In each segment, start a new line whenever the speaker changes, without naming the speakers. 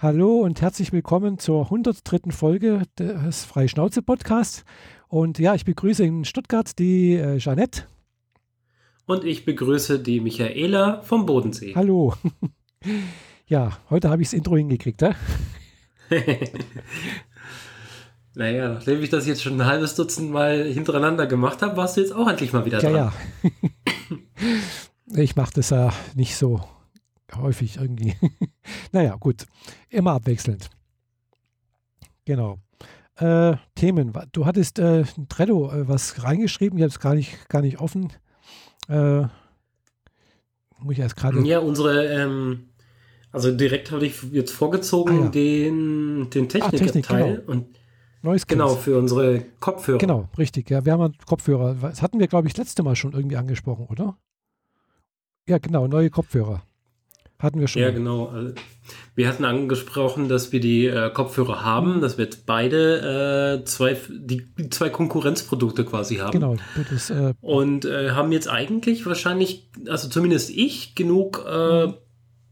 Hallo und herzlich willkommen zur 103. Folge des Freischnauze Podcasts. Und ja, ich begrüße in Stuttgart die äh, Jeanette.
Und ich begrüße die Michaela vom Bodensee.
Hallo. ja, heute habe ich das Intro hingekriegt, ja?
naja, nachdem ich das jetzt schon ein halbes Dutzend Mal hintereinander gemacht habe, warst du jetzt auch endlich mal wieder dran.
Ja, ja. ich mache das ja nicht so häufig irgendwie. Naja, gut. Immer abwechselnd. Genau. Äh, Themen. Du hattest äh, ein Trello äh, was reingeschrieben. Ich habe es gar nicht, gar nicht offen. Äh,
muss ich erst gerade. Ja, unsere, ähm, also direkt habe ich jetzt vorgezogen ah, ja. den, den Technikteil ah, Technik, genau. und Neues Genau, für unsere Kopfhörer.
Genau, richtig. Ja, wir haben Kopfhörer. Das hatten wir, glaube ich, letzte Mal schon irgendwie angesprochen, oder? Ja, genau, neue Kopfhörer. Hatten wir schon.
Ja, genau. Also, wir hatten angesprochen, dass wir die äh, Kopfhörer haben, dass wir zwei, äh, zwei, die, die, zwei Konkurrenzprodukte quasi haben. Genau. Das, äh, Und äh, haben jetzt eigentlich wahrscheinlich, also zumindest ich, genug äh, mhm.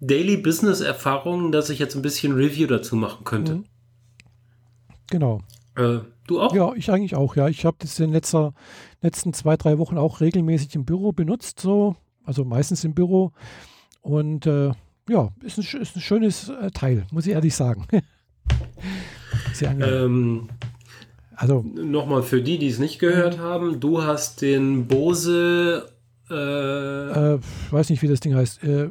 Daily Business Erfahrungen, dass ich jetzt ein bisschen Review dazu machen könnte. Mhm.
Genau.
Äh, du auch?
Ja, ich eigentlich auch, ja. Ich habe das in den letzter, letzten zwei, drei Wochen auch regelmäßig im Büro benutzt, so, also meistens im Büro. Und äh, ja, ist ein, ist ein schönes äh, Teil, muss ich ehrlich sagen.
Sehr angenehm. Ähm, also nochmal für die, die es nicht gehört haben, du hast den Bose
äh, äh, weiß nicht, wie das Ding heißt. Äh,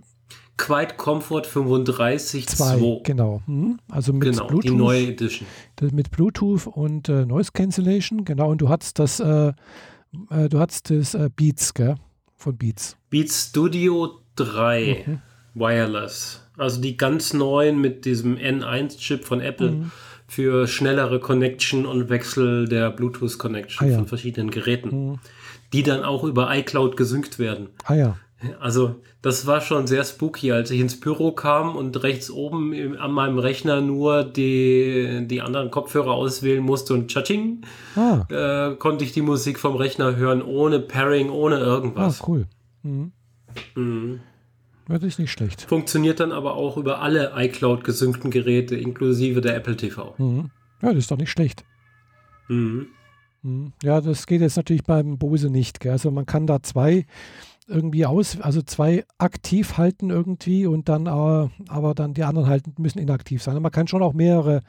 Quiet Comfort 35 2.
Genau. Hm? Also mit genau, Bluetooth.
Die neue Edition.
Mit Bluetooth und äh, Noise Cancellation. Genau. Und du hattest das, äh, äh, du hattest das Beats, gell? Von Beats.
Beats Studio 3 mhm. Wireless. Also die ganz neuen mit diesem N1-Chip von Apple mhm. für schnellere Connection und Wechsel der Bluetooth-Connection ah, ja. von verschiedenen Geräten, mhm. die dann auch über iCloud gesynkt werden.
Ah ja.
Also, das war schon sehr spooky, als ich ins Büro kam und rechts oben im, an meinem Rechner nur die, die anderen Kopfhörer auswählen musste und tschatsching, ah. äh, konnte ich die Musik vom Rechner hören, ohne Pairing, ohne irgendwas.
Ah, cool. Mhm. Mhm. Das ist nicht schlecht.
Funktioniert dann aber auch über alle iCloud gesynkten Geräte, inklusive der Apple TV.
Mhm. Ja, das ist doch nicht schlecht. Mhm. mhm. Ja, das geht jetzt natürlich beim Bose nicht. Gell? Also man kann da zwei irgendwie aus, also zwei aktiv halten irgendwie und dann aber, aber dann die anderen halten müssen inaktiv sein. Man kann schon auch mehrere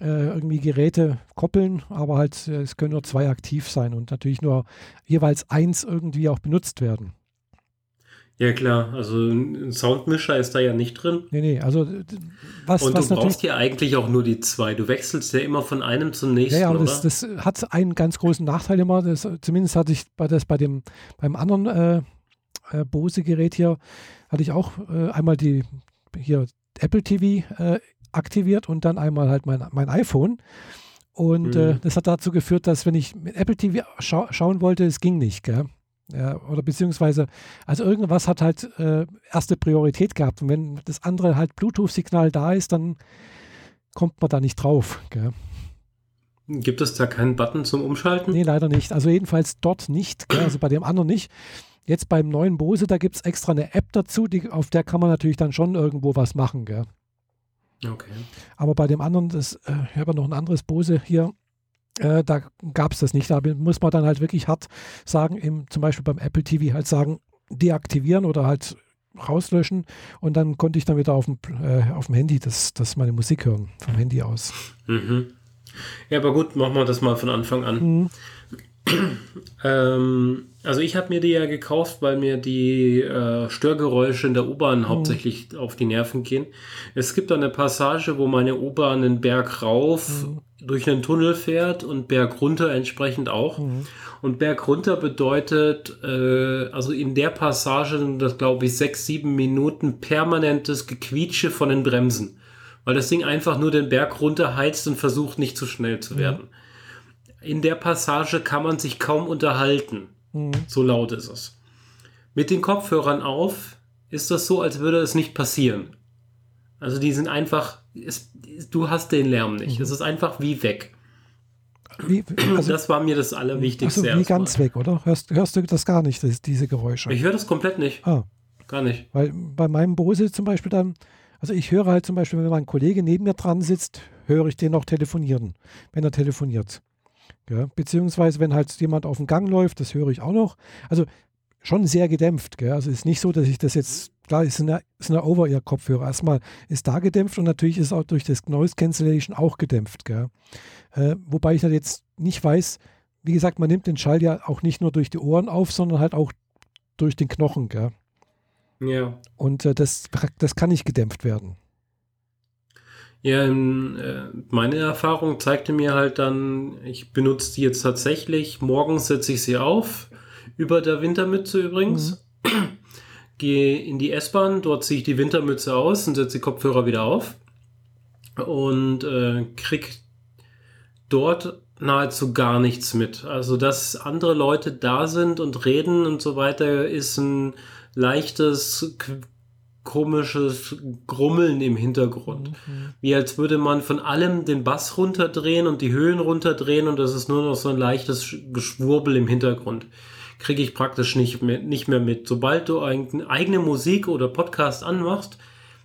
äh, irgendwie Geräte koppeln, aber halt äh, es können nur zwei aktiv sein und natürlich nur jeweils eins irgendwie auch benutzt werden.
Ja, klar. Also ein Soundmischer ist da ja nicht drin.
Nee, nee. Also
was, Und was du brauchst ja eigentlich auch nur die zwei. Du wechselst ja immer von einem zum nächsten. Ja, ja,
das, das, hat einen ganz großen Nachteil immer. Das, zumindest hatte ich bei, das bei dem, beim anderen äh, äh, Bose-Gerät hier, hatte ich auch äh, einmal die hier Apple TV äh, aktiviert und dann einmal halt mein, mein iPhone. Und äh, mhm. das hat dazu geführt, dass wenn ich mit Apple TV scha schauen wollte, es ging nicht. Gell? Ja, oder beziehungsweise, also irgendwas hat halt äh, erste Priorität gehabt. Und wenn das andere halt Bluetooth-Signal da ist, dann kommt man da nicht drauf. Gell?
Gibt es da keinen Button zum Umschalten?
Nee, leider nicht. Also jedenfalls dort nicht. Gell? Also bei dem anderen nicht. Jetzt beim neuen Bose, da gibt es extra eine App dazu, die, auf der kann man natürlich dann schon irgendwo was machen. Gell?
Okay.
Aber bei dem anderen, das, äh, ich habe ja noch ein anderes Bose hier, äh, da gab es das nicht. Da muss man dann halt wirklich hart sagen, im, zum Beispiel beim Apple TV halt sagen, deaktivieren oder halt rauslöschen und dann konnte ich dann wieder auf dem, äh, auf dem Handy das, das meine Musik hören, vom Handy aus.
Mhm. Ja, aber gut, machen wir das mal von Anfang an. Mhm. ähm, also ich habe mir die ja gekauft, weil mir die äh, Störgeräusche in der U-Bahn mhm. hauptsächlich auf die Nerven gehen. Es gibt eine Passage, wo meine U-Bahn einen Berg rauf mhm. Durch einen Tunnel fährt und Berg runter entsprechend auch. Mhm. Und Berg runter bedeutet, äh, also in der Passage sind das glaube ich sechs, sieben Minuten permanentes Gequietsche von den Bremsen. Weil das Ding einfach nur den Berg runter heizt und versucht nicht zu schnell zu mhm. werden. In der Passage kann man sich kaum unterhalten. Mhm. So laut ist es. Mit den Kopfhörern auf ist das so, als würde es nicht passieren. Also die sind einfach, es, du hast den Lärm nicht. Mhm. Es ist einfach wie weg. Wie, also, das war mir das Allerwichtigste.
Also wie ganz weg, oder? Hörst, hörst du das gar nicht, das, diese Geräusche?
Ich höre das komplett nicht.
Ah. Gar nicht. Weil bei meinem Bose zum Beispiel dann, Also ich höre halt zum Beispiel, wenn mein Kollege neben mir dran sitzt, höre ich den auch telefonieren, wenn er telefoniert. Ja, beziehungsweise wenn halt jemand auf dem Gang läuft, das höre ich auch noch. Also schon sehr gedämpft. Gell? Also es ist nicht so, dass ich das jetzt, klar, ist eine, ist eine Over-Ear-Kopfhörer. Erstmal ist da gedämpft und natürlich ist auch durch das Noise Cancellation auch gedämpft. Gell? Äh, wobei ich halt jetzt nicht weiß, wie gesagt, man nimmt den Schall ja auch nicht nur durch die Ohren auf, sondern halt auch durch den Knochen. Gell?
Ja.
Und äh, das, das kann nicht gedämpft werden.
Ja, äh, meine Erfahrung zeigte mir halt dann, ich benutze die jetzt tatsächlich. Morgens setze ich sie auf, über der Wintermütze übrigens. Mhm. Gehe in die S-Bahn, dort ziehe ich die Wintermütze aus und setze die Kopfhörer wieder auf. Und äh, krieg dort nahezu gar nichts mit. Also, dass andere Leute da sind und reden und so weiter, ist ein leichtes, komisches Grummeln im Hintergrund. Mhm. Wie als würde man von allem den Bass runterdrehen und die Höhen runterdrehen und das ist nur noch so ein leichtes Geschwurbel im Hintergrund. Kriege ich praktisch nicht mehr, nicht mehr mit. Sobald du eigene Musik oder Podcast anmachst,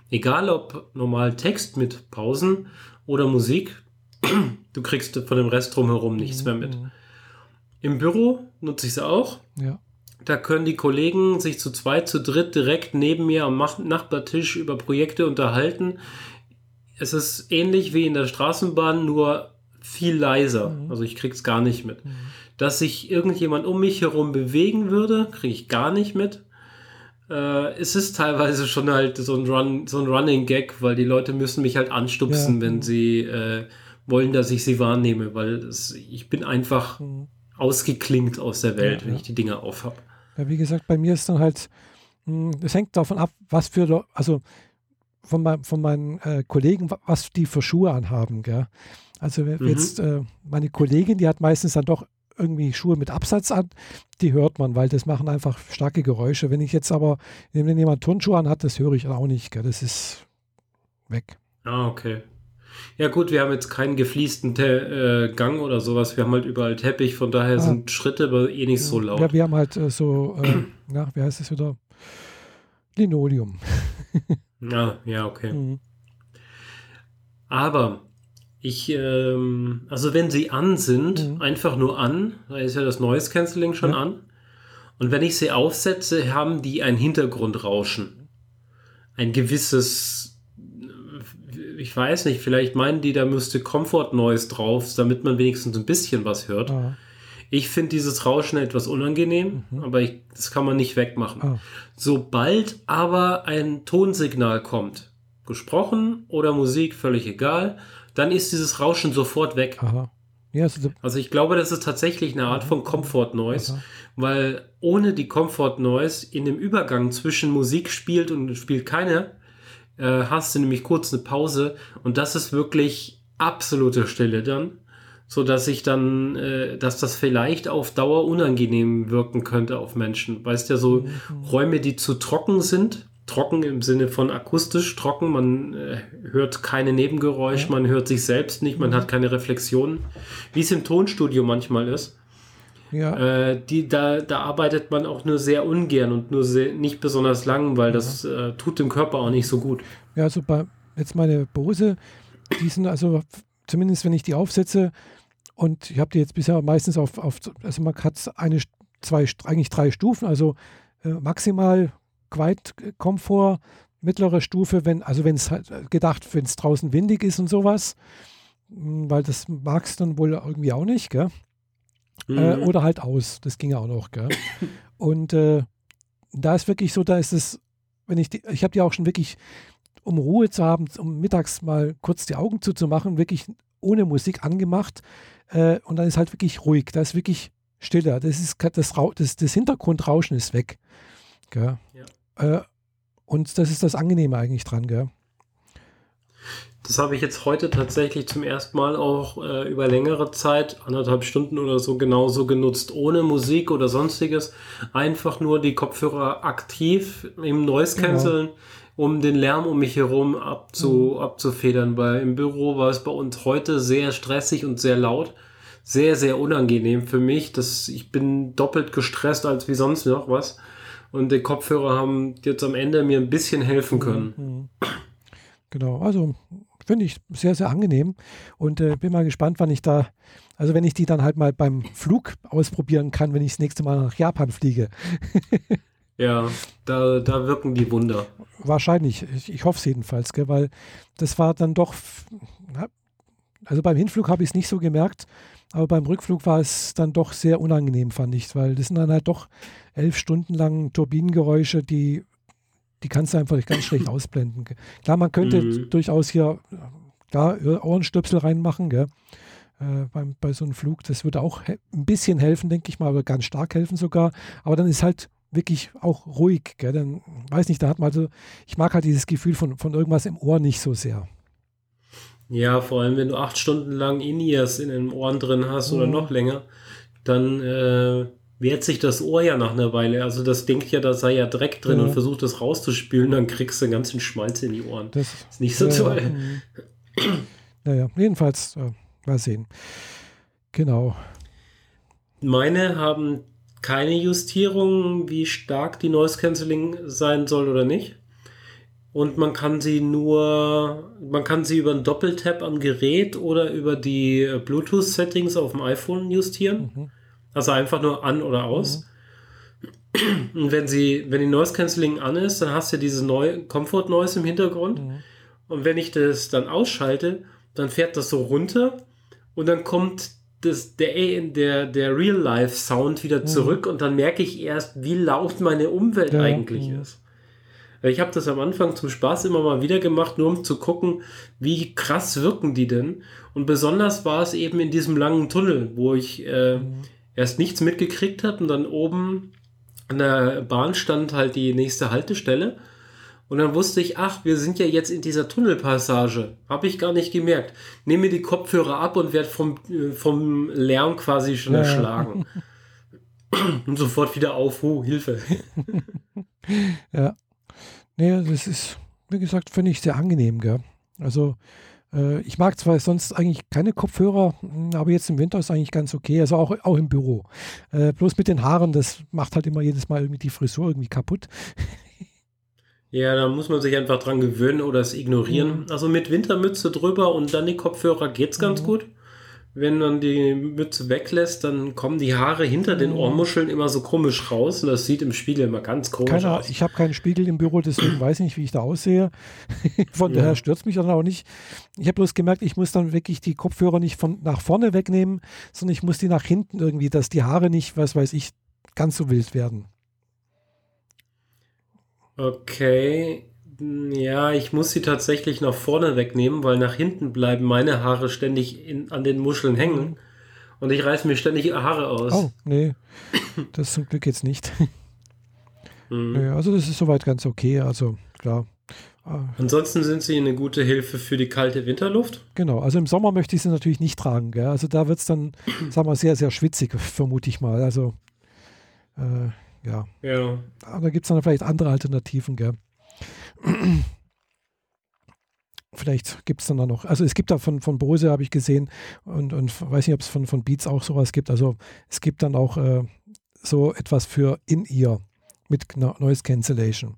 egal ob normal Text mit Pausen oder Musik, du kriegst von dem Rest drumherum nichts mehr mit. Mhm. Im Büro nutze ich es auch.
Ja.
Da können die Kollegen sich zu zweit, zu dritt direkt neben mir am Nachbartisch über Projekte unterhalten. Es ist ähnlich wie in der Straßenbahn, nur viel leiser. Mhm. Also ich krieg's gar nicht mit. Mhm. Dass sich irgendjemand um mich herum bewegen würde, kriege ich gar nicht mit. Äh, es ist teilweise schon halt so ein, Run, so ein Running Gag, weil die Leute müssen mich halt anstupsen, ja. wenn sie äh, wollen, dass ich sie wahrnehme, weil es, ich bin einfach mhm. ausgeklingt aus der Welt, ja, wenn ich die Dinge aufhab.
Ja, wie gesagt, bei mir ist dann halt, hm, es hängt davon ab, was für, also von, mein, von meinen äh, Kollegen, was die für Schuhe anhaben. Gell? Also mhm. jetzt äh, meine Kollegin, die hat meistens dann doch irgendwie Schuhe mit Absatz an, die hört man, weil das machen einfach starke Geräusche. Wenn ich jetzt aber, wenn jemand Turnschuhe an hat, das höre ich auch nicht. Gell? Das ist weg.
Ah, okay. Ja gut, wir haben jetzt keinen gefliesten Te äh, Gang oder sowas. Wir haben halt überall Teppich, von daher ah. sind Schritte aber eh nicht so laut.
Ja, wir haben halt äh, so, äh, ja, wie heißt es wieder? Linoleum.
ja, ja, okay. Mhm. Aber ich, ähm, also wenn sie an sind, mhm. einfach nur an, da ist ja das Noise Cancelling schon ja. an. Und wenn ich sie aufsetze, haben die ein Hintergrundrauschen. Ein gewisses ich weiß nicht, vielleicht meinen die, da müsste Comfort Noise drauf, damit man wenigstens ein bisschen was hört. Ah. Ich finde dieses Rauschen etwas unangenehm, mhm. aber ich, das kann man nicht wegmachen. Ah. Sobald aber ein Tonsignal kommt, gesprochen oder Musik, völlig egal, dann ist dieses Rauschen sofort weg. Ja, also, ich glaube, das ist tatsächlich eine Art von Comfort Noise, Aha. weil ohne die Comfort Noise in dem Übergang zwischen Musik spielt und spielt keine, äh, hast du nämlich kurz eine Pause und das ist wirklich absolute Stille dann, so dass ich dann, äh, dass das vielleicht auf Dauer unangenehm wirken könnte auf Menschen. Weißt ja, so mhm. Räume, die zu trocken sind, trocken im Sinne von akustisch trocken, man äh, hört keine Nebengeräusche, ja. man hört sich selbst nicht, man mhm. hat keine Reflexionen, wie es im Tonstudio manchmal ist. Ja. Äh, die, da, da arbeitet man auch nur sehr ungern und nur sehr, nicht besonders lang, weil ja. das äh, tut dem Körper auch nicht so gut.
Ja, also bei jetzt meine Bose, die sind also, zumindest wenn ich die aufsetze, und ich habe die jetzt bisher meistens auf, auf also man hat eine, zwei, eigentlich drei Stufen, also äh, maximal Quiet Komfort, mittlere Stufe, wenn, also wenn es halt gedacht, wenn es draußen windig ist und sowas, hm, weil das mag es dann wohl irgendwie auch nicht, gell? Äh, mhm. Äh, oder halt aus. Das ging ja auch noch. Gell? Und äh, da ist wirklich so, da ist es, wenn ich die, ich habe die auch schon wirklich, um Ruhe zu haben, um mittags mal kurz die Augen zuzumachen, wirklich ohne Musik angemacht. Äh, und dann ist halt wirklich ruhig. Da ist wirklich stiller. Das, ist, das, das, das Hintergrundrauschen ist weg. Gell? Ja. Äh, und das ist das Angenehme eigentlich dran. Gell?
Das habe ich jetzt heute tatsächlich zum ersten Mal auch äh, über längere Zeit, anderthalb Stunden oder so, genauso genutzt, ohne Musik oder sonstiges. Einfach nur die Kopfhörer aktiv im Noise Canceln, genau. um den Lärm um mich herum abzu, mhm. abzufedern. Weil im Büro war es bei uns heute sehr stressig und sehr laut. Sehr, sehr unangenehm für mich. Das, ich bin doppelt gestresst als wie sonst noch was. Und die Kopfhörer haben jetzt am Ende mir ein bisschen helfen können. Mhm.
Genau, also finde ich sehr, sehr angenehm und äh, bin mal gespannt, wann ich da, also wenn ich die dann halt mal beim Flug ausprobieren kann, wenn ich das nächste Mal nach Japan fliege.
ja, da, da wirken die Wunder.
Wahrscheinlich, ich, ich hoffe es jedenfalls, gell, weil das war dann doch, also beim Hinflug habe ich es nicht so gemerkt, aber beim Rückflug war es dann doch sehr unangenehm, fand ich, weil das sind dann halt doch elf Stunden lang Turbinengeräusche, die die kannst du einfach ganz schlecht ausblenden. Klar, man könnte mhm. durchaus hier klar, Ohrenstöpsel reinmachen, gell? Äh, beim, bei so einem Flug. Das würde auch ein bisschen helfen, denke ich mal, aber ganz stark helfen sogar. Aber dann ist halt wirklich auch ruhig. Gell? Dann weiß nicht, da hat man also, ich mag halt dieses Gefühl von, von irgendwas im Ohr nicht so sehr.
Ja, vor allem, wenn du acht Stunden lang In-Ears in den Ohren drin hast mhm. oder noch länger, dann äh, wehrt sich das Ohr ja nach einer Weile. Also das denkt ja, da sei ja Dreck drin ja. und versucht das rauszuspülen, dann kriegst du einen ganzen Schmalz in die Ohren. Das ist nicht so ja, toll.
Naja, jedenfalls äh, mal sehen. Genau.
Meine haben keine Justierung, wie stark die Noise Cancelling sein soll oder nicht. Und man kann sie nur, man kann sie über einen Doppeltap am Gerät oder über die Bluetooth-Settings auf dem iPhone justieren. Mhm. Also einfach nur an oder aus. Mhm. Und wenn sie, wenn die Noise Cancelling an ist, dann hast du diese neue Comfort Noise im Hintergrund. Mhm. Und wenn ich das dann ausschalte, dann fährt das so runter und dann kommt das, der, der, der Real-Life-Sound wieder mhm. zurück und dann merke ich erst, wie laut meine Umwelt ja. eigentlich mhm. ist. Ich habe das am Anfang zum Spaß immer mal wieder gemacht, nur um zu gucken, wie krass wirken die denn. Und besonders war es eben in diesem langen Tunnel, wo ich äh, mhm erst nichts mitgekriegt hat und dann oben an der Bahn stand halt die nächste Haltestelle. Und dann wusste ich, ach, wir sind ja jetzt in dieser Tunnelpassage. Habe ich gar nicht gemerkt. Nehme mir die Kopfhörer ab und werde vom, äh, vom Lärm quasi schon ja. erschlagen. und sofort wieder auf, oh, Hilfe.
ja. Nee, das ist, wie gesagt, finde ich sehr angenehm, gell? Also, äh, ich mag zwar sonst eigentlich keine Kopfhörer, hm, aber jetzt im Winter ist eigentlich ganz okay. Also auch, auch im Büro. Äh, bloß mit den Haaren, das macht halt immer jedes Mal irgendwie die Frisur irgendwie kaputt.
Ja, da muss man sich einfach dran gewöhnen oder es ignorieren. Mhm. Also mit Wintermütze drüber und dann die Kopfhörer geht's ganz mhm. gut wenn man die Mütze weglässt, dann kommen die Haare hinter den mhm. Ohrmuscheln immer so komisch raus und das sieht im Spiegel immer ganz komisch
Keine,
aus.
Ich habe keinen Spiegel im Büro, deswegen weiß ich nicht, wie ich da aussehe. Von ja. daher stört es mich dann auch nicht. Ich habe bloß gemerkt, ich muss dann wirklich die Kopfhörer nicht von nach vorne wegnehmen, sondern ich muss die nach hinten irgendwie, dass die Haare nicht, was weiß ich, ganz so wild werden.
Okay, ja, ich muss sie tatsächlich nach vorne wegnehmen, weil nach hinten bleiben meine Haare ständig in, an den Muscheln hängen. Mhm. Und ich reiße mir ständig Haare aus.
Oh, nee. Das zum Glück jetzt nicht. Mhm. Nee, also das ist soweit ganz okay. Also klar.
Ah. Ansonsten sind sie eine gute Hilfe für die kalte Winterluft.
Genau, also im Sommer möchte ich sie natürlich nicht tragen. Gell? Also da wird es dann, sagen wir, sehr, sehr schwitzig, vermute ich mal. Also äh, ja.
Ja.
Aber da gibt es dann vielleicht andere Alternativen. Gell? Vielleicht gibt es dann da noch, also es gibt da von, von Bose, habe ich gesehen, und, und weiß nicht, ob es von, von Beats auch sowas gibt. Also es gibt dann auch äh, so etwas für In-Ear mit Noise Cancellation.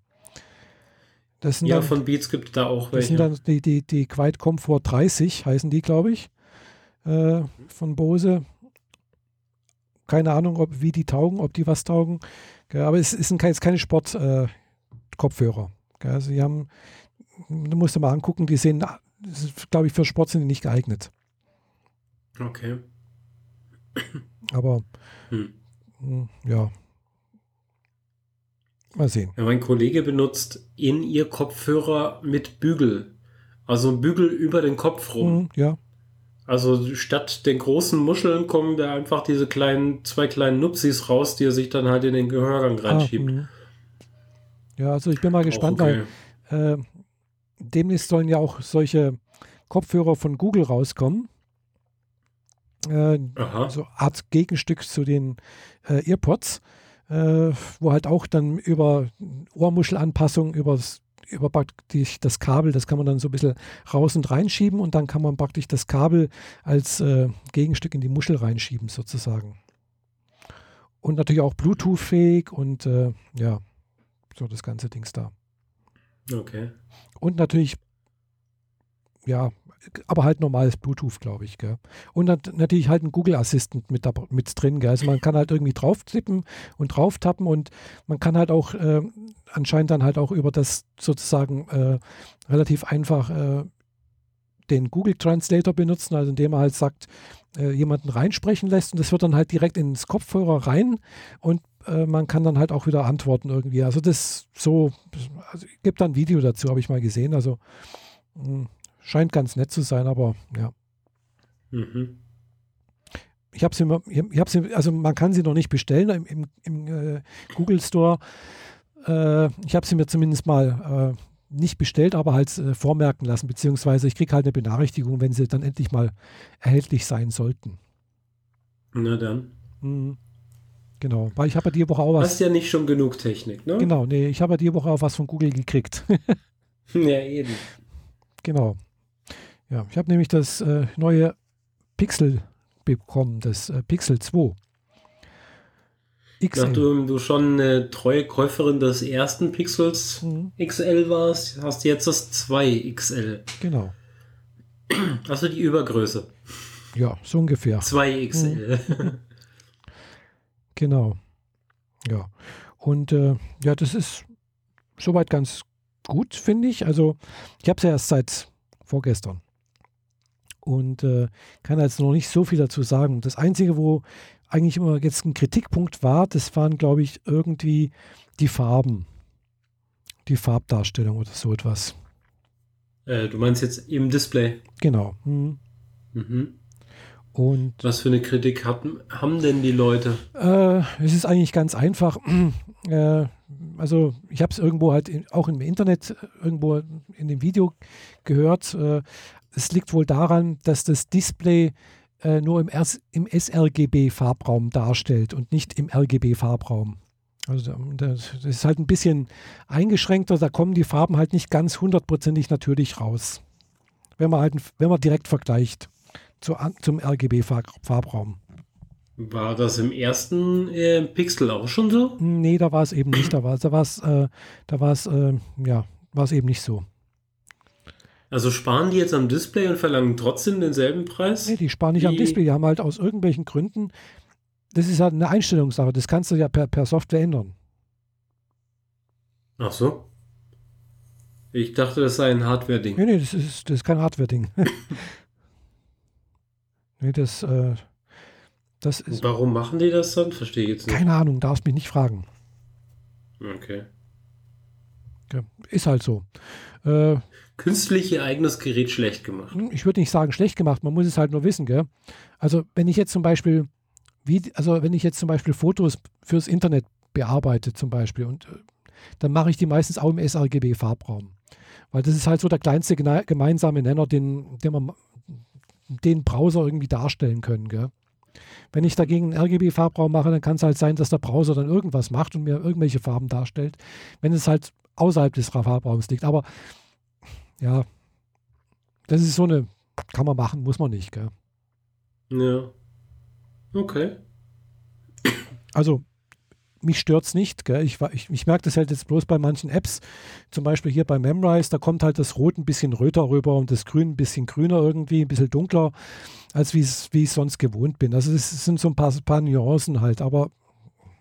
Das sind ja, dann, von Beats gibt es da auch
welche. Das sind dann die, die, die Quiet Comfort 30, heißen die, glaube ich, äh, von Bose. Keine Ahnung, ob, wie die taugen, ob die was taugen. Ja, aber es, es sind keine, keine Sport-Kopfhörer. Also die haben, du musst dir mal angucken, die sehen, glaube ich, für Sport sind die nicht geeignet.
Okay.
Aber hm. hm. ja. Mal sehen.
Ja, mein Kollege benutzt in ihr Kopfhörer mit Bügel. Also Bügel über den Kopf rum.
Hm, ja.
Also statt den großen Muscheln kommen da einfach diese kleinen, zwei kleinen Nupsis raus, die er sich dann halt in den Gehörgang ah, reinschiebt. Ah,
ja, also ich bin mal gespannt, okay. weil äh, demnächst sollen ja auch solche Kopfhörer von Google rauskommen. Äh, so Art Gegenstück zu den äh, EarPods, äh, wo halt auch dann über Ohrmuschelanpassung, über das, über praktisch das Kabel, das kann man dann so ein bisschen raus und reinschieben und dann kann man praktisch das Kabel als äh, Gegenstück in die Muschel reinschieben, sozusagen. Und natürlich auch Bluetooth-fähig und äh, ja, so das ganze Dings da.
Okay.
Und natürlich ja, aber halt normales Bluetooth, glaube ich. Gell? Und dann natürlich halt ein Google Assistant mit, mit drin. Gell? Also man kann halt irgendwie drauf tippen und drauf tappen und man kann halt auch äh, anscheinend dann halt auch über das sozusagen äh, relativ einfach äh, den Google Translator benutzen, also indem er halt sagt, äh, jemanden reinsprechen lässt und das wird dann halt direkt ins Kopfhörer rein und äh, man kann dann halt auch wieder antworten irgendwie. Also das so, also gibt dann ein Video dazu, habe ich mal gesehen. Also mh, hm, scheint ganz nett zu sein, aber ja. Mhm. Ich habe sie, ich hab sie, also man kann sie noch nicht bestellen im, im, im äh, Google Store. Äh, ich habe sie mir zumindest mal äh, nicht bestellt, aber halt äh, vormerken lassen, beziehungsweise ich kriege halt eine Benachrichtigung, wenn sie dann endlich mal erhältlich sein sollten.
Na dann.
Mhm. Genau, weil ich habe ja die Woche auch was.
Hast ja nicht schon genug Technik, ne?
Genau, nee, ich habe ja die Woche auch was von Google gekriegt.
ja, eben.
Genau. Ja, ich habe nämlich das äh, neue Pixel bekommen, das äh, Pixel 2.
XL. Nachdem du schon eine treue Käuferin des ersten Pixels mhm. XL warst, hast du jetzt das 2 XL.
Genau.
Also die Übergröße.
Ja, so ungefähr.
2 XL. Mhm.
genau. Ja. Und äh, ja, das ist soweit ganz gut, finde ich. Also ich habe es ja erst seit vorgestern und äh, kann jetzt noch nicht so viel dazu sagen. Das Einzige, wo eigentlich immer jetzt ein Kritikpunkt war, das waren, glaube ich, irgendwie die Farben. Die Farbdarstellung oder so etwas.
Äh, du meinst jetzt im Display?
Genau. Hm. Mhm. Und
Was für eine Kritik hatten, haben denn die Leute?
Äh, es ist eigentlich ganz einfach. Äh, also ich habe es irgendwo halt in, auch im Internet irgendwo in dem Video gehört. Äh, es liegt wohl daran, dass das Display äh, nur im, im sRGB-Farbraum darstellt und nicht im RGB-Farbraum. Also das ist halt ein bisschen eingeschränkter, da kommen die Farben halt nicht ganz hundertprozentig natürlich raus. Wenn man halt, wenn man direkt vergleicht zu, zum RGB-Farbraum.
War das im ersten äh, Pixel auch schon so?
Nee, da war es eben nicht. Da war es, da war es, äh, da war es, äh, ja, war es eben nicht so.
Also sparen die jetzt am Display und verlangen trotzdem denselben Preis?
Nee, die sparen nicht am Display. Die haben halt aus irgendwelchen Gründen, das ist halt eine Einstellungssache. Das kannst du ja per, per Software ändern.
Ach so. Ich dachte, das sei ein Hardware-Ding.
Nee, nee, das ist, das ist kein Hardware-Ding. nee, das, äh, das ist.
Warum machen die das dann? Verstehe ich jetzt
nicht. Keine Ahnung, darfst mich nicht fragen.
Okay.
Ist halt so. Äh,
künstlich ihr eigenes Gerät schlecht gemacht.
Hm, ich würde nicht sagen schlecht gemacht, man muss es halt nur wissen, gell? Also wenn ich jetzt zum Beispiel, wie, also wenn ich jetzt zum Beispiel Fotos fürs Internet bearbeite zum Beispiel und äh, dann mache ich die meistens auch im sRGB-Farbraum. Weil das ist halt so der kleinste gemeinsame Nenner, den, den man den Browser irgendwie darstellen können. Gell? Wenn ich dagegen einen RGB-Farbraum mache, dann kann es halt sein, dass der Browser dann irgendwas macht und mir irgendwelche Farben darstellt, wenn es halt außerhalb des Farbraums liegt. Aber ja, das ist so eine, kann man machen, muss man nicht, gell?
Ja. Okay.
Also, mich stört es nicht. Gell? Ich, ich, ich merke das halt jetzt bloß bei manchen Apps, zum Beispiel hier bei Memrise, da kommt halt das Rot ein bisschen röter rüber und das Grün ein bisschen grüner irgendwie, ein bisschen dunkler, als wie ich sonst gewohnt bin. Also das sind so ein paar, paar Nuancen halt, aber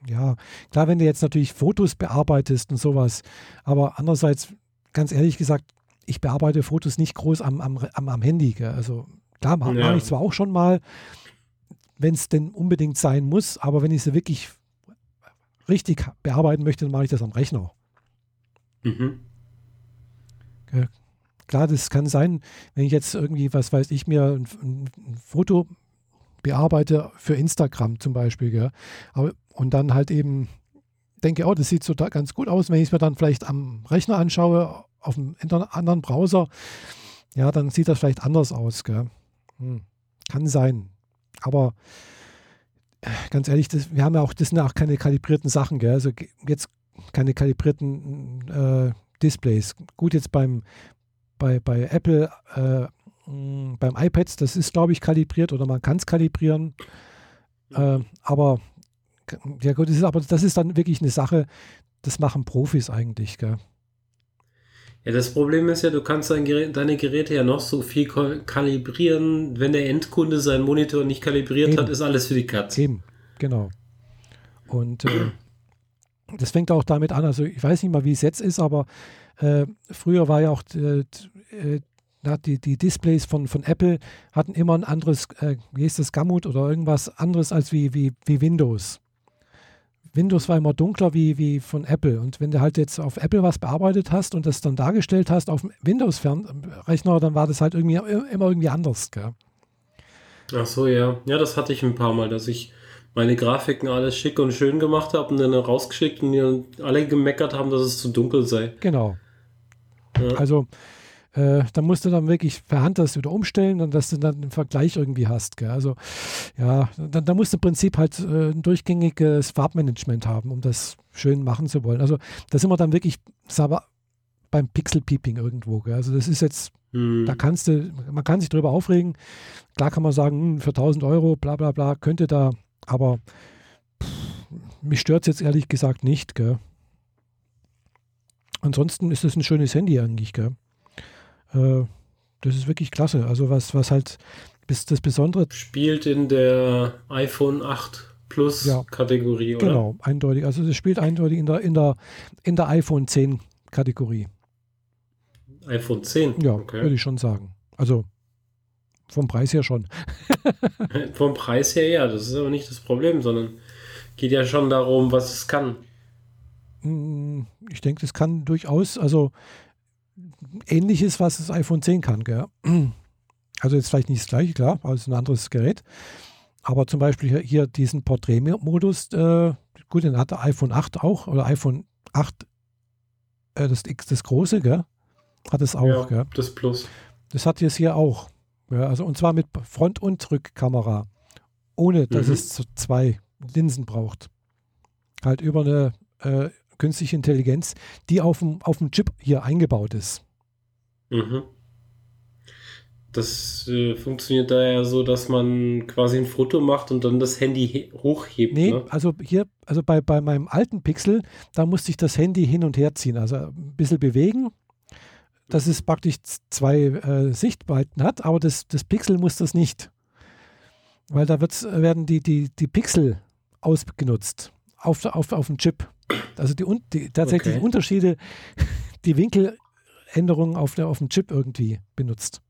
ja, klar, wenn du jetzt natürlich Fotos bearbeitest und sowas, aber andererseits, ganz ehrlich gesagt, ich bearbeite Fotos nicht groß am, am, am, am Handy. Gell? Also klar, mache ja. ich zwar auch schon mal, wenn es denn unbedingt sein muss, aber wenn ich sie wirklich richtig bearbeiten möchte, dann mache ich das am Rechner. Mhm. Okay. Klar, das kann sein, wenn ich jetzt irgendwie, was weiß ich, mir ein, ein Foto bearbeite für Instagram zum Beispiel, gell? Aber, und dann halt eben denke, oh, das sieht so da ganz gut aus, wenn ich es mir dann vielleicht am Rechner anschaue, auf einem anderen Browser, ja, dann sieht das vielleicht anders aus. Hm. Kann sein. Aber ganz ehrlich, das, wir haben ja auch, das sind ja auch keine kalibrierten Sachen, gell? Also jetzt keine kalibrierten äh, Displays. Gut, jetzt beim bei, bei Apple, äh, beim iPad, das ist, glaube ich, kalibriert oder man kann es kalibrieren. Äh, aber ja gut, das ist, aber das ist dann wirklich eine Sache, das machen Profis eigentlich, gell?
Ja, das Problem ist ja, du kannst dein Gerät, deine Geräte ja noch so viel kalibrieren. Wenn der Endkunde seinen Monitor nicht kalibriert Eben. hat, ist alles für die Katze.
Eben, genau. Und äh, das fängt auch damit an, also ich weiß nicht mal, wie es jetzt ist, aber äh, früher war ja auch äh, äh die, die Displays von, von Apple hatten immer ein anderes, äh, wie ist das, Gamut oder irgendwas anderes als wie, wie, wie Windows. Windows war immer dunkler wie, wie von Apple. Und wenn du halt jetzt auf Apple was bearbeitet hast und das dann dargestellt hast auf dem Windows-Rechner, dann war das halt irgendwie immer irgendwie anders. Gell?
Ach so, ja. Ja, das hatte ich ein paar Mal, dass ich meine Grafiken alles schick und schön gemacht habe und dann rausgeschickt und die alle gemeckert haben, dass es zu dunkel sei.
Genau. Ja. Also äh, da musst du dann wirklich per Hand das wieder umstellen und dass du dann einen Vergleich irgendwie hast. Gell? Also ja, dann, da musst du im Prinzip halt äh, ein durchgängiges Farbmanagement haben, um das schön machen zu wollen. Also da sind wir dann wirklich aber beim Pixel-Peeping irgendwo. Gell? Also das ist jetzt, hm. da kannst du, man kann sich drüber aufregen. Klar kann man sagen, hm, für 1000 Euro, bla bla bla, könnte da, aber pff, mich stört es jetzt ehrlich gesagt nicht. Gell? Ansonsten ist es ein schönes Handy eigentlich. Gell? Äh, das ist wirklich klasse. Also was, was halt bis das Besondere.
Spielt in der iPhone 8 Plus ja, Kategorie, oder?
Genau, eindeutig. Also es spielt eindeutig in der, in der, in der iPhone 10 Kategorie.
iPhone 10?
Ja, okay. würde ich schon sagen. Also vom Preis her schon.
vom Preis her ja, das ist aber nicht das Problem, sondern geht ja schon darum, was es kann.
Mm, ich denke, das kann durchaus, also ähnliches, was das iPhone 10 kann. Gell? Also jetzt vielleicht nicht das gleiche, klar, aber es ist ein anderes Gerät. Aber zum Beispiel hier, diesen Porträtmodus, äh, gut, den hat der iPhone 8 auch, oder iPhone 8, äh, das X, das große, gell? Hat es auch, ja, gell?
Das Plus.
Das hat jetzt hier auch. Ja, also und zwar mit Front- und Rückkamera. Ohne dass mhm. es zwei Linsen braucht. Halt über eine äh, künstliche Intelligenz, die auf dem, auf dem Chip hier eingebaut ist.
Mhm. Das äh, funktioniert da ja so, dass man quasi ein Foto macht und dann das Handy hochhebt.
Nee,
ne?
also hier, also bei, bei meinem alten Pixel, da musste ich das Handy hin und her ziehen, also ein bisschen bewegen, dass es praktisch zwei äh, Sichtweiten hat, aber das, das Pixel muss das nicht. Weil da werden die, die, die Pixel ausgenutzt auf, auf, auf dem Chip. Also die, die tatsächlich okay. Unterschiede, die Winkeländerungen auf, der, auf dem Chip irgendwie benutzt.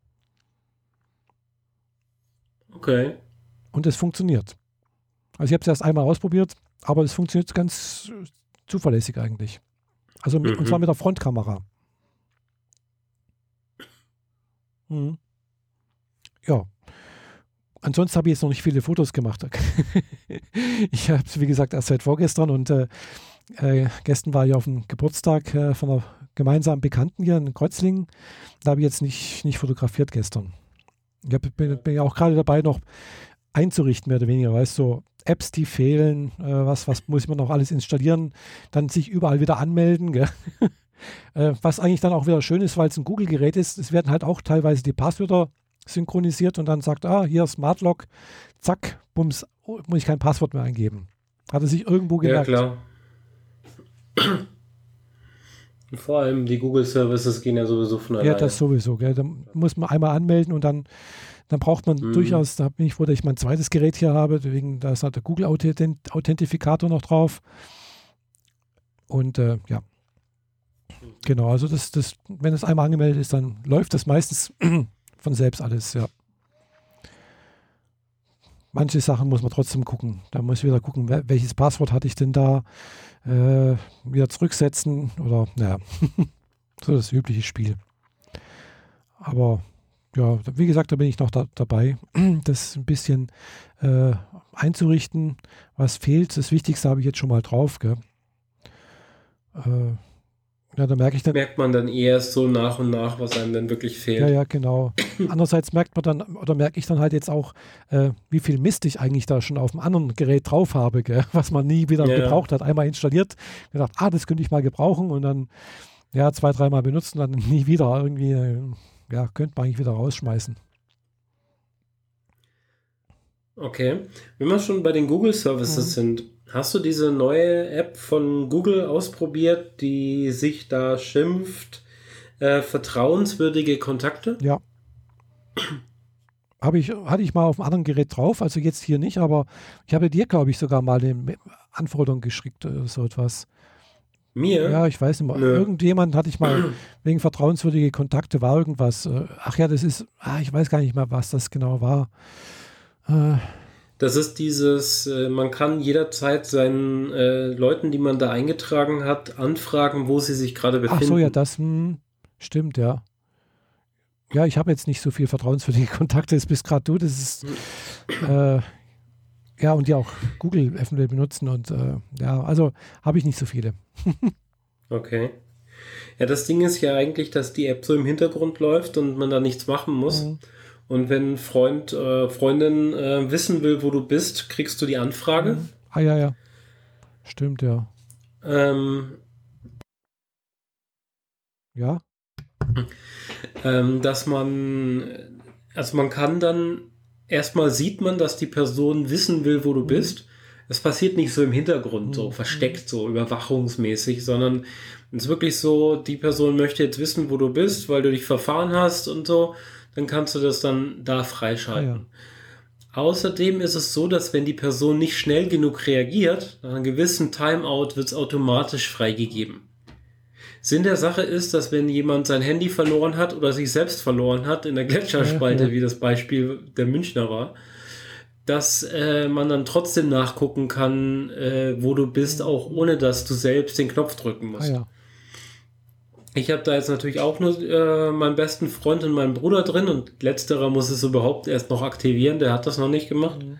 Okay.
Und es funktioniert. Also ich habe es erst einmal ausprobiert, aber es funktioniert ganz zuverlässig eigentlich. Also mit, mhm. und zwar mhm. mit der Frontkamera. Mhm. Ja. Ansonsten habe ich jetzt noch nicht viele Fotos gemacht. ich habe es, wie gesagt, erst seit vorgestern und äh, äh, gestern war ich auf dem Geburtstag äh, von einer gemeinsamen Bekannten hier in Kreuzlingen. Da habe ich jetzt nicht, nicht fotografiert gestern. Ich hab, bin, bin ja auch gerade dabei, noch einzurichten, mehr oder weniger. Weißt du, so Apps, die fehlen, äh, was, was muss man noch alles installieren, dann sich überall wieder anmelden. äh, was eigentlich dann auch wieder schön ist, weil es ein Google-Gerät ist. Es werden halt auch teilweise die Passwörter synchronisiert und dann sagt, ah, hier Smartlock, zack, bums, oh, muss ich kein Passwort mehr eingeben. Hat er sich irgendwo gemerkt.
Ja, klar. Vor allem die Google Services gehen ja sowieso von
alleine. Ja, das sowieso. Gell. Da muss man einmal anmelden und dann, dann braucht man mhm. durchaus, da bin ich froh, dass ich mein zweites Gerät hier habe, deswegen da ist halt der Google Authentifikator noch drauf. Und äh, ja. Genau, also das, das, wenn es einmal angemeldet ist, dann läuft das meistens von selbst alles, ja. Manche Sachen muss man trotzdem gucken. Da muss ich wieder gucken, welches Passwort hatte ich denn da äh, wieder zurücksetzen oder naja, so das übliche Spiel. Aber ja, wie gesagt, da bin ich noch da, dabei, das ein bisschen äh, einzurichten. Was fehlt, das Wichtigste habe ich jetzt schon mal drauf. Gell?
Äh, ja, da merke ich dann. Merkt man dann erst so nach und nach, was einem denn wirklich fehlt.
Ja, ja, genau. Andererseits merkt man dann, oder merke ich dann halt jetzt auch, äh, wie viel Mist ich eigentlich da schon auf dem anderen Gerät drauf habe, gell? was man nie wieder ja. gebraucht hat. Einmal installiert, gedacht, ah, das könnte ich mal gebrauchen und dann, ja, zwei, dreimal benutzen, dann nie wieder. Irgendwie, äh, ja, könnte man eigentlich wieder rausschmeißen.
Okay. Wenn wir schon bei den Google Services mhm. sind, Hast du diese neue App von Google ausprobiert, die sich da schimpft? Äh, vertrauenswürdige Kontakte?
Ja. Habe ich, hatte ich mal auf einem anderen Gerät drauf, also jetzt hier nicht, aber ich habe dir, glaube ich, sogar mal eine Anforderung geschickt oder so etwas.
Mir?
Ja, ich weiß nicht mehr. Nö. Irgendjemand hatte ich mal wegen vertrauenswürdige Kontakte, war irgendwas. Äh, ach ja, das ist, ah, ich weiß gar nicht mehr, was das genau war.
Äh, das ist dieses, äh, man kann jederzeit seinen äh, Leuten, die man da eingetragen hat, anfragen, wo sie sich gerade befinden. Ach so,
ja, das hm, stimmt, ja. Ja, ich habe jetzt nicht so viel vertrauenswürdige Kontakte, das bist gerade du. Das ist, äh, ja, und die auch Google eventuell benutzen und äh, ja, also habe ich nicht so viele.
okay. Ja, das Ding ist ja eigentlich, dass die App so im Hintergrund läuft und man da nichts machen muss. Mhm. Und wenn Freund, äh, Freundin äh, wissen will, wo du bist, kriegst du die Anfrage. Mhm.
Ah ja, ja. Stimmt, ja.
Ähm,
ja.
Ähm, dass man, also man kann dann, erstmal sieht man, dass die Person wissen will, wo du mhm. bist. Es passiert nicht so im Hintergrund, so mhm. versteckt, so überwachungsmäßig, sondern es ist wirklich so, die Person möchte jetzt wissen, wo du bist, weil du dich verfahren hast und so, dann kannst du das dann da freischalten. Ah, ja. Außerdem ist es so, dass wenn die Person nicht schnell genug reagiert, nach einem gewissen Timeout wird es automatisch freigegeben. Sinn der Sache ist, dass wenn jemand sein Handy verloren hat oder sich selbst verloren hat in der Gletscherspalte, ja, ja. wie das Beispiel der Münchner war, dass äh, man dann trotzdem nachgucken kann, äh, wo du bist, auch ohne dass du selbst den Knopf drücken musst. Ah, ja. Ich habe da jetzt natürlich auch nur äh, meinen besten Freund und meinen Bruder drin und letzterer muss es überhaupt erst noch aktivieren, der hat das noch nicht gemacht. Mhm.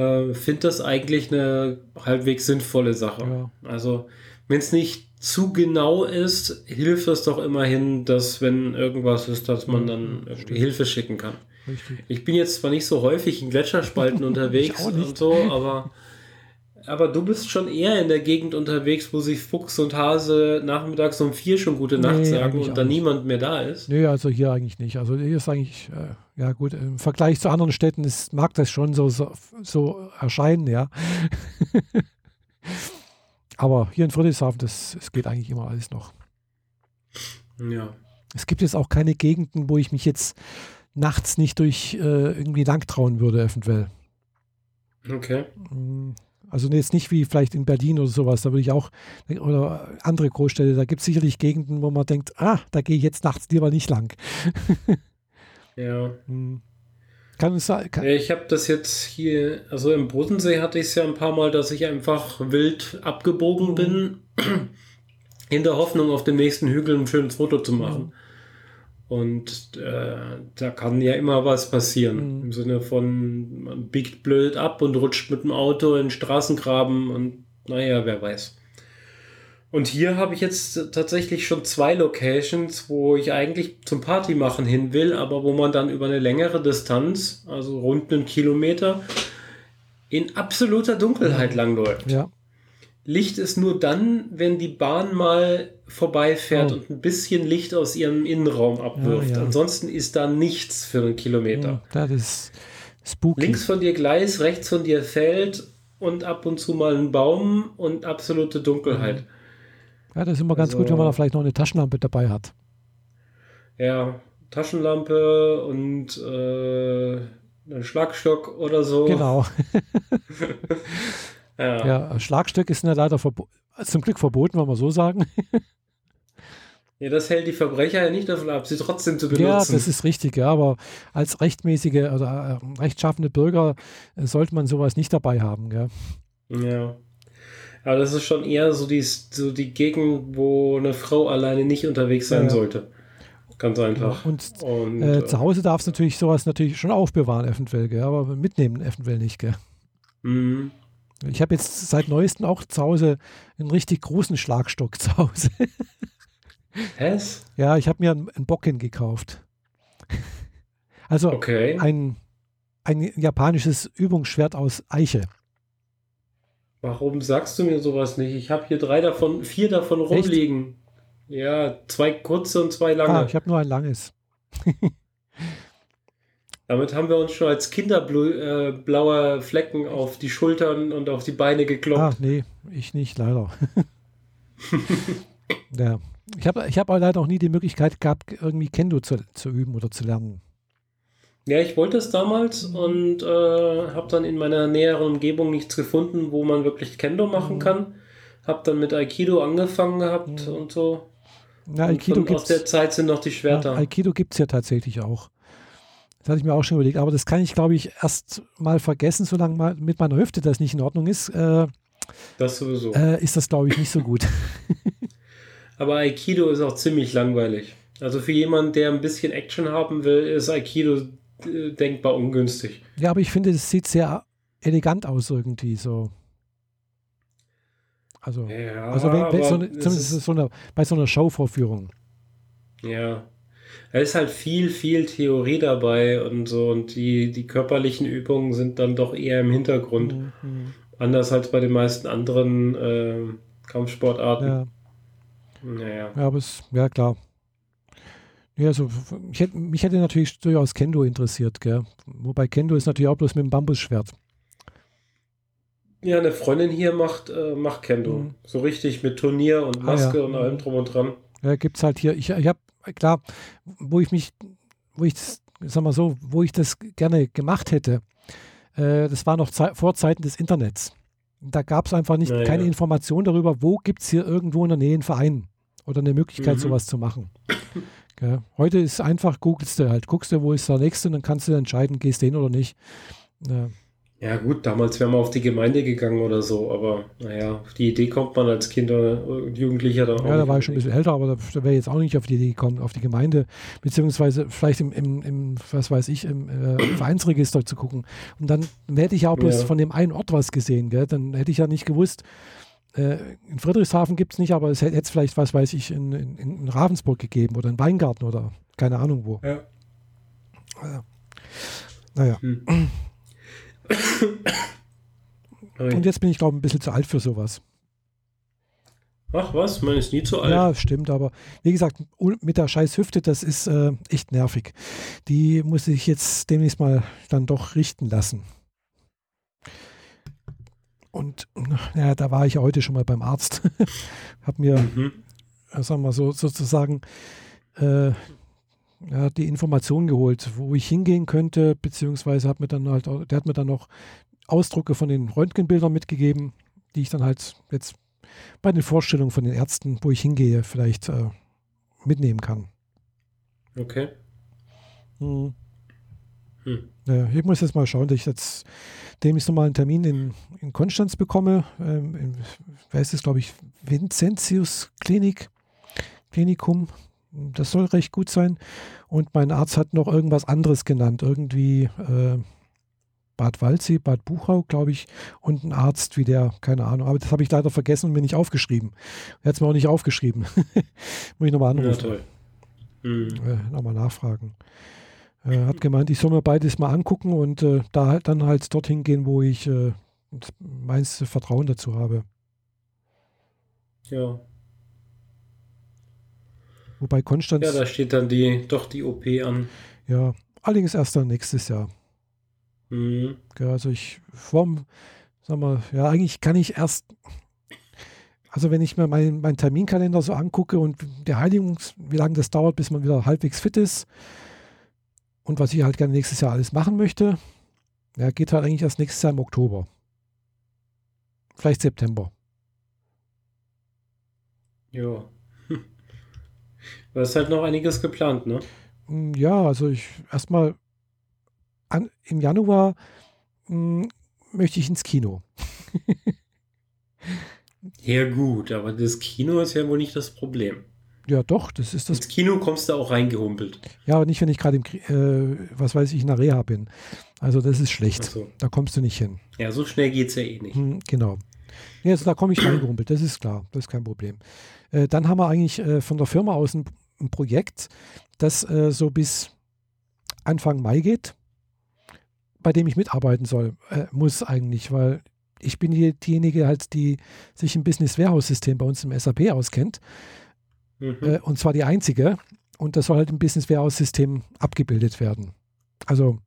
Äh, Finde das eigentlich eine halbwegs sinnvolle Sache. Ja. Also, wenn es nicht zu genau ist, hilft es doch immerhin, dass wenn irgendwas ist, dass man dann Hilfe schicken kann. Richtig. Ich bin jetzt zwar nicht so häufig in Gletscherspalten unterwegs und so, aber, aber du bist schon eher in der Gegend unterwegs, wo sich Fuchs und Hase nachmittags um vier schon gute Nacht nee, sagen und da niemand mehr da ist.
Nö, also hier eigentlich nicht. Also hier ist eigentlich, äh, ja gut, im Vergleich zu anderen Städten ist, mag das schon so, so, so erscheinen, ja. Aber hier in Friedrichshafen, das, das geht eigentlich immer alles noch.
Ja.
Es gibt jetzt auch keine Gegenden, wo ich mich jetzt nachts nicht durch äh, irgendwie lang trauen würde, eventuell.
Okay.
Mm, also jetzt nicht wie vielleicht in Berlin oder sowas, da würde ich auch, oder andere Großstädte, da gibt es sicherlich Gegenden, wo man denkt, ah, da gehe ich jetzt nachts lieber nicht lang.
ja.
Mm. Kann es sein?
Ich habe das jetzt hier, also im Bodensee hatte ich es ja ein paar Mal, dass ich einfach wild abgebogen mhm. bin, in der Hoffnung, auf dem nächsten Hügel ein schönes Foto zu machen. Und äh, da kann ja immer was passieren. Mhm. Im Sinne von, man biegt blöd ab und rutscht mit dem Auto in Straßengraben und naja, wer weiß. Und hier habe ich jetzt tatsächlich schon zwei Locations, wo ich eigentlich zum Party machen hin will, aber wo man dann über eine längere Distanz, also rund einen Kilometer, in absoluter Dunkelheit langläuft.
Ja.
Licht ist nur dann, wenn die Bahn mal vorbeifährt oh. und ein bisschen Licht aus ihrem Innenraum abwirft. Ja, ja. Ansonsten ist da nichts für einen Kilometer.
Ja, das ist spooky.
Links von dir Gleis, rechts von dir Feld und ab und zu mal ein Baum und absolute Dunkelheit.
Ja, das ist immer ganz also, gut, wenn man da vielleicht noch eine Taschenlampe dabei hat.
Ja, Taschenlampe und äh, einen Schlagstock oder so.
Genau. Ja. ja, Schlagstock ist ja leider zum Glück verboten, wollen wir so sagen.
Ja, das hält die Verbrecher ja nicht davon ab, sie trotzdem zu benutzen.
Ja, das ist richtig, ja, aber als rechtmäßige oder äh, rechtschaffende Bürger äh, sollte man sowas nicht dabei haben, ja.
Ja. Aber das ist schon eher so die, so die Gegend, wo eine Frau alleine nicht unterwegs sein ja. sollte. Ganz einfach.
Ja, und, und äh, zu Hause darfst du natürlich sowas natürlich schon aufbewahren, eventuell, gell? aber mitnehmen eventuell nicht. Gell?
Mhm.
Ich habe jetzt seit neuestem auch zu Hause einen richtig großen Schlagstock zu Hause.
Was?
Ja, ich habe mir einen, einen Bocken gekauft. Also okay. ein, ein japanisches Übungsschwert aus Eiche.
Warum sagst du mir sowas nicht? Ich habe hier drei davon, vier davon rumliegen. Echt? Ja, zwei kurze und zwei lange. Ah,
ich habe nur ein langes.
Damit haben wir uns schon als Kinder äh, blaue Flecken auf die Schultern und auf die Beine geklopft. Ah,
nee, ich nicht, leider. Ja. Ich habe ich hab aber leider auch nie die Möglichkeit gehabt, irgendwie Kendo zu, zu üben oder zu lernen.
Ja, ich wollte es damals und äh, habe dann in meiner näheren Umgebung nichts gefunden, wo man wirklich Kendo machen mhm. kann. Habe dann mit Aikido angefangen gehabt mhm. und so.
Ja, Aikido und
aus der Zeit sind noch die Schwerter.
Ja, Aikido gibt es ja tatsächlich auch. Das hatte ich mir auch schon überlegt. Aber das kann ich, glaube ich, erst mal vergessen, solange mal mit meiner Hüfte das nicht in Ordnung ist. Äh,
das sowieso.
Äh, ist das, glaube ich, nicht so gut.
Aber Aikido ist auch ziemlich langweilig. Also für jemanden, der ein bisschen Action haben will, ist Aikido äh, denkbar ungünstig.
Ja, aber ich finde, es sieht sehr elegant aus irgendwie so. Also, ja, also wenn, wenn so eine, zumindest so eine, bei so einer Showvorführung.
Ja. Da ist halt viel, viel Theorie dabei und so und die, die körperlichen Übungen sind dann doch eher im Hintergrund. Mhm. mhm. Anders als bei den meisten anderen äh, Kampfsportarten.
Ja. Naja. Ja, aber es, ja klar. Ja, also ich hätte, mich hätte natürlich durchaus Kendo interessiert, gell? Wobei Kendo ist natürlich auch bloß mit dem Bambusschwert.
Ja, eine Freundin hier macht, äh, macht Kendo. Mhm. So richtig mit Turnier und Maske ah, ja. und allem drum und dran.
Ja, gibt es halt hier. Ich, ich habe, klar, wo ich mich, wo ich das, sag mal so, wo ich das gerne gemacht hätte, äh, das war noch Ze vor Zeiten des Internets. Da gab es einfach nicht naja. keine Information darüber, wo gibt es hier irgendwo in der Nähe einen Verein oder eine Möglichkeit, mhm. sowas zu machen. Gell? Heute ist einfach, googelst du halt, guckst du, wo ist der nächste und dann kannst du entscheiden, gehst du hin oder nicht.
Ja. Ja, gut, damals wäre man auf die Gemeinde gegangen oder so, aber naja, auf die Idee kommt man als Kind oder Jugendlicher
dann auch. Ja, da war ich schon ein bisschen älter, aber da, da wäre jetzt auch nicht auf die Idee gekommen, auf die Gemeinde, beziehungsweise vielleicht im, im, im was weiß ich, im äh, Vereinsregister zu gucken. Und dann hätte ich ja auch bloß ja. von dem einen Ort was gesehen, gell? dann hätte ich ja nicht gewusst, äh, in Friedrichshafen gibt es nicht, aber es hätte es vielleicht, was weiß ich, in, in, in, Ravensburg gegeben oder in Weingarten oder keine Ahnung wo. Ja.
Naja.
naja. Hm. Und jetzt bin ich, glaube ich, ein bisschen zu alt für sowas.
Ach was, man ist nie zu alt.
Ja, stimmt, aber wie gesagt, mit der scheiß Hüfte, das ist äh, echt nervig. Die muss ich jetzt demnächst mal dann doch richten lassen. Und ja, da war ich ja heute schon mal beim Arzt. Hab mir, mhm. Äh, sagen wir so, sozusagen äh, ja, die Informationen geholt, wo ich hingehen könnte, beziehungsweise hat mir dann halt, der hat mir dann noch Ausdrucke von den Röntgenbildern mitgegeben, die ich dann halt jetzt bei den Vorstellungen von den Ärzten, wo ich hingehe, vielleicht äh, mitnehmen kann.
Okay.
Hm. Hm. Ja, ich muss jetzt mal schauen, dass ich jetzt demnächst nochmal einen Termin in, in Konstanz bekomme. Ähm, in, wer ist das, glaube ich, Vincentius Klinik, Klinikum das soll recht gut sein. Und mein Arzt hat noch irgendwas anderes genannt. Irgendwie äh, Bad Waldsee, Bad Buchau, glaube ich, und ein Arzt wie der, keine Ahnung. Aber das habe ich leider vergessen und mir nicht aufgeschrieben. Er hat es mir auch nicht aufgeschrieben. Muss ich nochmal anrufen. Ja, mhm. äh, nochmal nachfragen. Er hat gemeint, ich soll mir beides mal angucken und äh, da halt dann halt dorthin gehen, wo ich äh, meins Vertrauen dazu habe.
Ja.
Wobei Konstanz.
Ja, da steht dann die, doch die OP an.
Ja, allerdings erst dann nächstes Jahr. Mhm. Ja, also ich vom, sag mal, ja, eigentlich kann ich erst, also wenn ich mir meinen mein Terminkalender so angucke und der Heiligungs, wie lange das dauert, bis man wieder halbwegs fit ist und was ich halt gerne nächstes Jahr alles machen möchte, ja, geht halt eigentlich erst nächstes Jahr im Oktober. Vielleicht September.
Ja. Da ist halt noch einiges geplant, ne?
Mm, ja, also ich erstmal im Januar mh, mm, möchte ich ins Kino.
ja, gut, aber das Kino ist ja wohl nicht das Problem.
Ja, doch, das ist das.
Ins Kino kommst du auch reingehumpelt.
Ja, aber nicht, wenn ich gerade im, äh, was weiß ich, in der Reha bin. Also, das ist schlecht. So. Da kommst du nicht hin.
Ja, so schnell geht es ja eh nicht. Hm,
genau. Ja, also da komme ich reingehumpelt, das ist klar, das ist kein Problem. Äh, dann haben wir eigentlich äh, von der Firma aus ein ein Projekt, das äh, so bis Anfang Mai geht, bei dem ich mitarbeiten soll, äh, muss eigentlich, weil ich bin hier diejenige halt, die sich im Business Warehouse System bei uns im SAP auskennt. Mhm. Äh, und zwar die einzige. Und das soll halt im Business Warehouse System abgebildet werden. Also,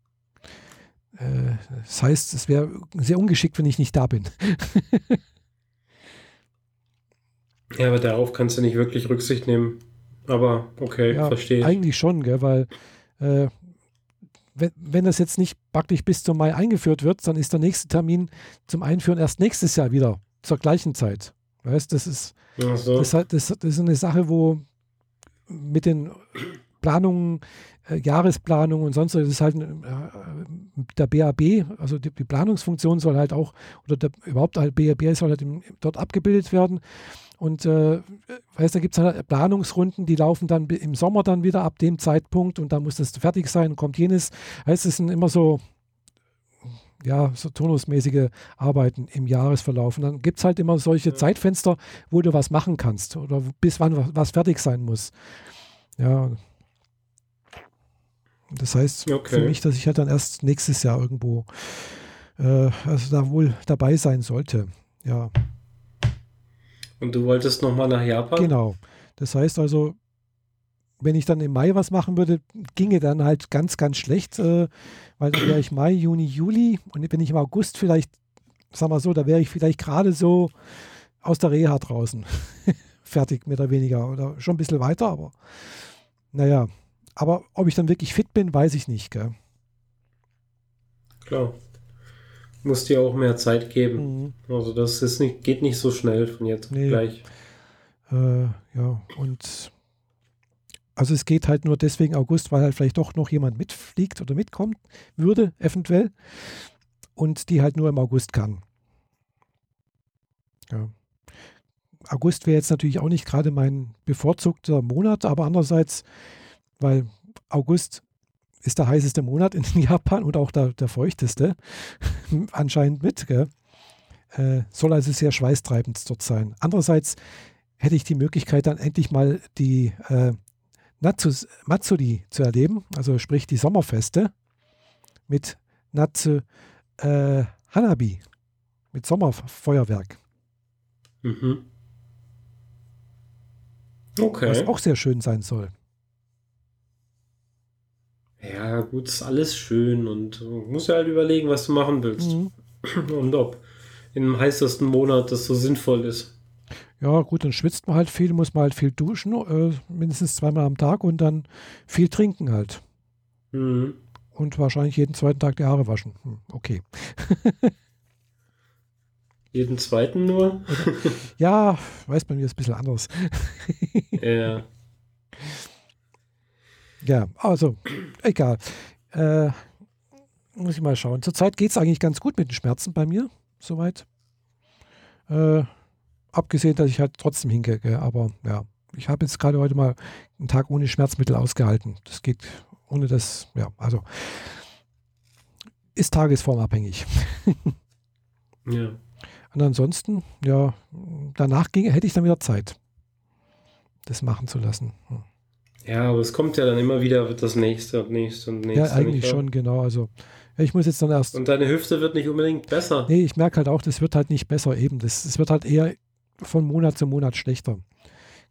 äh, das heißt, es wäre sehr ungeschickt, wenn ich nicht da bin.
Ja, aber darauf kannst du nicht wirklich Rücksicht nehmen. Aber okay, ja, verstehe ich.
Eigentlich schon, gell, weil äh, wenn, wenn das jetzt nicht praktisch bis zum Mai eingeführt wird, dann ist der nächste Termin zum Einführen erst nächstes Jahr wieder zur gleichen Zeit. Weißt, das ist, so. das, das, das ist eine Sache, wo mit den Planungen, äh, Jahresplanung und sonst, das ist halt äh, der BAB, also die, die, Planungsfunktion soll halt auch, oder der, überhaupt halt BAB soll halt im, dort abgebildet werden. Und äh, weißt, da gibt es halt Planungsrunden, die laufen dann im Sommer dann wieder ab dem Zeitpunkt und da muss das fertig sein, kommt jenes. Heißt, es sind immer so, ja, so turnusmäßige Arbeiten im Jahresverlauf. Und dann gibt es halt immer solche ja. Zeitfenster, wo du was machen kannst oder bis wann was fertig sein muss. Ja. Das heißt okay. für mich, dass ich halt dann erst nächstes Jahr irgendwo, äh, also da wohl dabei sein sollte. Ja.
Und du wolltest nochmal nach Japan?
Genau. Das heißt also, wenn ich dann im Mai was machen würde, ginge dann halt ganz, ganz schlecht, äh, weil dann wäre ich Mai, Juni, Juli und wenn ich im August vielleicht, sag mal so, da wäre ich vielleicht gerade so aus der Reha draußen. Fertig, mehr oder weniger. Oder schon ein bisschen weiter, aber naja. Aber ob ich dann wirklich fit bin, weiß ich nicht, gell?
Klar musst dir auch mehr Zeit geben. Mhm. Also das ist nicht, geht nicht so schnell von jetzt nee. gleich.
Äh, ja, und also es geht halt nur deswegen August, weil halt vielleicht doch noch jemand mitfliegt oder mitkommt würde, eventuell. Und die halt nur im August kann. Ja. August wäre jetzt natürlich auch nicht gerade mein bevorzugter Monat, aber andererseits, weil August ist der heißeste Monat in Japan und auch der, der feuchteste, anscheinend mit. Äh, soll also sehr schweißtreibend dort sein. Andererseits hätte ich die Möglichkeit, dann endlich mal die äh, Natsus, Matsuri zu erleben, also sprich die Sommerfeste mit Natsu äh, Hanabi, mit Sommerfeuerwerk. Mhm. Okay. Was auch sehr schön sein soll.
Ja, gut, ist alles schön und du musst ja halt überlegen, was du machen willst. Mhm. Und ob im heißesten Monat das so sinnvoll ist.
Ja, gut, dann schwitzt man halt viel, muss man halt viel duschen, äh, mindestens zweimal am Tag und dann viel trinken halt. Mhm. Und wahrscheinlich jeden zweiten Tag die Haare waschen. Hm, okay.
jeden zweiten nur?
ja, weiß man, mir ist ein bisschen anders. ja. Ja, also, egal. Äh, muss ich mal schauen. Zurzeit geht es eigentlich ganz gut mit den Schmerzen bei mir, soweit. Äh, abgesehen, dass ich halt trotzdem hingehe. Aber ja, ich habe jetzt gerade heute mal einen Tag ohne Schmerzmittel ausgehalten. Das geht ohne das, ja, also ist tagesformabhängig. ja. Und ansonsten, ja, danach ging, hätte ich dann wieder Zeit, das machen zu lassen. Hm.
Ja, aber es kommt ja dann immer wieder das nächste und nächste und nächste.
Ja, eigentlich schon, genau. Also ich muss jetzt dann erst.
Und deine Hüfte wird nicht unbedingt besser.
Nee, ich merke halt auch, das wird halt nicht besser eben. Das, das wird halt eher von Monat zu Monat schlechter.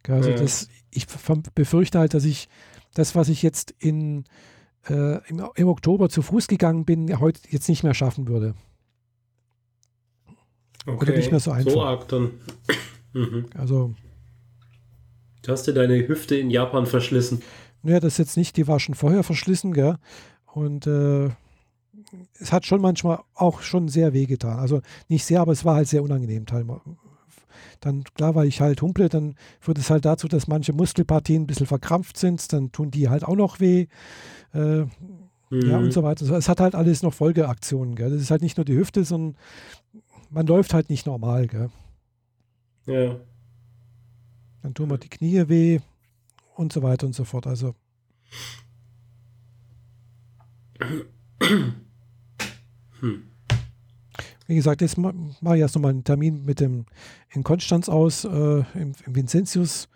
Also ja. das, ich befürchte halt, dass ich das, was ich jetzt in, äh, im, im, Oktober zu Fuß gegangen bin, heute jetzt nicht mehr schaffen würde.
Okay. Oder nicht mehr so einfach. So arg dann.
mhm. Also
Du hast dir deine Hüfte in Japan verschlissen.
Naja, das ist jetzt nicht, die war schon vorher verschlissen, gell? Und äh, es hat schon manchmal auch schon sehr wehgetan. Also nicht sehr, aber es war halt sehr unangenehm teilweise. Dann, klar, weil ich halt humple, dann führt es halt dazu, dass manche Muskelpartien ein bisschen verkrampft sind, dann tun die halt auch noch weh. Äh, mhm. Ja, und so weiter. Es hat halt alles noch Folgeaktionen, gell? Das ist halt nicht nur die Hüfte, sondern man läuft halt nicht normal, gell?
Ja.
Dann tun wir die Knie weh und so weiter und so fort. Also. Wie gesagt, jetzt mache ich erst nochmal einen Termin mit dem in Konstanz aus, äh, im, im Vincentius.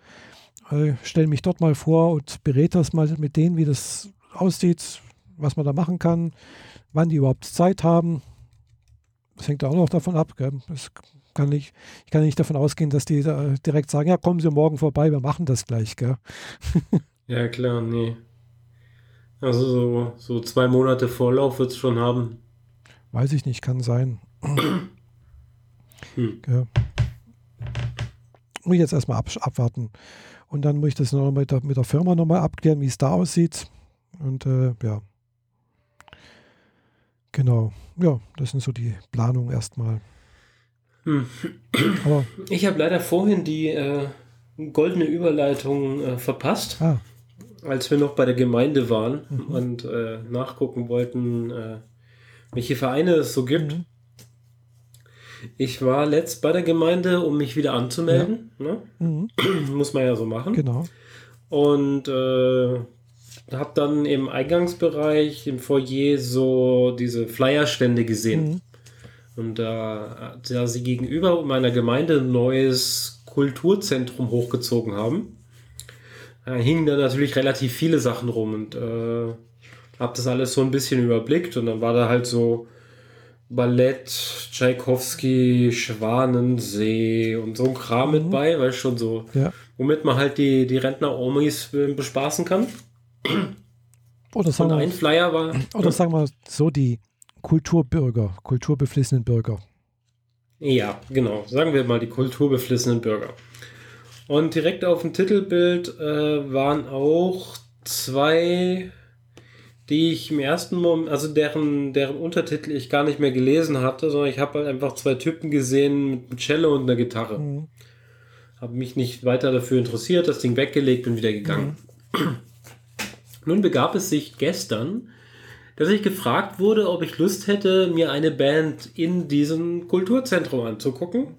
Äh, Stelle mich dort mal vor und berät das mal mit denen, wie das aussieht, was man da machen kann, wann die überhaupt Zeit haben. Das hängt auch noch davon ab. Kann nicht, ich kann nicht davon ausgehen, dass die da direkt sagen, ja, kommen Sie morgen vorbei, wir machen das gleich,
ja, klar, nee. Also so, so zwei Monate Vorlauf wird es schon haben.
Weiß ich nicht, kann sein. Hm. ja. muss ich jetzt erstmal ab, abwarten. Und dann muss ich das noch mit der, mit der Firma nochmal abklären, wie es da aussieht. Und äh, ja. Genau. Ja, das sind so die Planungen erstmal.
Hm. Aber ich habe leider vorhin die äh, goldene Überleitung äh, verpasst, ah. als wir noch bei der Gemeinde waren mhm. und äh, nachgucken wollten, äh, welche Vereine es so gibt. Mhm. Ich war letzt bei der Gemeinde, um mich wieder anzumelden. Ja. Ne? Mhm. Muss man ja so machen.
Genau.
Und äh, habe dann im Eingangsbereich, im Foyer, so diese Flyerstände gesehen. Mhm. Und da, da sie gegenüber meiner Gemeinde ein neues Kulturzentrum hochgezogen haben, äh, hingen da natürlich relativ viele Sachen rum und äh, habe das alles so ein bisschen überblickt und dann war da halt so Ballett, Tchaikovsky, Schwanensee und so ein Kram mhm. mit bei, weil schon so, ja. womit man halt die, die Rentner-Omis äh, bespaßen kann.
Oder sagen,
und ein Flyer war.
Oder sagen wir so, die Kulturbürger, kulturbeflissenen Bürger.
Ja, genau. Sagen wir mal die kulturbeflissenen Bürger. Und direkt auf dem Titelbild äh, waren auch zwei die ich im ersten Moment, also deren, deren Untertitel ich gar nicht mehr gelesen hatte, sondern ich habe halt einfach zwei Typen gesehen mit einem Cello und einer Gitarre. Mhm. Habe mich nicht weiter dafür interessiert, das Ding weggelegt und wieder gegangen. Mhm. Nun begab es sich gestern, dass ich gefragt wurde, ob ich Lust hätte, mir eine Band in diesem Kulturzentrum anzugucken.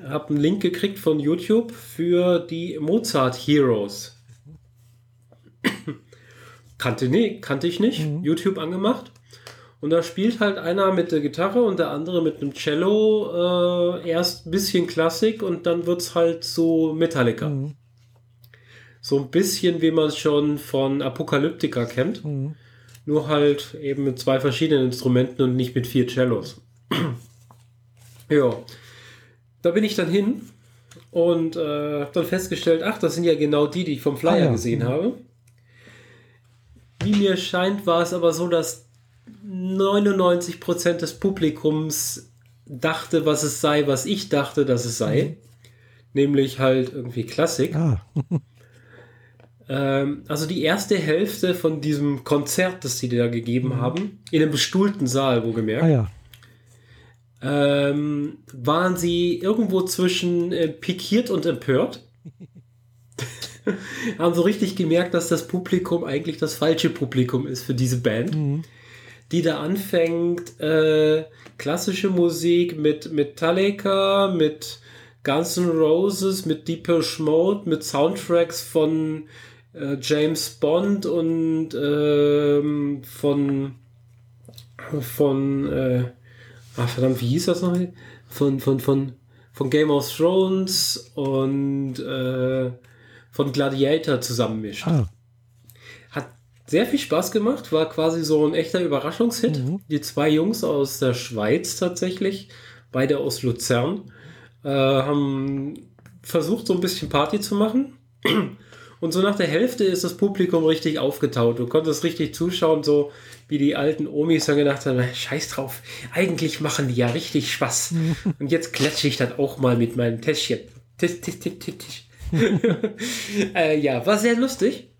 Habe einen Link gekriegt von YouTube für die Mozart Heroes. Kannte, nee, kannte ich nicht. Mhm. YouTube angemacht. Und da spielt halt einer mit der Gitarre und der andere mit einem Cello. Äh, erst ein bisschen Klassik und dann wird es halt so Metallica. Mhm. So ein bisschen, wie man es schon von Apokalyptika kennt. Mhm. Nur halt eben mit zwei verschiedenen Instrumenten und nicht mit vier Cellos. ja. Da bin ich dann hin und äh, habe dann festgestellt, ach, das sind ja genau die, die ich vom Flyer ah, ja. gesehen mhm. habe. Wie mir scheint, war es aber so, dass 99% des Publikums dachte, was es sei, was ich dachte, dass es sei. Mhm. Nämlich halt irgendwie Klassik. Ah. ähm, also die erste Hälfte von diesem Konzert, das sie da gegeben mhm. haben, in einem bestuhlten Saal, wo gemerkt. Ah, ja. ähm, waren sie irgendwo zwischen äh, pikiert und empört. haben so richtig gemerkt, dass das Publikum eigentlich das falsche Publikum ist für diese Band. Mhm. Die da anfängt, äh, klassische Musik mit Metallica, mit Guns N' Roses, mit Deepish Mode, mit Soundtracks von äh, James Bond und ähm, von von äh, ach verdammt, wie hieß das noch? Von, von, von, von Game of Thrones und äh, von Gladiator zusammenmischt. Ah. Hat sehr viel Spaß gemacht, war quasi so ein echter Überraschungshit. Mhm. Die zwei Jungs aus der Schweiz tatsächlich, beide aus Luzern, äh, haben versucht, so ein bisschen Party zu machen. Und so nach der Hälfte ist das Publikum richtig aufgetaut. Du konntest richtig zuschauen, so wie die alten Omis dann gedacht haben, scheiß drauf, eigentlich machen die ja richtig Spaß. Mhm. Und jetzt klatsche ich dann auch mal mit meinem Täschchen. Tisch, Tisch, Tisch, Tisch. äh, ja, war sehr lustig.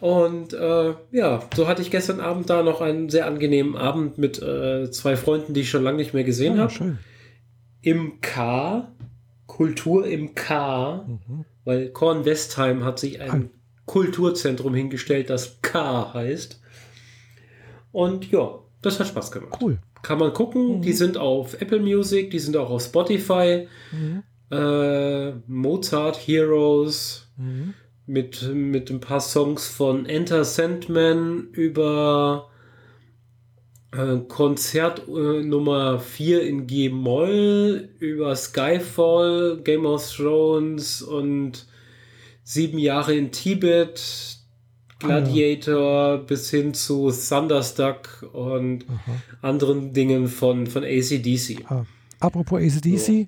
Und äh, ja, so hatte ich gestern Abend da noch einen sehr angenehmen Abend mit äh, zwei Freunden, die ich schon lange nicht mehr gesehen oh, habe. Im K, Kultur im K, mhm. weil Korn Westheim hat sich ein ah. Kulturzentrum hingestellt, das K heißt. Und ja, das hat Spaß gemacht.
Cool.
Kann man gucken, mhm. die sind auf Apple Music, die sind auch auf Spotify. Mhm äh, Mozart Heroes mhm. mit, mit ein paar Songs von Enter Sandman über äh, Konzert äh, Nummer 4 in G-Moll, über Skyfall, Game of Thrones und Sieben Jahre in Tibet, Gladiator ah, ja. bis hin zu Thunderstruck und Aha. anderen Dingen von, von ACDC.
Ah. Apropos ACDC, so.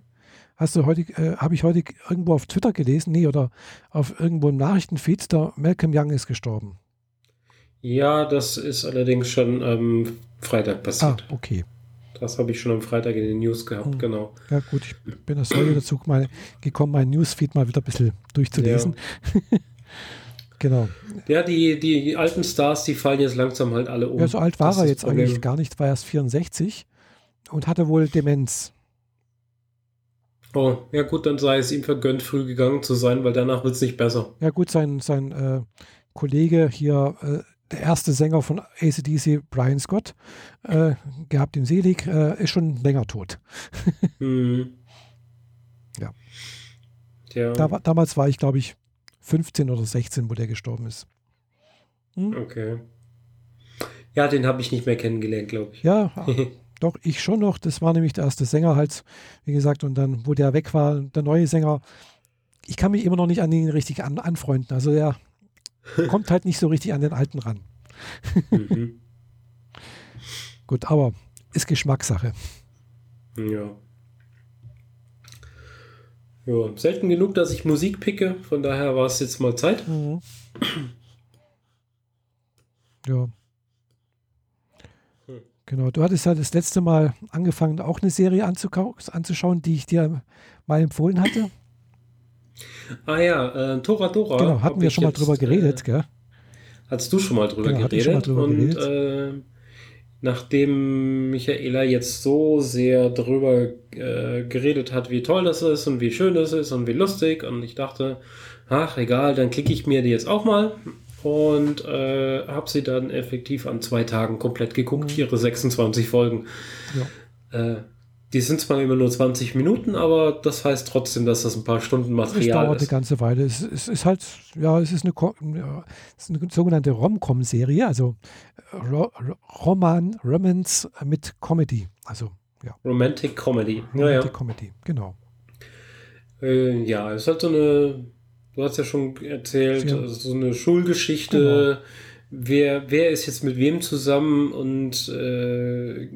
Hast du heute, äh, habe ich heute irgendwo auf Twitter gelesen, nee, oder auf irgendwo im Nachrichtenfeed, der Malcolm Young ist gestorben.
Ja, das ist allerdings schon am Freitag passiert.
Ah, okay.
Das habe ich schon am Freitag in den News gehabt, hm. genau.
Ja, gut, ich bin das heute dazu mal gekommen, mein Newsfeed mal wieder ein bisschen durchzulesen. Ja. genau.
Ja, die, die alten Stars, die fallen jetzt langsam halt alle um.
Ja, so alt war das er jetzt eigentlich gar nicht, war erst 64 und hatte wohl Demenz.
Oh, ja gut, dann sei es ihm vergönnt, früh gegangen zu sein, weil danach wird es nicht besser.
Ja gut, sein, sein äh, Kollege hier, äh, der erste Sänger von ACDC, Brian Scott, äh, gehabt ihm selig, äh, ist schon länger tot. hm. Ja. ja. Da, damals war ich, glaube ich, 15 oder 16, wo der gestorben ist.
Hm? Okay. Ja, den habe ich nicht mehr kennengelernt, glaube ich.
Ja, Doch, ich schon noch. Das war nämlich der erste Sänger halt, wie gesagt. Und dann, wo der weg war, der neue Sänger, ich kann mich immer noch nicht an ihn richtig an, anfreunden. Also der kommt halt nicht so richtig an den alten ran. mhm. Gut, aber ist Geschmackssache.
Ja. Ja, selten genug, dass ich Musik picke. Von daher war es jetzt mal Zeit. Mhm.
Ja. Genau, du hattest ja das letzte Mal angefangen, auch eine Serie anzuschauen, die ich dir mal empfohlen hatte.
Ah ja, äh, Toradora.
Genau, hatten wir schon mal drüber geredet, äh, gell?
Hast du schon mal drüber genau, geredet? Mal drüber und geredet. Äh, nachdem Michaela jetzt so sehr drüber äh, geredet hat, wie toll das ist und wie schön das ist und wie lustig, und ich dachte, ach egal, dann klicke ich mir die jetzt auch mal und äh, habe sie dann effektiv an zwei Tagen komplett geguckt, mhm. ihre 26 Folgen. Ja. Äh, die sind zwar immer nur 20 Minuten, aber das heißt trotzdem, dass das ein paar Stunden Material ist. Es dauert
ist. eine ganze Weile. Es, es, ist halt, ja, es ist eine, es ist eine sogenannte Rom-Com-Serie, also Ro Roman, Romance mit Comedy. Also, ja.
Romantic Comedy.
Romantic ja, ja. Comedy, genau.
Äh, ja, es ist halt so eine Du hast ja schon erzählt, ja. Also so eine Schulgeschichte. Genau. Wer, wer ist jetzt mit wem zusammen und äh,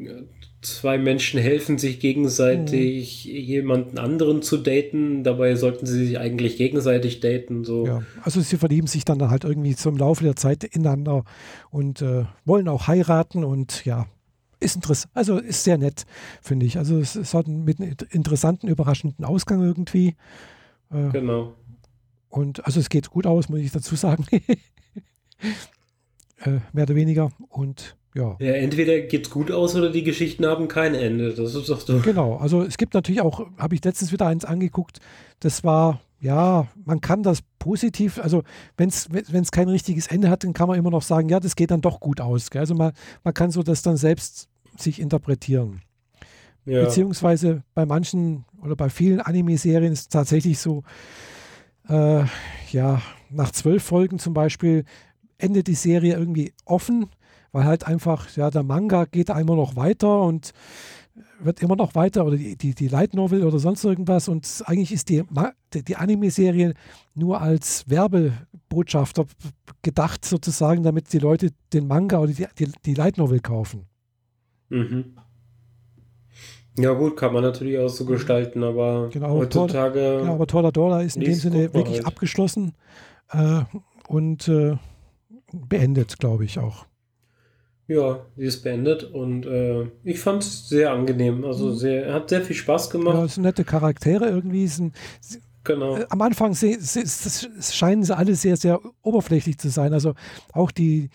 zwei Menschen helfen sich gegenseitig, mhm. jemanden anderen zu daten. Dabei sollten sie sich eigentlich gegenseitig daten. So.
Ja, also sie verlieben sich dann halt irgendwie im Laufe der Zeit ineinander und äh, wollen auch heiraten und ja, ist interessant. Also ist sehr nett, finde ich. Also es, es hat einen, mit einem interessanten, überraschenden Ausgang irgendwie.
Äh, genau.
Und also es geht gut aus, muss ich dazu sagen. äh, mehr oder weniger. Und ja.
Ja, entweder geht es gut aus oder die Geschichten haben kein Ende. Das ist doch so.
Genau, also es gibt natürlich auch, habe ich letztens wieder eins angeguckt, das war, ja, man kann das positiv, also wenn es kein richtiges Ende hat, dann kann man immer noch sagen, ja, das geht dann doch gut aus. Gell? Also man, man kann so das dann selbst sich interpretieren. Ja. Beziehungsweise bei manchen oder bei vielen Anime-Serien ist es tatsächlich so, äh, ja, nach zwölf Folgen zum Beispiel endet die Serie irgendwie offen, weil halt einfach, ja, der Manga geht immer noch weiter und wird immer noch weiter oder die, die, die Light Novel oder sonst irgendwas und eigentlich ist die, die Anime-Serie nur als Werbebotschafter gedacht sozusagen, damit die Leute den Manga oder die, die, die Light Novel kaufen.
Mhm. Ja, gut, kann man natürlich auch so gestalten, aber
genau,
heutzutage.
Tor, genau, aber Toradora ist in dem Sinne wirklich halt. abgeschlossen äh, und äh, beendet, glaube ich auch.
Ja, die ist beendet und äh, ich fand es sehr angenehm. Also mhm. sehr, hat sehr viel Spaß gemacht. Ja,
es sind nette Charaktere irgendwie. Sind,
genau.
Äh, am Anfang se, se, se, scheinen sie alle sehr, sehr oberflächlich zu sein. Also auch die,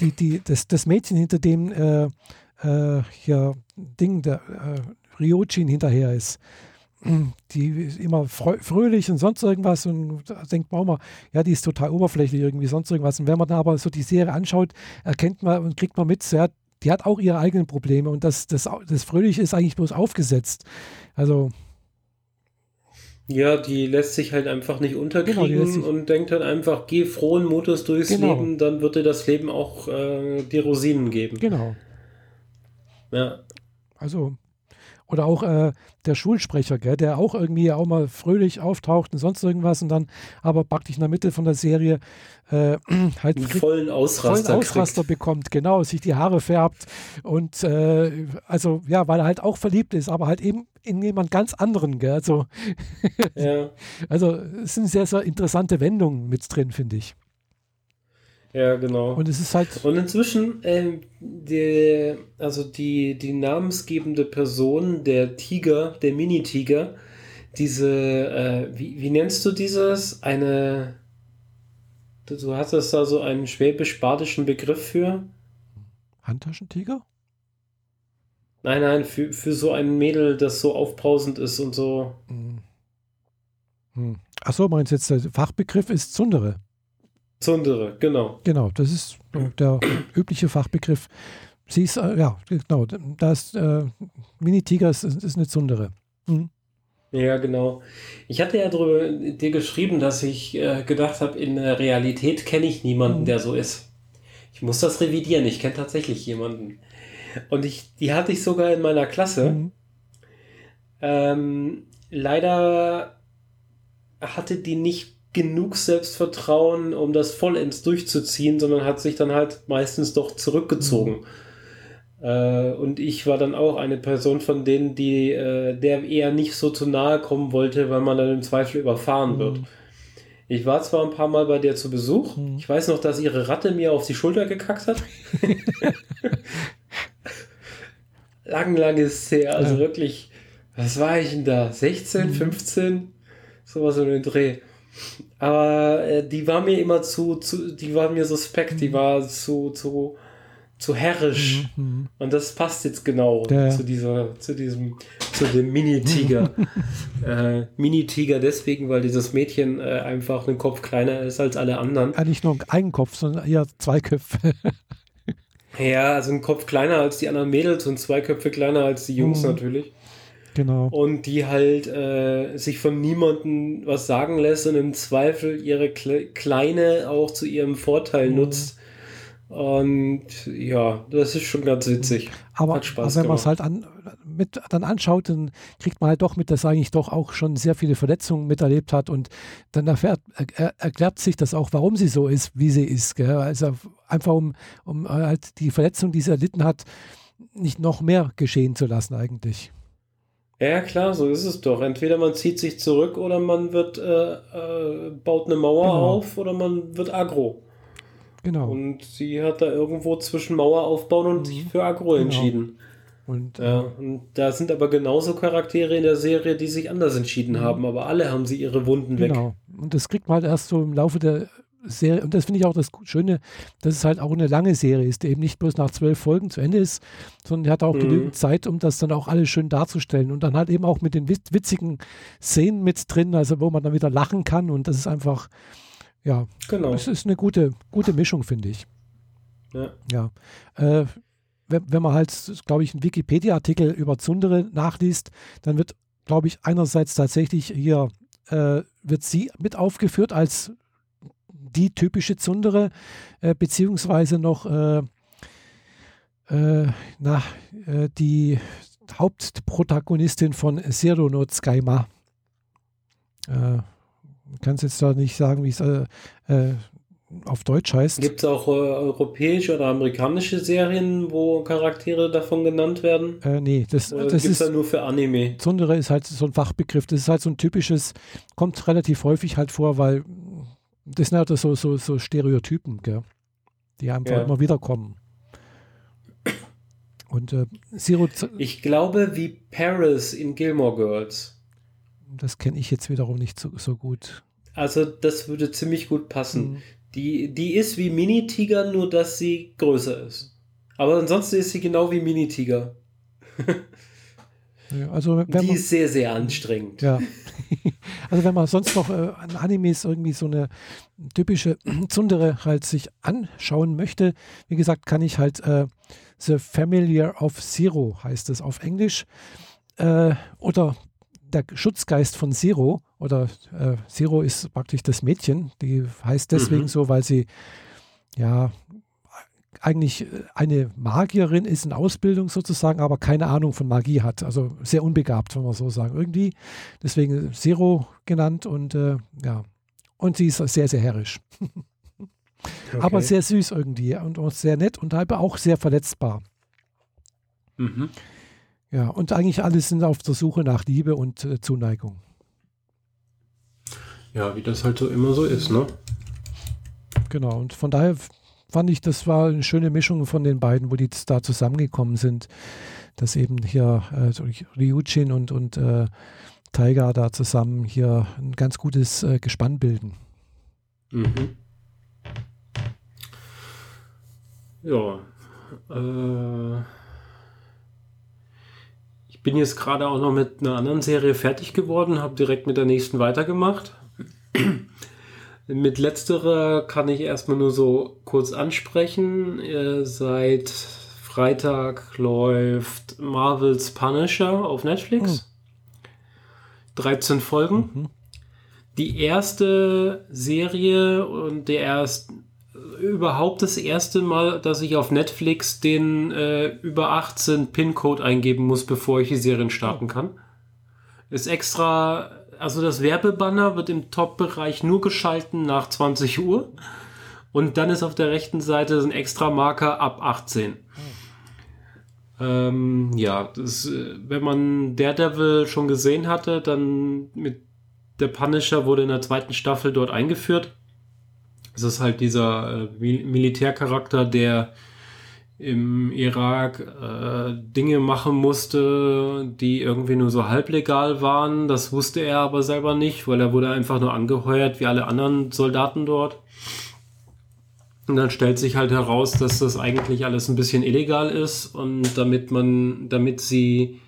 die, die, das, das Mädchen, hinter dem äh, äh, hier Ding, der äh, Ryojin hinterher ist. Die ist immer fröhlich und sonst irgendwas und da denkt man mal, ja, die ist total oberflächlich irgendwie, sonst irgendwas. Und wenn man dann aber so die Serie anschaut, erkennt man und kriegt man mit, ja, die hat auch ihre eigenen Probleme und das, das, das Fröhliche ist eigentlich bloß aufgesetzt. Also.
Ja, die lässt sich halt einfach nicht unterkriegen genau, und denkt dann einfach, geh frohen Mutes durchs genau. Leben, dann wird dir das Leben auch äh, die Rosinen geben.
Genau.
Ja.
Also, oder auch äh, der Schulsprecher, gell, der auch irgendwie auch mal fröhlich auftaucht und sonst irgendwas und dann aber praktisch in der Mitte von der Serie äh, halt
einen vollen Ausraster, vollen
Ausraster bekommt, genau, sich die Haare färbt und äh, also ja, weil er halt auch verliebt ist, aber halt eben in jemand ganz anderen, gell, also,
ja.
also es sind sehr, sehr interessante Wendungen mit drin, finde ich.
Ja, genau.
Und es ist halt.
Und inzwischen, äh, die, also die, die namensgebende Person, der Tiger, der Mini-Tiger, diese, äh, wie, wie nennst du dieses? Eine. Du, du hattest da so einen schwäbisch-badischen Begriff für?
Handtaschentiger?
Nein, nein, für, für so ein Mädel, das so aufbrausend ist und so. Hm.
Hm. Achso, meinst du jetzt, der Fachbegriff ist Zundere?
Zundere, genau.
Genau, das ist der übliche Fachbegriff. Sie ist, äh, ja, genau, das äh, Mini-Tiger ist, ist, eine Zundere. Mhm.
Ja, genau. Ich hatte ja darüber dir geschrieben, dass ich äh, gedacht habe, in der Realität kenne ich niemanden, mhm. der so ist. Ich muss das revidieren. Ich kenne tatsächlich jemanden. Und ich, die hatte ich sogar in meiner Klasse. Mhm. Ähm, leider hatte die nicht genug Selbstvertrauen, um das vollends durchzuziehen, sondern hat sich dann halt meistens doch zurückgezogen. Mhm. Äh, und ich war dann auch eine Person von denen, die äh, der eher nicht so zu nahe kommen wollte, weil man dann im Zweifel überfahren mhm. wird. Ich war zwar ein paar Mal bei der zu Besuch. Mhm. Ich weiß noch, dass ihre Ratte mir auf die Schulter gekackt hat. lang, lang ist her. Also ja. wirklich, was war ich denn da? 16, 15? Mhm. Sowas in den Dreh. Aber äh, die war mir immer zu, zu, die war mir suspekt, die mhm. war zu, zu, zu herrisch. Mhm, mhm. Und das passt jetzt genau ja. zu dieser, zu diesem, zu dem Mini-Tiger. äh, Mini-Tiger deswegen, weil dieses Mädchen äh, einfach einen Kopf kleiner ist als alle anderen.
Ja, nicht nur ein Kopf, sondern eher zwei Köpfe.
ja, also ein Kopf kleiner als die anderen Mädels und zwei Köpfe kleiner als die Jungs mhm. natürlich.
Genau.
Und die halt äh, sich von niemandem was sagen lässt und im Zweifel ihre Kle Kleine auch zu ihrem Vorteil mhm. nutzt. Und ja, das ist schon ganz witzig.
Aber, aber wenn man es halt an, mit, dann anschaut, dann kriegt man halt doch mit, dass eigentlich doch auch schon sehr viele Verletzungen miterlebt hat und dann erfährt, er, erklärt sich das auch, warum sie so ist, wie sie ist. Gell? Also einfach um, um halt die Verletzung, die sie erlitten hat, nicht noch mehr geschehen zu lassen eigentlich.
Ja, klar, so ist es doch. Entweder man zieht sich zurück oder man wird, äh, äh, baut eine Mauer genau. auf oder man wird aggro.
Genau.
Und sie hat da irgendwo zwischen Mauer aufbauen und mhm. sich für aggro genau. entschieden. Und, ja, äh, und da sind aber genauso Charaktere in der Serie, die sich anders entschieden mhm. haben, aber alle haben sie ihre Wunden genau. weg. Genau.
Und das kriegt man halt erst so im Laufe der Serie, und das finde ich auch das Schöne, dass es halt auch eine lange Serie ist, die eben nicht bloß nach zwölf Folgen zu Ende ist, sondern die hat auch mhm. genügend Zeit, um das dann auch alles schön darzustellen. Und dann halt eben auch mit den witzigen Szenen mit drin, also wo man dann wieder lachen kann. Und das ist einfach, ja, genau. es ist eine gute, gute Mischung, finde ich.
Ja.
ja. Äh, wenn, wenn man halt, glaube ich, einen Wikipedia-Artikel über Zundere nachliest, dann wird, glaube ich, einerseits tatsächlich hier äh, wird sie mit aufgeführt als die typische Zundere, äh, beziehungsweise noch äh, äh, na, äh, die Hauptprotagonistin von Zero no Tsukaima. Äh, kannst jetzt da nicht sagen, wie es äh, äh, auf Deutsch heißt.
Gibt es auch europäische oder amerikanische Serien, wo Charaktere davon genannt werden?
Äh, nee, das,
oder
das ist
da nur für Anime.
Zundere ist halt so ein Fachbegriff. Das ist halt so ein typisches, kommt relativ häufig halt vor, weil das sind halt so, so, so Stereotypen, gell? die einfach ja. immer wieder kommen. Und äh, Zero.
Ich glaube, wie Paris in Gilmore Girls.
Das kenne ich jetzt wiederum nicht so, so gut.
Also, das würde ziemlich gut passen. Mhm. Die, die ist wie Mini-Tiger, nur dass sie größer ist. Aber ansonsten ist sie genau wie Mini-Tiger.
Also
die man, ist sehr, sehr anstrengend.
Ja. Also wenn man sonst noch äh, an Animes irgendwie so eine typische Zundere halt sich anschauen möchte, wie gesagt, kann ich halt äh, The Familiar of Zero heißt es auf Englisch äh, oder der Schutzgeist von Zero oder äh, Zero ist praktisch das Mädchen, die heißt deswegen mhm. so, weil sie ja eigentlich äh, eine Magierin ist in Ausbildung sozusagen, aber keine Ahnung von Magie hat. Also sehr unbegabt, wenn man so sagen. Irgendwie. Deswegen Zero genannt und äh, ja. Und sie ist sehr, sehr herrisch. okay. Aber sehr süß irgendwie und, und sehr nett und halt auch sehr verletzbar.
Mhm.
Ja, und eigentlich alles sind auf der Suche nach Liebe und äh, Zuneigung.
Ja, wie das halt so immer so ist, ne?
Genau, und von daher fand ich, das war eine schöne Mischung von den beiden, wo die da zusammengekommen sind. Dass eben hier äh, Ryujin und, und äh, Tiger da zusammen hier ein ganz gutes äh, Gespann bilden. Mhm.
Ja. Äh, ich bin jetzt gerade auch noch mit einer anderen Serie fertig geworden, habe direkt mit der nächsten weitergemacht. Mit letzterer kann ich erstmal nur so kurz ansprechen. Seit Freitag läuft Marvels Punisher auf Netflix. Mhm. 13 Folgen. Mhm. Die erste Serie und der erste überhaupt das erste Mal, dass ich auf Netflix den äh, über 18 PIN-Code eingeben muss, bevor ich die Serien starten kann. Ist extra, also das Werbebanner wird im Top-Bereich nur geschalten nach 20 Uhr. Und dann ist auf der rechten Seite ein extra Marker ab 18. Ähm, ja, das, äh, wenn man Daredevil schon gesehen hatte, dann mit der Punisher wurde in der zweiten Staffel dort eingeführt. Es ist halt dieser äh, Militärcharakter, der im Irak äh, Dinge machen musste, die irgendwie nur so halblegal waren. Das wusste er aber selber nicht, weil er wurde einfach nur angeheuert wie alle anderen Soldaten dort. Und dann stellt sich halt heraus, dass das eigentlich alles ein bisschen illegal ist und damit man, damit sie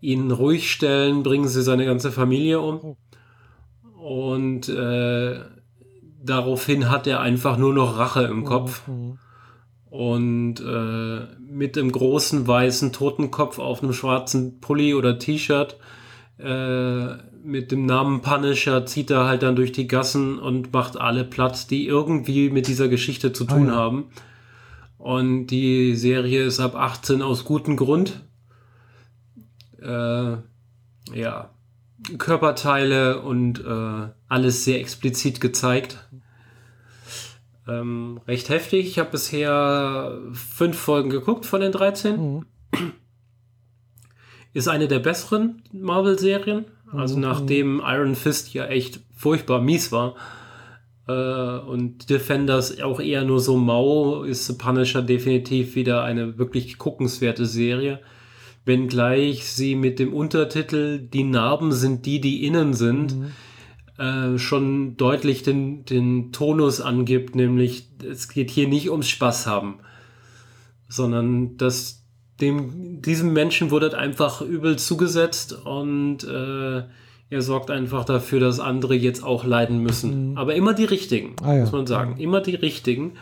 ihn ruhig stellen, bringen sie seine ganze Familie um. Und äh, daraufhin hat er einfach nur noch Rache im Kopf. Mhm. Und äh, mit dem großen weißen Totenkopf auf einem schwarzen Pulli oder T-Shirt äh, mit dem Namen Punisher zieht er halt dann durch die Gassen und macht alle platt, die irgendwie mit dieser Geschichte zu tun ah, ja. haben. Und die Serie ist ab 18 aus gutem Grund. Äh, ja, Körperteile und äh, alles sehr explizit gezeigt. Ähm, recht heftig. Ich habe bisher fünf Folgen geguckt von den 13. Mhm. Ist eine der besseren Marvel-Serien. Also mhm. nachdem Iron Fist ja echt furchtbar mies war äh, und Defenders auch eher nur so mau, ist The Punisher definitiv wieder eine wirklich guckenswerte Serie. Wenngleich sie mit dem Untertitel Die Narben sind die, die innen sind, mhm. Äh, schon deutlich den, den Tonus angibt, nämlich es geht hier nicht ums Spaß haben, sondern dass dem, diesem Menschen wurde einfach übel zugesetzt und äh, er sorgt einfach dafür, dass andere jetzt auch leiden müssen. Mhm. Aber immer die richtigen, ah, ja. muss man sagen. Mhm. Immer die richtigen.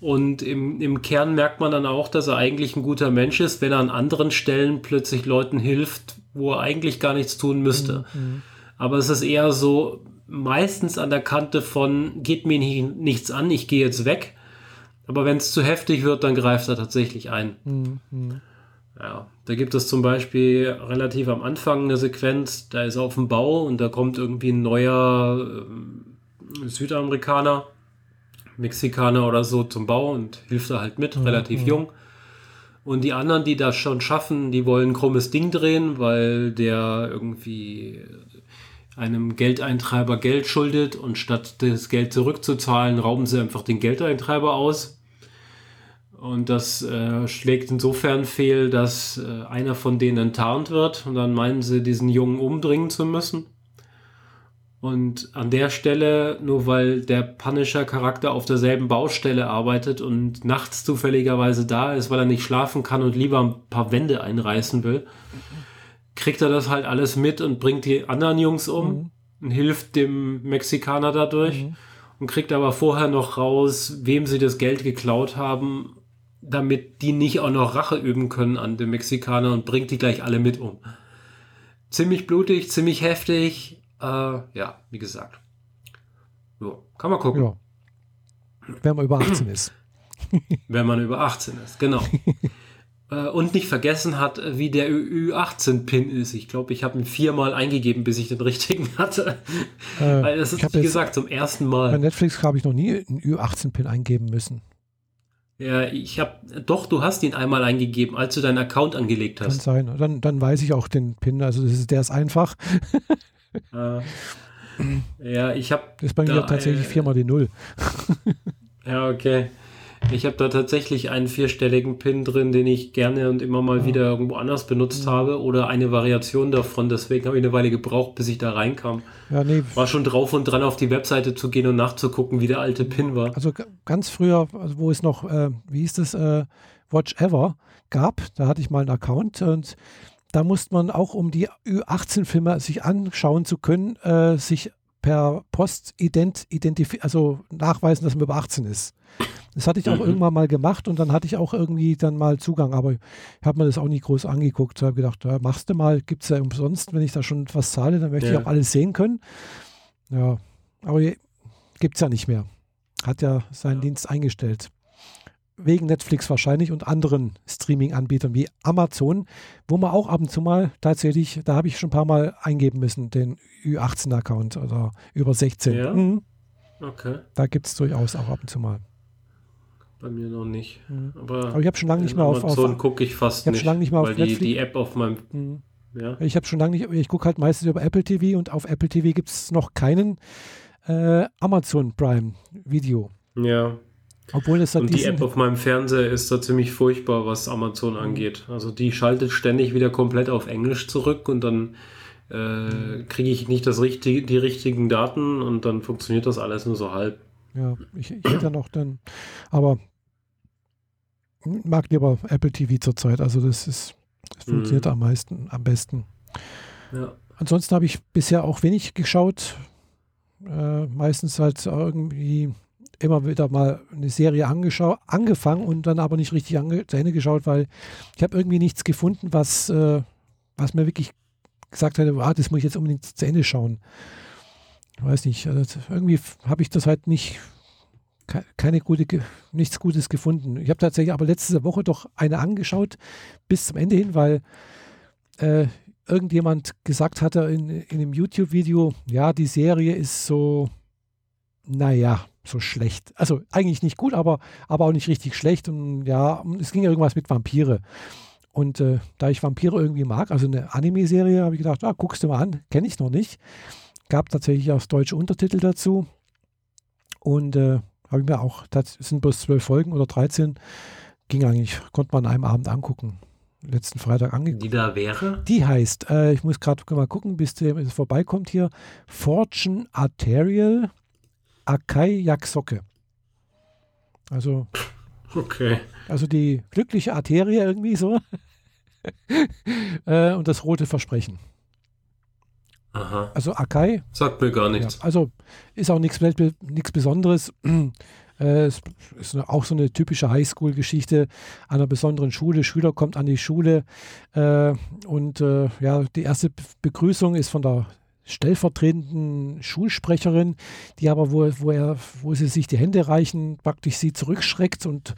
Und im, im Kern merkt man dann auch, dass er eigentlich ein guter Mensch ist, wenn er an anderen Stellen plötzlich Leuten hilft, wo er eigentlich gar nichts tun müsste. Mhm. Aber es ist eher so meistens an der Kante von, geht mir nichts an, ich gehe jetzt weg. Aber wenn es zu heftig wird, dann greift er tatsächlich ein. Mhm. Ja, da gibt es zum Beispiel relativ am Anfang eine Sequenz, da ist er auf dem Bau und da kommt irgendwie ein neuer äh, Südamerikaner, Mexikaner oder so zum Bau und hilft da halt mit, mhm. relativ jung. Und die anderen, die das schon schaffen, die wollen ein krummes Ding drehen, weil der irgendwie einem Geldeintreiber Geld schuldet und statt das Geld zurückzuzahlen, rauben sie einfach den Geldeintreiber aus und das äh, schlägt insofern fehl, dass äh, einer von denen enttarnt wird und dann meinen sie, diesen Jungen umbringen zu müssen. Und an der Stelle, nur weil der Punisher-Charakter auf derselben Baustelle arbeitet und nachts zufälligerweise da ist, weil er nicht schlafen kann und lieber ein paar Wände einreißen will, kriegt er das halt alles mit und bringt die anderen Jungs um mhm. und hilft dem Mexikaner dadurch. Mhm und kriegt aber vorher noch raus, wem sie das Geld geklaut haben damit die nicht auch noch Rache üben können an den Mexikanern und bringt die gleich alle mit um. Ziemlich blutig, ziemlich heftig. Äh, ja, wie gesagt. So, kann man gucken. Ja.
Wenn man über 18 ist.
Wenn man über 18 ist, genau. äh, und nicht vergessen hat, wie der Ü18-Pin ist. Ich glaube, ich habe ihn viermal eingegeben, bis ich den richtigen hatte. Äh, Weil das ist, wie gesagt, zum ersten Mal.
Bei Netflix habe ich noch nie einen Ü18-Pin eingeben müssen.
Ja, ich habe, doch, du hast ihn einmal eingegeben, als du deinen Account angelegt hast.
Kann sein. Dann, dann weiß ich auch den PIN, also das ist, der ist einfach.
äh, ja, ich habe.
Das ist bei mir tatsächlich äh, viermal die Null.
ja, okay. Ich habe da tatsächlich einen vierstelligen Pin drin, den ich gerne und immer mal wieder irgendwo anders benutzt mhm. habe oder eine Variation davon. Deswegen habe ich eine Weile gebraucht, bis ich da reinkam. Ja, nee. War schon drauf und dran, auf die Webseite zu gehen und nachzugucken, wie der alte Pin war.
Also ganz früher, also wo es noch, äh, wie hieß das, äh, Watch Ever gab, da hatte ich mal einen Account und da musste man auch, um die Ü18-Filme sich anschauen zu können, äh, sich per Post ident, also nachweisen, dass man über 18 ist. Das hatte ich auch mhm. irgendwann mal gemacht und dann hatte ich auch irgendwie dann mal Zugang, aber ich habe mir das auch nicht groß angeguckt. Ich habe gedacht, ja, machst du mal, gibt es ja umsonst, wenn ich da schon was zahle, dann möchte ja. ich auch alles sehen können. Ja, aber gibt es ja nicht mehr. Hat ja seinen ja. Dienst eingestellt. Wegen Netflix wahrscheinlich und anderen Streaming-Anbietern wie Amazon, wo man auch ab und zu mal tatsächlich, da habe ich schon ein paar Mal eingeben müssen, den Ü18-Account oder über 16. Ja? Mhm. Okay. Da gibt es durchaus auch ab und zu mal.
Bei mir noch nicht.
Mhm. Aber, Aber, ich habe schon lange nicht mehr auf
Amazon gucke ich fast
ich nicht. schon lange nicht mehr auf
Netflix. Die, die App auf meinem.
Mhm. Ja. Ich habe schon lange nicht. Ich gucke halt meistens über Apple TV und auf Apple TV gibt es noch keinen äh, Amazon Prime Video.
Ja.
Obwohl es
Und die App auf meinem Fernseher ist da ziemlich furchtbar, was Amazon mhm. angeht. Also die schaltet ständig wieder komplett auf Englisch zurück und dann äh, mhm. kriege ich nicht das richtige, die richtigen Daten und dann funktioniert das alles nur so halb.
Ja, ich, ich hätte noch dann, aber mag lieber Apple TV zurzeit. Also das ist, das funktioniert mhm. am meisten, am besten. Ja. Ansonsten habe ich bisher auch wenig geschaut. Äh, meistens halt irgendwie immer wieder mal eine Serie angefangen und dann aber nicht richtig zu Ende geschaut, weil ich habe irgendwie nichts gefunden, was, äh, was mir wirklich gesagt hätte, ah, das muss ich jetzt unbedingt zu Ende schauen. Ich weiß nicht, also irgendwie habe ich das halt nicht, keine gute, nichts Gutes gefunden. Ich habe tatsächlich aber letzte Woche doch eine angeschaut bis zum Ende hin, weil äh, irgendjemand gesagt hatte in, in einem YouTube-Video, ja, die Serie ist so, naja, so schlecht. Also eigentlich nicht gut, aber, aber auch nicht richtig schlecht. Und ja, es ging ja irgendwas mit Vampire. Und äh, da ich Vampire irgendwie mag, also eine Anime-Serie, habe ich gedacht, ah, guckst du mal an, kenne ich noch nicht. Gab tatsächlich auch deutsche Untertitel dazu. Und äh, habe ich mir auch, das sind bloß zwölf Folgen oder 13, ging eigentlich, konnte man an einem Abend angucken. Letzten Freitag angeguckt.
Die da wäre?
Die heißt, äh, ich muss gerade mal gucken, bis es vorbeikommt hier, Fortune Arterial Akai Yaksoke. Also.
Okay.
Also die glückliche Arterie irgendwie so. äh, und das rote Versprechen.
Aha.
Also Akai.
Sagt mir gar nichts.
Ja, also ist auch nichts Besonderes. Äh, es ist auch so eine typische Highschool-Geschichte einer besonderen Schule. Schüler kommt an die Schule äh, und äh, ja, die erste Begrüßung ist von der stellvertretenden Schulsprecherin, die aber, wo, wo, er, wo sie sich die Hände reichen, praktisch sie zurückschreckt und,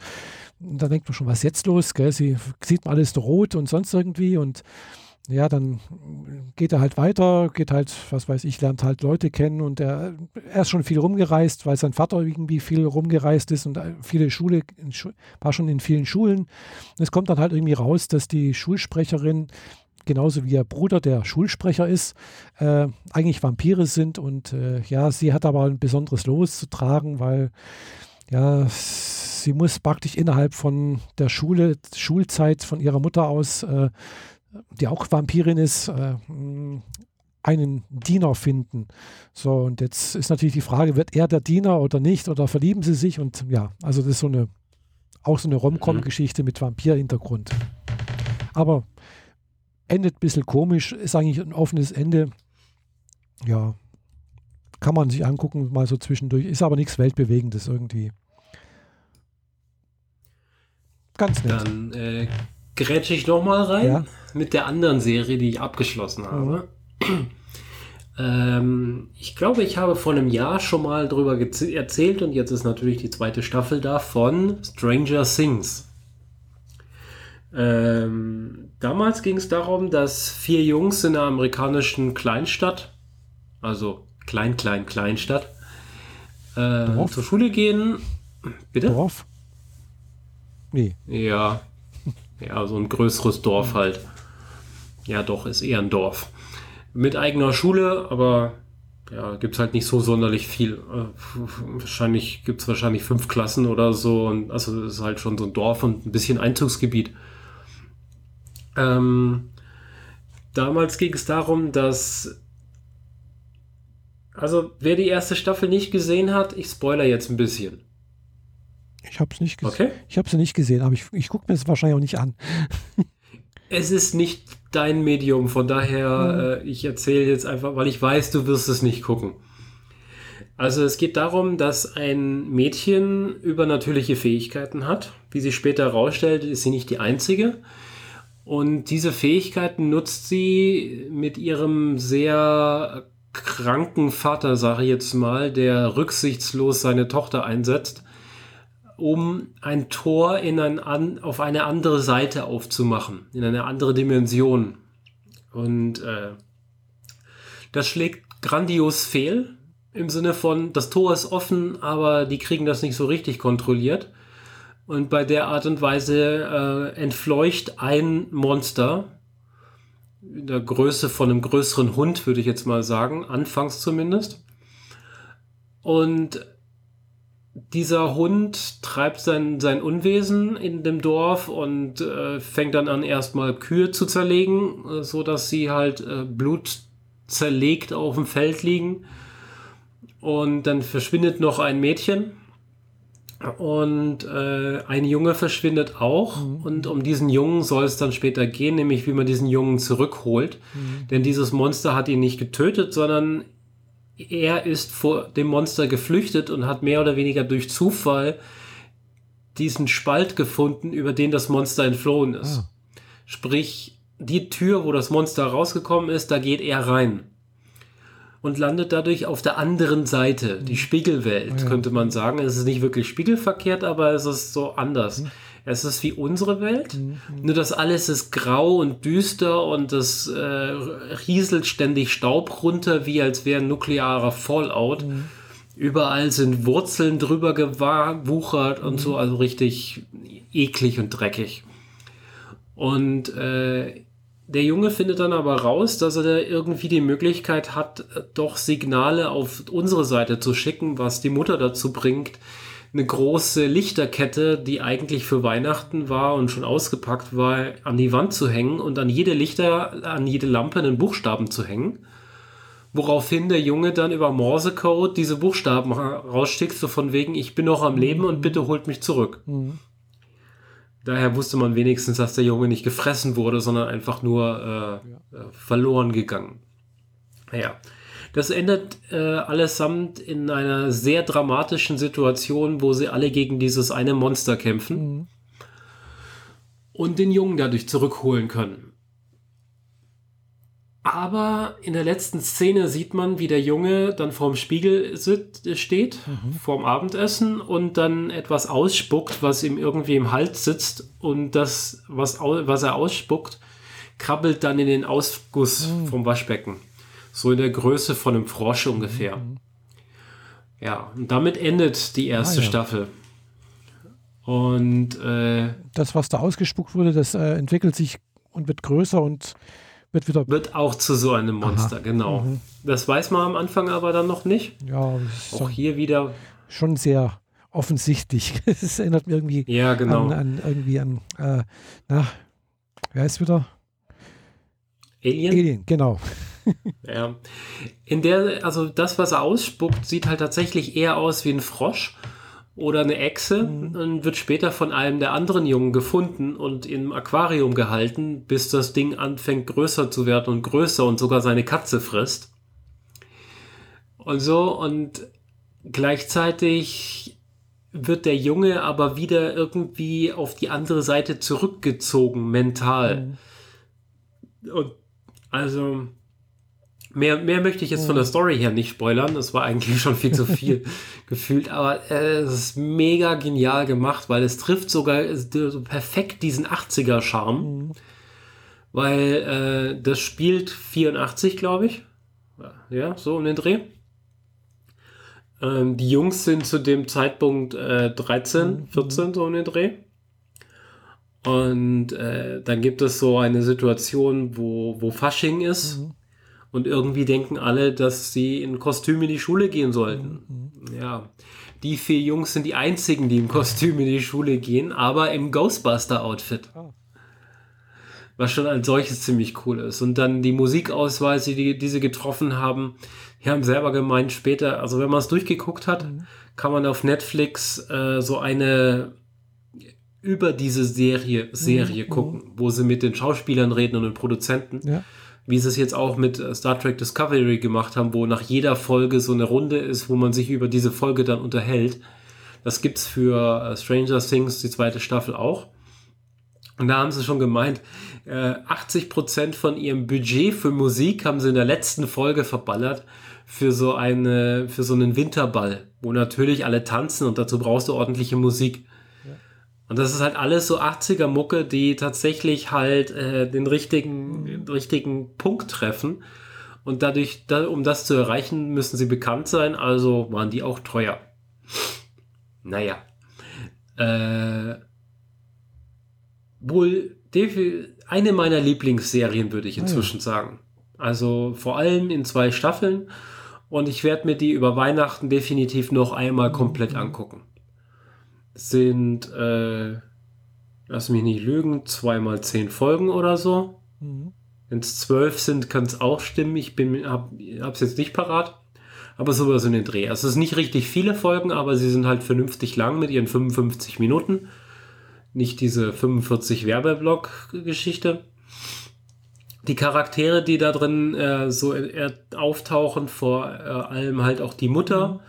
und dann denkt man schon, was ist jetzt los? Gell? Sie sieht man alles rot und sonst irgendwie und ja, dann geht er halt weiter, geht halt, was weiß ich, lernt halt Leute kennen und er, er ist schon viel rumgereist, weil sein Vater irgendwie viel rumgereist ist und viele Schule, war schon in vielen Schulen. es kommt dann halt irgendwie raus, dass die Schulsprecherin genauso wie ihr Bruder, der Schulsprecher ist, äh, eigentlich Vampire sind. Und äh, ja, sie hat aber ein besonderes Los zu tragen, weil ja, sie muss praktisch innerhalb von der Schule, Schulzeit von ihrer Mutter aus, äh, die auch Vampirin ist, äh, einen Diener finden. So, und jetzt ist natürlich die Frage, wird er der Diener oder nicht? Oder verlieben sie sich? Und ja, also das ist so eine, auch so eine Rom-Com-Geschichte mit Vampir-Hintergrund. Aber endet ein bisschen komisch, ist eigentlich ein offenes Ende. Ja, kann man sich angucken, mal so zwischendurch. Ist aber nichts Weltbewegendes irgendwie.
Ganz nett. Dann äh, grätsche ich nochmal rein ja. mit der anderen Serie, die ich abgeschlossen habe. Mhm. ähm, ich glaube, ich habe vor einem Jahr schon mal drüber erzählt und jetzt ist natürlich die zweite Staffel da von Stranger Things. Ähm, damals ging es darum, dass vier Jungs in einer amerikanischen Kleinstadt, also Klein, Klein, Kleinstadt, äh, zur Schule gehen.
Bitte? Dorf?
Nee. Ja. Ja, so ein größeres Dorf halt. Ja, doch, ist eher ein Dorf. Mit eigener Schule, aber ja, gibt es halt nicht so sonderlich viel. Äh, wahrscheinlich gibt es wahrscheinlich fünf Klassen oder so. Und also es ist halt schon so ein Dorf und ein bisschen Einzugsgebiet. Ähm, damals ging es darum, dass also, wer die erste Staffel nicht gesehen hat, ich spoiler jetzt ein bisschen.
Ich habe es nicht gesehen. Okay. Ich habe sie nicht gesehen, aber ich, ich gucke mir es wahrscheinlich auch nicht an.
es ist nicht dein Medium, von daher, mhm. äh, ich erzähle jetzt einfach, weil ich weiß, du wirst es nicht gucken. Also es geht darum, dass ein Mädchen übernatürliche Fähigkeiten hat. Wie sich später herausstellt, ist sie nicht die einzige. Und diese Fähigkeiten nutzt sie mit ihrem sehr kranken Vater, sage ich jetzt mal, der rücksichtslos seine Tochter einsetzt, um ein Tor in ein an, auf eine andere Seite aufzumachen, in eine andere Dimension. Und äh, das schlägt grandios fehl, im Sinne von, das Tor ist offen, aber die kriegen das nicht so richtig kontrolliert. Und bei der Art und Weise äh, entfleucht ein Monster, in der Größe von einem größeren Hund, würde ich jetzt mal sagen, anfangs zumindest. Und dieser Hund treibt sein, sein Unwesen in dem Dorf und äh, fängt dann an, erstmal Kühe zu zerlegen, äh, so dass sie halt äh, Blut zerlegt auf dem Feld liegen. Und dann verschwindet noch ein Mädchen und äh, ein Junge verschwindet auch. Mhm. Und um diesen Jungen soll es dann später gehen, nämlich wie man diesen Jungen zurückholt. Mhm. Denn dieses Monster hat ihn nicht getötet, sondern er ist vor dem Monster geflüchtet und hat mehr oder weniger durch Zufall diesen Spalt gefunden, über den das Monster entflohen ist. Ah. Sprich, die Tür, wo das Monster rausgekommen ist, da geht er rein und landet dadurch auf der anderen Seite, die mhm. Spiegelwelt, ja. könnte man sagen. Es ist nicht wirklich spiegelverkehrt, aber es ist so anders. Mhm. Es ist wie unsere Welt, mhm. nur das alles ist grau und düster und es äh, rieselt ständig Staub runter, wie als wäre ein nuklearer Fallout. Mhm. Überall sind Wurzeln drüber gewuchert und so, mhm. also richtig eklig und dreckig. Und äh, der Junge findet dann aber raus, dass er da irgendwie die Möglichkeit hat, doch Signale auf unsere Seite zu schicken, was die Mutter dazu bringt, eine große Lichterkette, die eigentlich für Weihnachten war und schon ausgepackt war, an die Wand zu hängen und an jede Lichter, an jede Lampe einen Buchstaben zu hängen. Woraufhin der Junge dann über Morsecode diese Buchstaben rausschickt, so von wegen, ich bin noch am Leben und bitte holt mich zurück. Mhm. Daher wusste man wenigstens, dass der Junge nicht gefressen wurde, sondern einfach nur äh, ja. Äh, verloren gegangen. Naja, das endet äh, allesamt in einer sehr dramatischen Situation, wo sie alle gegen dieses eine Monster kämpfen mhm. und den Jungen dadurch zurückholen können. Aber in der letzten Szene sieht man, wie der Junge dann vorm Spiegel steht, mhm. vorm Abendessen und dann etwas ausspuckt, was ihm irgendwie im Hals sitzt und das, was, was er ausspuckt, krabbelt dann in den Ausguss mhm. vom Waschbecken. So in der Größe von einem Frosch ungefähr. Mhm. Ja, und damit endet die erste ah, ja. Staffel. Und äh,
das, was da ausgespuckt wurde, das äh, entwickelt sich und wird größer und wird wieder.
Wird auch zu so einem Monster, Aha. genau. Mhm. Das weiß man am Anfang aber dann noch nicht.
Ja,
auch hier wieder.
Schon sehr offensichtlich. Es erinnert mich irgendwie
ja, genau.
an, an irgendwie an, äh, na, wer ist wieder?
Alien?
Alien, genau.
ja. In der, also das, was er ausspuckt, sieht halt tatsächlich eher aus wie ein Frosch oder eine Echse mhm. und wird später von einem der anderen Jungen gefunden und im Aquarium gehalten, bis das Ding anfängt größer zu werden und größer und sogar seine Katze frisst. Und so und gleichzeitig wird der Junge aber wieder irgendwie auf die andere Seite zurückgezogen mental. Mhm. Und also Mehr, mehr möchte ich jetzt von der Story her nicht spoilern. Das war eigentlich schon viel zu viel gefühlt. Aber äh, es ist mega genial gemacht, weil es trifft sogar so perfekt diesen 80er-Charme. Mhm. Weil äh, das spielt 84, glaube ich. Ja, so um den Dreh. Ähm, die Jungs sind zu dem Zeitpunkt äh, 13, 14, mhm. so um den Dreh. Und äh, dann gibt es so eine Situation, wo, wo Fasching ist. Mhm Und irgendwie denken alle, dass sie in Kostüm in die Schule gehen sollten. Mhm. Ja. Die vier Jungs sind die einzigen, die im Kostüm in die Schule gehen, aber im Ghostbuster-Outfit. Oh. Was schon als solches ziemlich cool ist. Und dann die Musikausweise, die, die sie getroffen haben, die haben selber gemeint später, also wenn man es durchgeguckt hat, mhm. kann man auf Netflix äh, so eine über diese Serie, Serie mhm. gucken, wo sie mit den Schauspielern reden und den Produzenten. Ja. Wie sie es jetzt auch mit äh, Star Trek Discovery gemacht haben, wo nach jeder Folge so eine Runde ist, wo man sich über diese Folge dann unterhält. Das gibt's für äh, Stranger Things, die zweite Staffel auch. Und da haben sie schon gemeint, äh, 80% von ihrem Budget für Musik haben sie in der letzten Folge verballert für so eine, für so einen Winterball, wo natürlich alle tanzen und dazu brauchst du ordentliche Musik. Und das ist halt alles so 80er Mucke, die tatsächlich halt äh, den richtigen, den richtigen Punkt treffen. Und dadurch, da, um das zu erreichen, müssen sie bekannt sein, also waren die auch teuer. Naja. Äh, wohl eine meiner Lieblingsserien, würde ich ah, inzwischen ja. sagen. Also vor allem in zwei Staffeln. Und ich werde mir die über Weihnachten definitiv noch einmal komplett mhm. angucken sind, äh, lass mich nicht lügen, zweimal zehn Folgen oder so. Mhm. Wenn es zwölf sind, kann es auch stimmen. Ich bin, hab, hab's jetzt nicht parat. Aber sowas in den Dreh. Also es sind nicht richtig viele Folgen, aber sie sind halt vernünftig lang mit ihren 55 Minuten. Nicht diese 45 Werbeblock-Geschichte. Die Charaktere, die da drin äh, so auftauchen, vor äh, allem halt auch die Mutter. Mhm.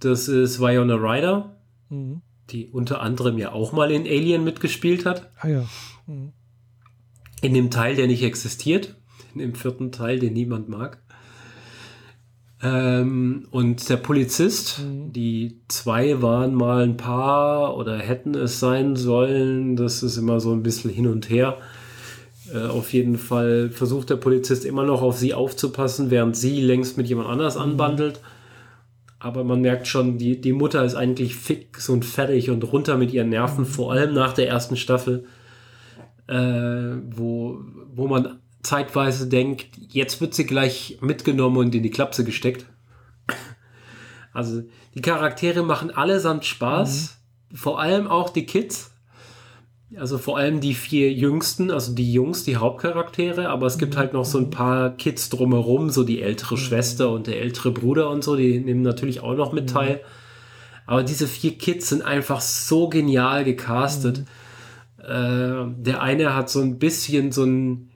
Das ist Viona Ryder. Mhm die unter anderem ja auch mal in Alien mitgespielt hat.
Ah ja. Mhm.
In dem Teil, der nicht existiert. In dem vierten Teil, den niemand mag. Ähm, und der Polizist, mhm. die zwei waren mal ein Paar oder hätten es sein sollen. Das ist immer so ein bisschen hin und her. Äh, auf jeden Fall versucht der Polizist immer noch auf sie aufzupassen, während sie längst mit jemand anders mhm. Aber man merkt schon, die, die Mutter ist eigentlich fix und fertig und runter mit ihren Nerven, vor allem nach der ersten Staffel, äh, wo, wo man zeitweise denkt, jetzt wird sie gleich mitgenommen und in die Klapse gesteckt. Also die Charaktere machen allesamt Spaß, mhm. vor allem auch die Kids. Also vor allem die vier Jüngsten, also die Jungs, die Hauptcharaktere, aber es gibt halt noch so ein paar Kids drumherum, so die ältere mhm. Schwester und der ältere Bruder und so, die nehmen natürlich auch noch mit mhm. teil. Aber diese vier Kids sind einfach so genial gecastet. Mhm. Äh, der eine hat so ein bisschen so ein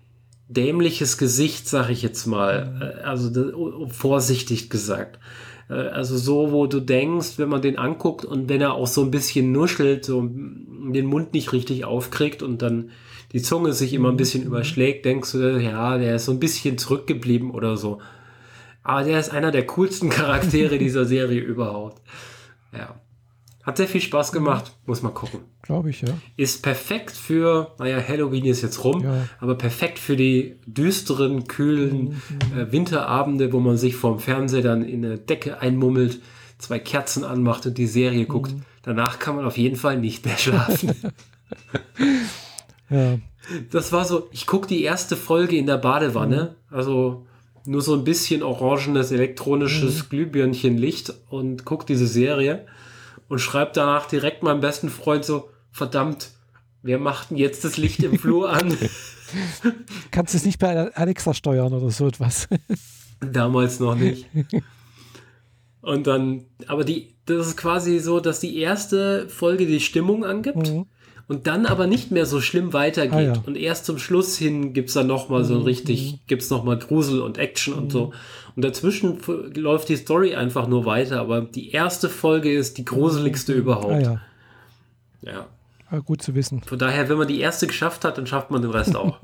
dämliches Gesicht, sag ich jetzt mal. Äh, also vorsichtig gesagt. Äh, also so, wo du denkst, wenn man den anguckt und wenn er auch so ein bisschen nuschelt, so den Mund nicht richtig aufkriegt und dann die Zunge sich immer ein bisschen mhm. überschlägt, denkst du, ja, der ist so ein bisschen zurückgeblieben oder so. Aber der ist einer der coolsten Charaktere dieser Serie überhaupt. Ja. Hat sehr viel Spaß gemacht, muss man gucken.
Glaube ich, ja.
Ist perfekt für, naja, Halloween ist jetzt rum, ja. aber perfekt für die düsteren, kühlen mhm. äh, Winterabende, wo man sich vorm Fernseher dann in eine Decke einmummelt, zwei Kerzen anmacht und die Serie guckt. Mhm. Danach kann man auf jeden Fall nicht mehr schlafen. ja. Das war so, ich gucke die erste Folge in der Badewanne, mhm. also nur so ein bisschen orangenes elektronisches mhm. Glühbirnchenlicht und gucke diese Serie und schreibt danach direkt meinem besten Freund so, verdammt, wir machten jetzt das Licht im Flur an.
Kannst du es nicht bei Alexa steuern oder so etwas?
Damals noch nicht. Und dann, aber die, das ist quasi so, dass die erste Folge die Stimmung angibt mhm. und dann aber nicht mehr so schlimm weitergeht. Ah, ja. Und erst zum Schluss hin gibt es dann nochmal mhm. so richtig, mhm. gibt es nochmal Grusel und Action mhm. und so. Und dazwischen läuft die Story einfach nur weiter, aber die erste Folge ist die gruseligste mhm. überhaupt. Ah,
ja.
ja.
Ah, gut zu wissen.
Von daher, wenn man die erste geschafft hat, dann schafft man den Rest auch.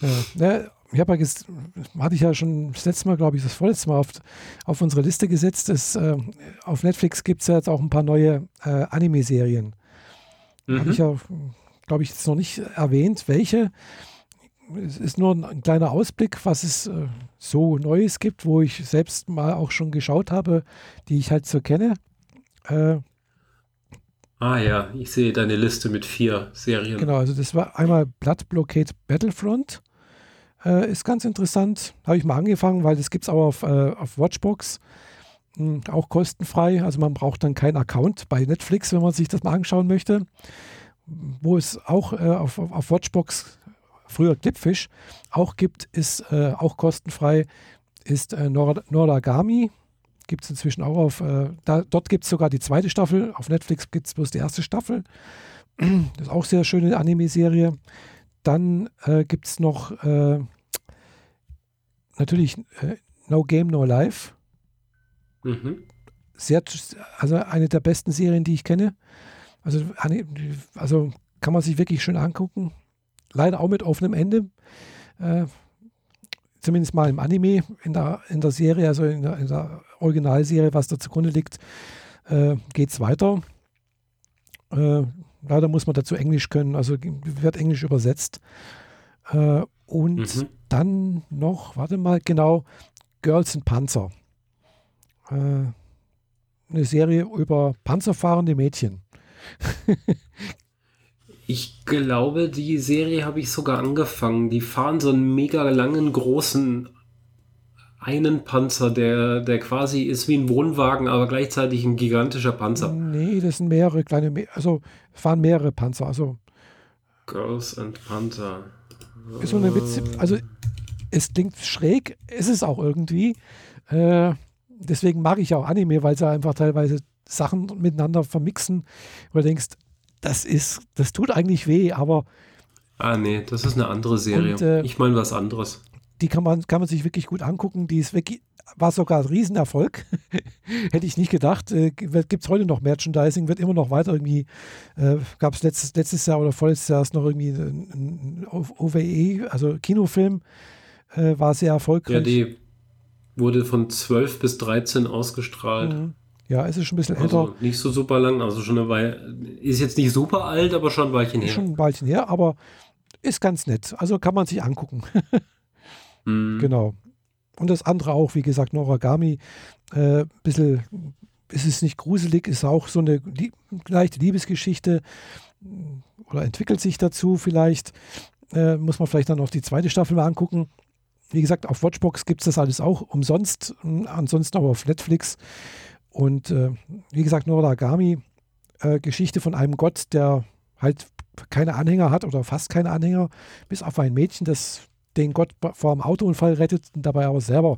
ja, ich habe ja hatte ich ja schon das letzte Mal, glaube ich, das vorletzte Mal auf, auf unsere Liste gesetzt. Das, äh, auf Netflix gibt es ja jetzt auch ein paar neue äh, Anime-Serien. Mhm. Habe ich ja, glaube ich, jetzt noch nicht erwähnt, welche. Es ist nur ein kleiner Ausblick, was es äh, so Neues gibt, wo ich selbst mal auch schon geschaut habe, die ich halt so kenne.
Ah ja, ich sehe deine Liste mit vier Serien.
Genau, also das war einmal Blood Blockade Battlefront. Äh, ist ganz interessant. Habe ich mal angefangen, weil das gibt es auch auf, äh, auf Watchbox. Hm, auch kostenfrei. Also man braucht dann keinen Account bei Netflix, wenn man sich das mal anschauen möchte. Wo es auch äh, auf, auf Watchbox, früher Clipfish, auch gibt, ist äh, auch kostenfrei, ist äh, Nord Nordagami. Gibt es inzwischen auch auf, äh, da, dort gibt es sogar die zweite Staffel. Auf Netflix gibt es bloß die erste Staffel. Das ist auch sehr schöne Anime-Serie. Dann äh, gibt es noch äh, natürlich äh, No Game, No Life. Mhm. Sehr, also eine der besten Serien, die ich kenne. Also, also kann man sich wirklich schön angucken. Leider auch mit offenem Ende. Zumindest mal im Anime, in der, in der Serie, also in der, in der Originalserie, was da zugrunde liegt, äh, geht es weiter. Äh, leider muss man dazu Englisch können, also wird Englisch übersetzt. Äh, und mhm. dann noch, warte mal, genau, Girls in Panzer. Äh, eine Serie über panzerfahrende Mädchen.
Ich glaube, die Serie habe ich sogar angefangen. Die fahren so einen mega langen, großen einen Panzer, der, der quasi ist wie ein Wohnwagen, aber gleichzeitig ein gigantischer Panzer.
Nee, das sind mehrere kleine, also fahren mehrere Panzer. Also
Girls and Panther.
Ist so eine Witz, also es klingt schräg, ist es auch irgendwie. Äh, deswegen mag ich auch Anime, weil sie einfach teilweise Sachen miteinander vermixen, wo du denkst, das ist, das tut eigentlich weh, aber.
Ah, nee, das ist eine andere Serie. Und, äh, ich meine was anderes.
Die kann man, kann man sich wirklich gut angucken. Die ist wirklich, war sogar ein Riesenerfolg. Hätte ich nicht gedacht. Äh, Gibt es heute noch Merchandising, wird immer noch weiter irgendwie. Äh, Gab es letztes, letztes Jahr oder vorletztes Jahr ist noch irgendwie ein, ein OVE, also Kinofilm, äh, war sehr erfolgreich. Ja,
die wurde von 12 bis 13 ausgestrahlt. Mhm.
Ja, es ist schon ein bisschen also
älter. Nicht so super lang, also schon eine Weile. Ist jetzt nicht super alt, aber schon ein Weilchen her.
Schon ein Weilchen her, aber ist ganz nett. Also kann man sich angucken. mm. Genau. Und das andere auch, wie gesagt, Noragami. Äh, bisschen, ist es nicht gruselig, ist auch so eine lieb, leichte Liebesgeschichte oder entwickelt sich dazu vielleicht. Äh, muss man vielleicht dann noch die zweite Staffel mal angucken. Wie gesagt, auf Watchbox gibt es das alles auch umsonst, ansonsten aber auf Netflix. Und äh, wie gesagt, Noragami, äh, Geschichte von einem Gott, der halt keine Anhänger hat oder fast keine Anhänger, bis auf ein Mädchen, das den Gott vor einem Autounfall rettet und dabei aber selber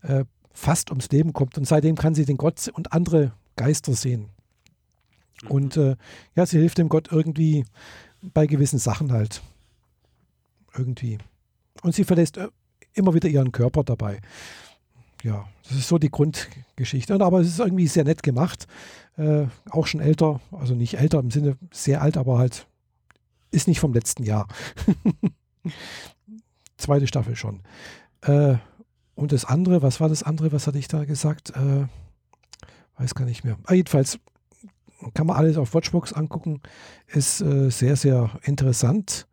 äh, fast ums Leben kommt. Und seitdem kann sie den Gott und andere Geister sehen. Und äh, ja, sie hilft dem Gott irgendwie bei gewissen Sachen halt. Irgendwie. Und sie verlässt äh, immer wieder ihren Körper dabei ja, das ist so die Grundgeschichte. Aber es ist irgendwie sehr nett gemacht. Äh, auch schon älter, also nicht älter im Sinne sehr alt, aber halt ist nicht vom letzten Jahr. Zweite Staffel schon. Äh, und das andere, was war das andere, was hatte ich da gesagt? Äh, weiß gar nicht mehr. Ah, jedenfalls kann man alles auf Watchbox angucken. Ist äh, sehr, sehr interessant.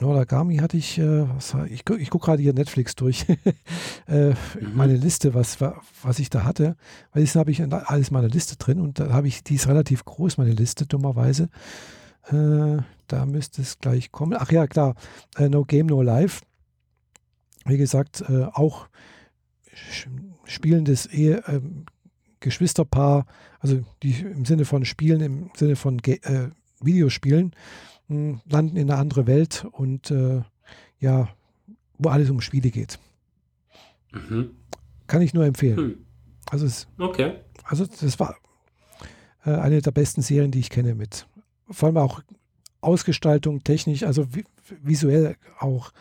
Noragami hatte ich, äh, was, ich, ich gucke gerade hier Netflix durch, äh, mhm. meine Liste, was, was ich da hatte, weil das habe ich alles in meiner Liste drin und da habe ich, die ist relativ groß, meine Liste, dummerweise. Äh, da müsste es gleich kommen. Ach ja, klar, äh, No Game, No Life. Wie gesagt, äh, auch spielendes Ehe, ähm, Geschwisterpaar, also die im Sinne von Spielen, im Sinne von Ge äh, Landen in eine andere Welt und äh, ja, wo alles um Spiele geht. Mhm. Kann ich nur empfehlen. Hm. Also, es,
okay.
also das war äh, eine der besten Serien, die ich kenne mit. Vor allem auch Ausgestaltung, technisch, also vi visuell auch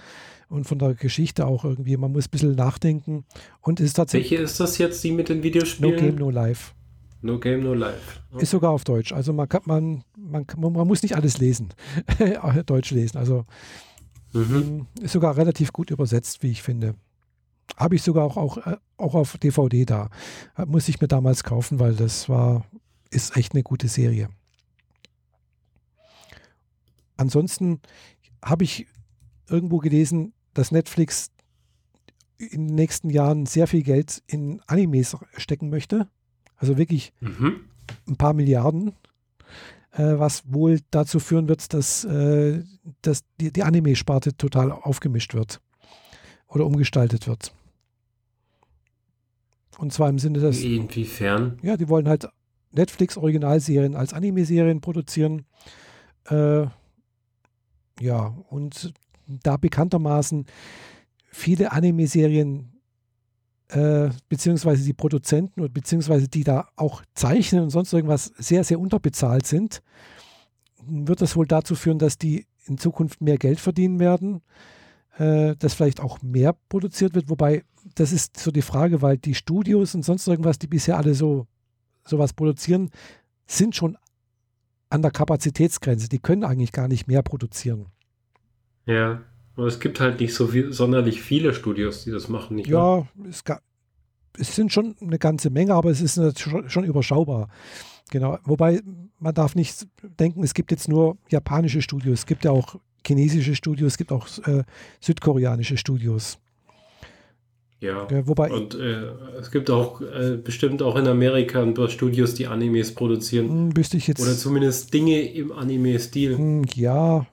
und von der Geschichte auch irgendwie. Man muss ein bisschen nachdenken. Und ist tatsächlich.
Welche ist das jetzt, die mit den Videospielen?
No Game, No Life.
No Game, No Life.
Okay. Ist sogar auf Deutsch. Also man kann, man, man, man muss nicht alles lesen, Deutsch lesen. Also mhm. Ähm, ist sogar relativ gut übersetzt, wie ich finde. Habe ich sogar auch, auch, äh, auch auf DVD da. Muss ich mir damals kaufen, weil das war, ist echt eine gute Serie. Ansonsten habe ich irgendwo gelesen, dass Netflix in den nächsten Jahren sehr viel Geld in Animes stecken möchte. Also wirklich mhm. ein paar Milliarden, äh, was wohl dazu führen wird, dass, äh, dass die, die Anime-Sparte total aufgemischt wird. oder umgestaltet wird. Und zwar im Sinne, dass.
Inwiefern?
Ja, die wollen halt Netflix-Originalserien als Anime-Serien produzieren. Äh, ja, und da bekanntermaßen viele Anime-Serien äh, beziehungsweise die Produzenten und beziehungsweise die da auch zeichnen und sonst irgendwas sehr, sehr unterbezahlt sind, wird das wohl dazu führen, dass die in Zukunft mehr Geld verdienen werden, äh, dass vielleicht auch mehr produziert wird, wobei das ist so die Frage, weil die Studios und sonst irgendwas, die bisher alle so sowas produzieren, sind schon an der Kapazitätsgrenze. Die können eigentlich gar nicht mehr produzieren.
Ja, aber es gibt halt nicht so viel, sonderlich viele Studios, die das machen. Nicht
ja, es, es, sind schon eine ganze Menge, aber es ist schon, schon überschaubar. Genau. Wobei man darf nicht denken, es gibt jetzt nur japanische Studios. Es gibt ja auch chinesische Studios, es gibt auch äh, südkoreanische Studios.
Ja, ja wobei und äh, es gibt auch äh, bestimmt auch in Amerika ein paar Studios, die Animes produzieren.
Hm, wüsste ich jetzt.
Oder zumindest Dinge im Anime-Stil.
Hm, ja,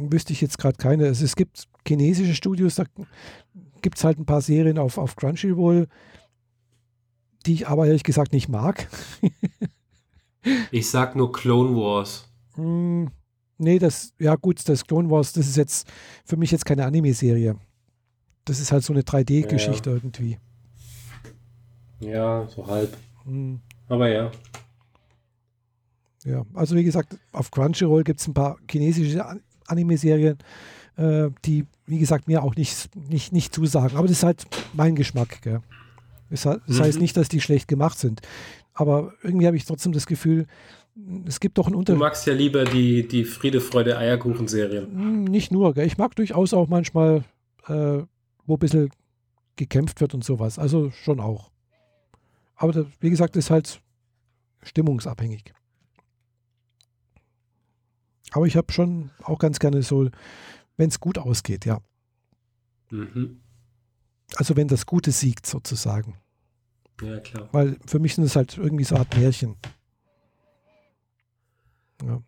wüsste ich jetzt gerade keine. Also es gibt chinesische Studios, da gibt es halt ein paar Serien auf, auf Crunchyroll, die ich aber ehrlich gesagt nicht mag.
ich sag nur Clone Wars.
Hm, nee, das, ja gut, das Clone Wars, das ist jetzt für mich jetzt keine Anime-Serie. Das ist halt so eine 3D-Geschichte ja. irgendwie.
Ja, so halb. Hm. Aber ja.
Ja, also wie gesagt, auf Crunchyroll gibt es ein paar chinesische Anime-Serien, äh, die, wie gesagt, mir auch nicht, nicht, nicht zusagen. Aber das ist halt mein Geschmack. Gell? Das, das mhm. heißt nicht, dass die schlecht gemacht sind. Aber irgendwie habe ich trotzdem das Gefühl, es gibt doch einen Unterschied.
Du magst ja lieber die, die Friede, Freude, Eierkuchen-Serien.
Hm, nicht nur, gell? ich mag durchaus auch manchmal, äh, wo ein bisschen gekämpft wird und sowas. Also schon auch. Aber das, wie gesagt, ist halt stimmungsabhängig. Aber ich habe schon auch ganz gerne so, wenn es gut ausgeht, ja. Mhm. Also wenn das Gute siegt sozusagen.
Ja, klar.
Weil für mich sind es halt irgendwie so eine Art Märchen. Ja.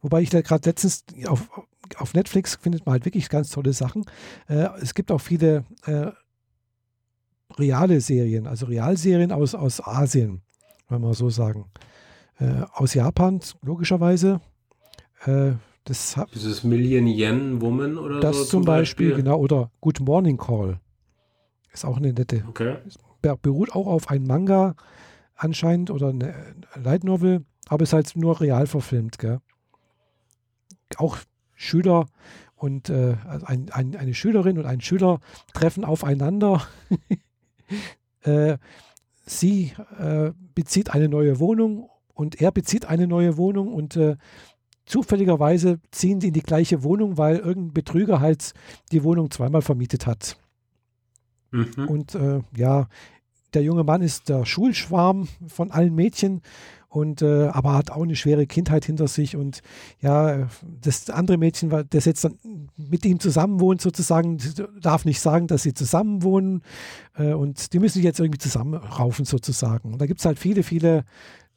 Wobei ich da gerade letztens auf, auf Netflix findet man halt wirklich ganz tolle Sachen. Äh, es gibt auch viele äh, reale Serien, also Realserien aus, aus Asien, wenn wir so sagen. Äh, aus Japan, logischerweise. Äh, das
Dieses Million Yen Woman oder
das so. Das zum Beispiel, Beispiel, genau, oder Good Morning Call. Ist auch eine nette.
Okay.
Beruht auch auf einem Manga anscheinend oder eine Light Novel, aber ist halt nur real verfilmt, gell? Auch Schüler und äh, also ein, ein, eine Schülerin und ein Schüler treffen aufeinander. äh, sie äh, bezieht eine neue Wohnung und er bezieht eine neue Wohnung und äh, zufälligerweise ziehen die in die gleiche Wohnung, weil irgendein Betrüger halt die Wohnung zweimal vermietet hat. Mhm. Und äh, ja, der junge Mann ist der Schulschwarm von allen Mädchen und äh, aber hat auch eine schwere Kindheit hinter sich und ja, das andere Mädchen, das jetzt dann mit ihm zusammenwohnt sozusagen, darf nicht sagen, dass sie zusammenwohnen äh, und die müssen sich jetzt irgendwie zusammenraufen sozusagen. Und da gibt es halt viele, viele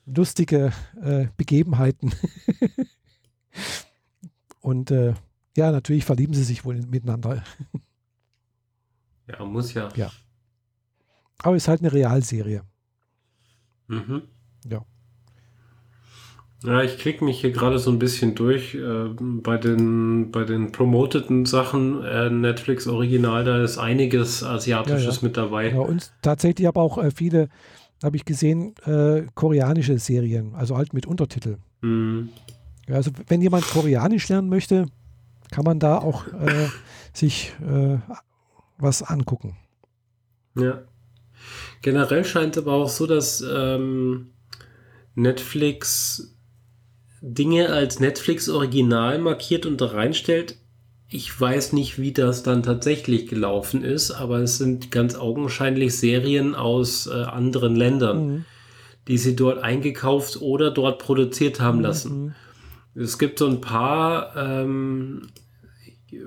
lustige äh, Begebenheiten. Und äh, ja, natürlich verlieben sie sich wohl miteinander.
Ja, muss ja.
Ja. Aber es ist halt eine Realserie.
Mhm.
Ja.
Ja, ich klicke mich hier gerade so ein bisschen durch äh, bei den bei den promoteten Sachen äh, Netflix Original, da ist einiges asiatisches ja, ja. mit dabei.
Ja, und tatsächlich aber auch äh, viele, habe ich gesehen, äh, koreanische Serien, also halt mit Untertitel.
Mhm.
Ja, also wenn jemand Koreanisch lernen möchte, kann man da auch äh, sich äh, was angucken.
Ja. Generell scheint es aber auch so, dass ähm, Netflix Dinge als Netflix Original markiert und da reinstellt. Ich weiß nicht, wie das dann tatsächlich gelaufen ist, aber es sind ganz augenscheinlich Serien aus äh, anderen Ländern, mhm. die sie dort eingekauft oder dort produziert haben lassen. Mhm. Es gibt so ein paar ähm,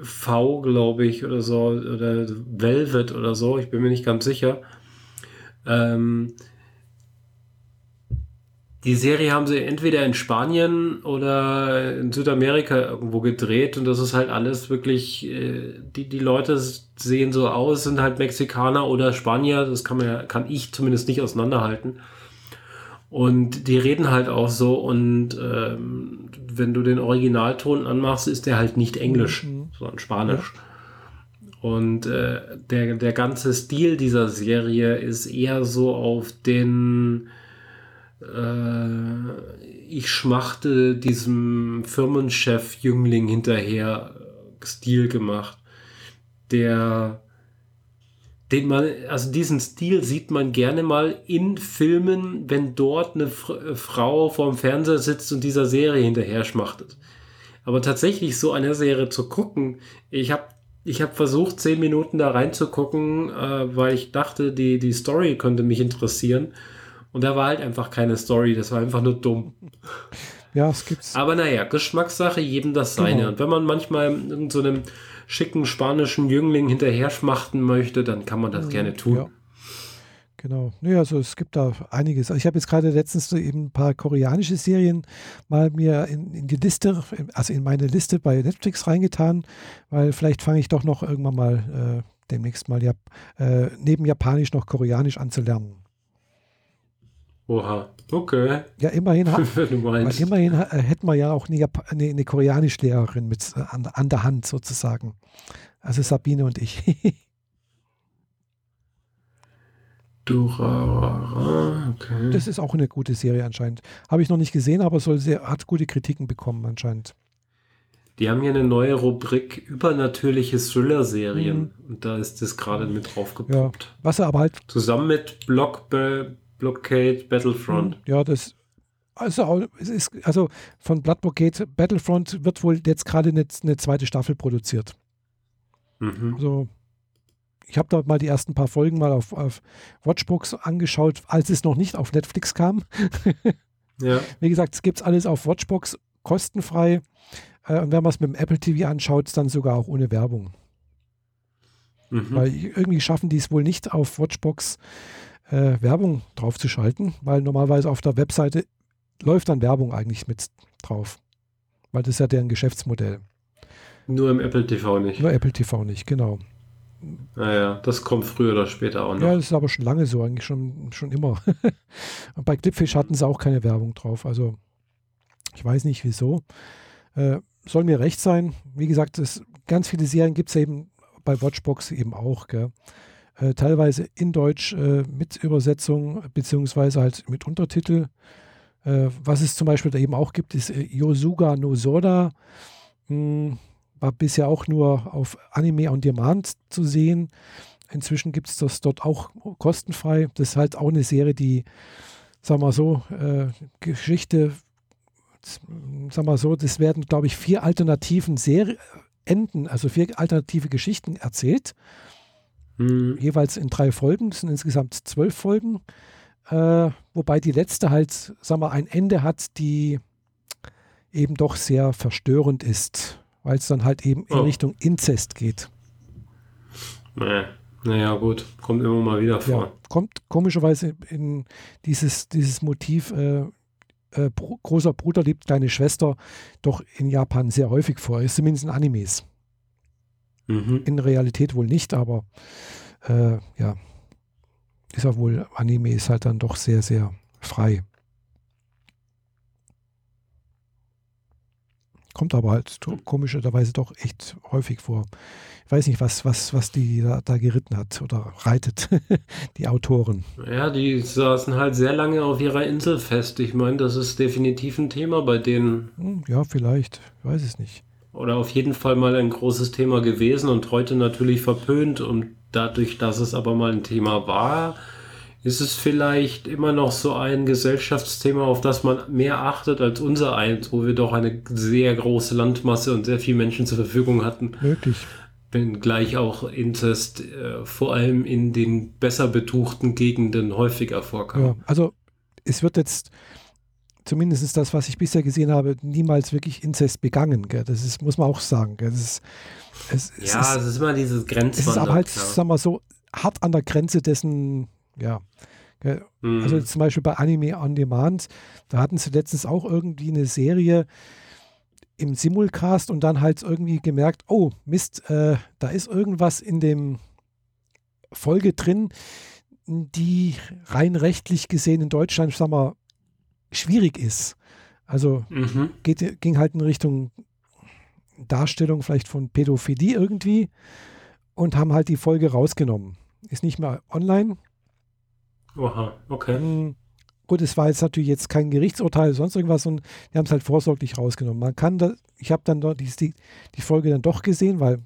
V, glaube ich, oder so, oder Velvet oder so, ich bin mir nicht ganz sicher. Ähm, die Serie haben sie entweder in Spanien oder in Südamerika irgendwo gedreht und das ist halt alles wirklich, äh, die, die Leute sehen so aus, sind halt Mexikaner oder Spanier, das kann man kann ich zumindest nicht auseinanderhalten. Und die reden halt auch so und ähm, wenn du den Originalton anmachst, ist der halt nicht Englisch, mhm. sondern Spanisch. Ja. Und äh, der, der ganze Stil dieser Serie ist eher so auf den äh, ich schmachte diesem Firmenchef Jüngling hinterher Stil gemacht, der den man, also diesen Stil sieht man gerne mal in Filmen, wenn dort eine F Frau vorm Fernseher sitzt und dieser Serie hinterher schmachtet. Aber tatsächlich so eine Serie zu gucken, ich habe ich hab versucht, zehn Minuten da reinzugucken, äh, weil ich dachte, die, die Story könnte mich interessieren. Und da war halt einfach keine Story, das war einfach nur dumm.
Ja, es gibt's.
Aber naja, Geschmackssache, jedem das seine. Genau. Und wenn man manchmal in so einem schicken spanischen Jüngling hinterher schmachten möchte, dann kann man das mhm, gerne tun. Ja.
Genau. Naja, also es gibt da einiges. Ich habe jetzt gerade letztens so eben ein paar koreanische Serien mal mir in, in, die Liste, also in meine Liste bei Netflix reingetan, weil vielleicht fange ich doch noch irgendwann mal äh, demnächst mal Jap äh, neben Japanisch noch Koreanisch anzulernen.
Oha, okay.
Ja, immerhin, weil immerhin äh, hätten wir ja auch eine, eine, eine Koreanischlehrerin mit äh, an, an, der Hand sozusagen. Also Sabine und ich.
Okay.
Das ist auch eine gute Serie anscheinend. Habe ich noch nicht gesehen, aber soll sehr, hat gute Kritiken bekommen anscheinend.
Die haben hier eine neue Rubrik übernatürliche Thriller-Serien. Mhm. Und da ist das gerade mit draufgepoppt.
Ja, was er aber halt.
Zusammen mit Block Blockade Battlefront.
Ja, das also, ist, also von Blood Blockade Battlefront wird wohl jetzt gerade eine, eine zweite Staffel produziert. Mhm. Also ich habe da mal die ersten paar Folgen mal auf, auf Watchbox angeschaut, als es noch nicht auf Netflix kam. ja. Wie gesagt, es gibt alles auf Watchbox kostenfrei. Äh, und wenn man es mit dem Apple TV anschaut, dann sogar auch ohne Werbung. Mhm. Weil irgendwie schaffen die es wohl nicht auf Watchbox äh, Werbung draufzuschalten, weil normalerweise auf der Webseite läuft dann Werbung eigentlich mit drauf. Weil das ist ja deren Geschäftsmodell.
Nur im Apple TV nicht.
Nur Apple TV nicht, genau.
Naja, das kommt früher oder später auch noch.
Ja, das ist aber schon lange so, eigentlich schon, schon immer. Und bei Clipfish hatten sie auch keine Werbung drauf. Also ich weiß nicht wieso. Äh, soll mir recht sein. Wie gesagt, das, ganz viele Serien gibt es eben bei Watchbox eben auch. Gell? Äh, teilweise in Deutsch äh, mit Übersetzung beziehungsweise halt mit Untertitel. Äh, was es zum Beispiel da eben auch gibt, ist äh, Yosuga no Soda. Hm, war bisher auch nur auf Anime on Demand zu sehen. Inzwischen gibt es das dort auch kostenfrei. Das ist halt auch eine Serie, die, sagen wir so, äh, Geschichte, sagen wir so, das werden, glaube ich, vier alternativen Serien, Enden, also vier alternative Geschichten erzählt. Mhm. Jeweils in drei Folgen, das sind insgesamt zwölf Folgen. Äh, wobei die letzte halt, sagen wir, ein Ende hat, die eben doch sehr verstörend ist, weil es dann halt eben in oh. Richtung Inzest geht.
Naja. naja, gut, kommt immer mal wieder vor. Ja,
kommt komischerweise in dieses, dieses Motiv, äh, äh, großer Bruder liebt kleine Schwester, doch in Japan sehr häufig vor, ist zumindest in Animes. Mhm. In Realität wohl nicht, aber äh, ja, ist auch wohl, Anime ist halt dann doch sehr, sehr frei. Kommt aber halt komischerweise doch echt häufig vor. Ich weiß nicht, was, was, was die da, da geritten hat oder reitet, die Autoren.
Ja, die saßen halt sehr lange auf ihrer Insel fest. Ich meine, das ist definitiv ein Thema bei denen.
Hm, ja, vielleicht. Ich weiß es nicht
oder auf jeden Fall mal ein großes Thema gewesen und heute natürlich verpönt. Und dadurch, dass es aber mal ein Thema war, ist es vielleicht immer noch so ein Gesellschaftsthema, auf das man mehr achtet als unser eins, wo wir doch eine sehr große Landmasse und sehr viele Menschen zur Verfügung hatten.
Möglich.
Wenngleich auch Inzest äh, vor allem in den besser betuchten Gegenden häufiger vorkam. Ja,
also es wird jetzt zumindest das, was ich bisher gesehen habe, niemals wirklich Inzest begangen. Gell? Das ist, muss man auch sagen. Gell? Das ist,
es, es ja, ist, es ist immer dieses Grenzwandern.
Es ist aber halt, ja. sagen wir so, hart an der Grenze dessen, ja, Mhm. Also zum Beispiel bei Anime on Demand, da hatten sie letztens auch irgendwie eine Serie im Simulcast und dann halt irgendwie gemerkt, oh Mist, äh, da ist irgendwas in dem Folge drin, die rein rechtlich gesehen in Deutschland, sag mal, schwierig ist. Also mhm. geht, ging halt in Richtung Darstellung vielleicht von Pädophilie irgendwie und haben halt die Folge rausgenommen. Ist nicht mehr online.
Oha, okay.
Hm, gut, es war jetzt natürlich jetzt kein Gerichtsurteil, sonst irgendwas und die haben es halt vorsorglich rausgenommen. Man kann da, ich habe dann dort die, die Folge dann doch gesehen, weil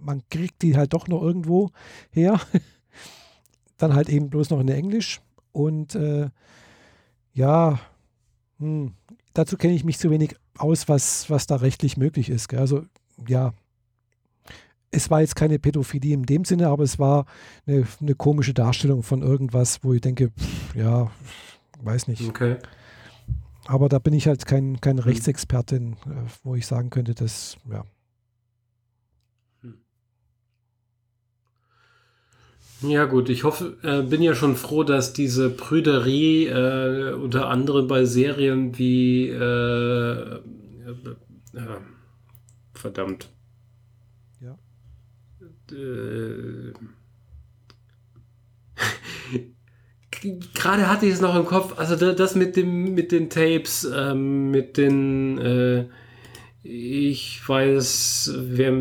man kriegt die halt doch noch irgendwo her. dann halt eben bloß noch in Englisch und äh, ja, hm, dazu kenne ich mich zu wenig aus, was, was da rechtlich möglich ist. Gell? Also ja, es war jetzt keine Pädophilie in dem Sinne, aber es war eine, eine komische Darstellung von irgendwas, wo ich denke, pff, ja, weiß nicht.
Okay.
Aber da bin ich halt kein, kein hm. Rechtsexpertin, äh, wo ich sagen könnte, dass, ja.
Ja gut, ich hoffe, äh, bin ja schon froh, dass diese Prüderie äh, unter anderem bei Serien wie äh, äh, äh verdammt.
Ja.
Äh, gerade hatte ich es noch im Kopf, also das mit dem mit den Tapes, ähm, mit den ich weiß, wer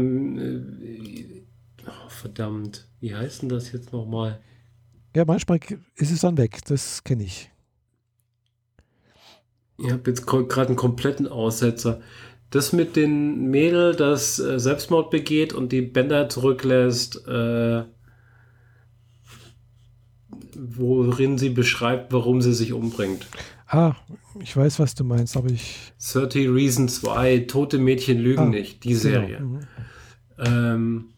oh, verdammt wie heißt denn das jetzt nochmal?
Ja, manchmal ist es dann weg, das kenne ich.
Ich habe jetzt gerade einen kompletten Aussetzer. Das mit den Mädel, das äh, Selbstmord begeht und die Bänder zurücklässt, äh, worin sie beschreibt, warum sie sich umbringt.
Ah, ich weiß, was du meinst, aber ich.
30 Reasons Why, Tote Mädchen lügen ah, nicht, die genau. Serie. Genau. Mhm. Ähm,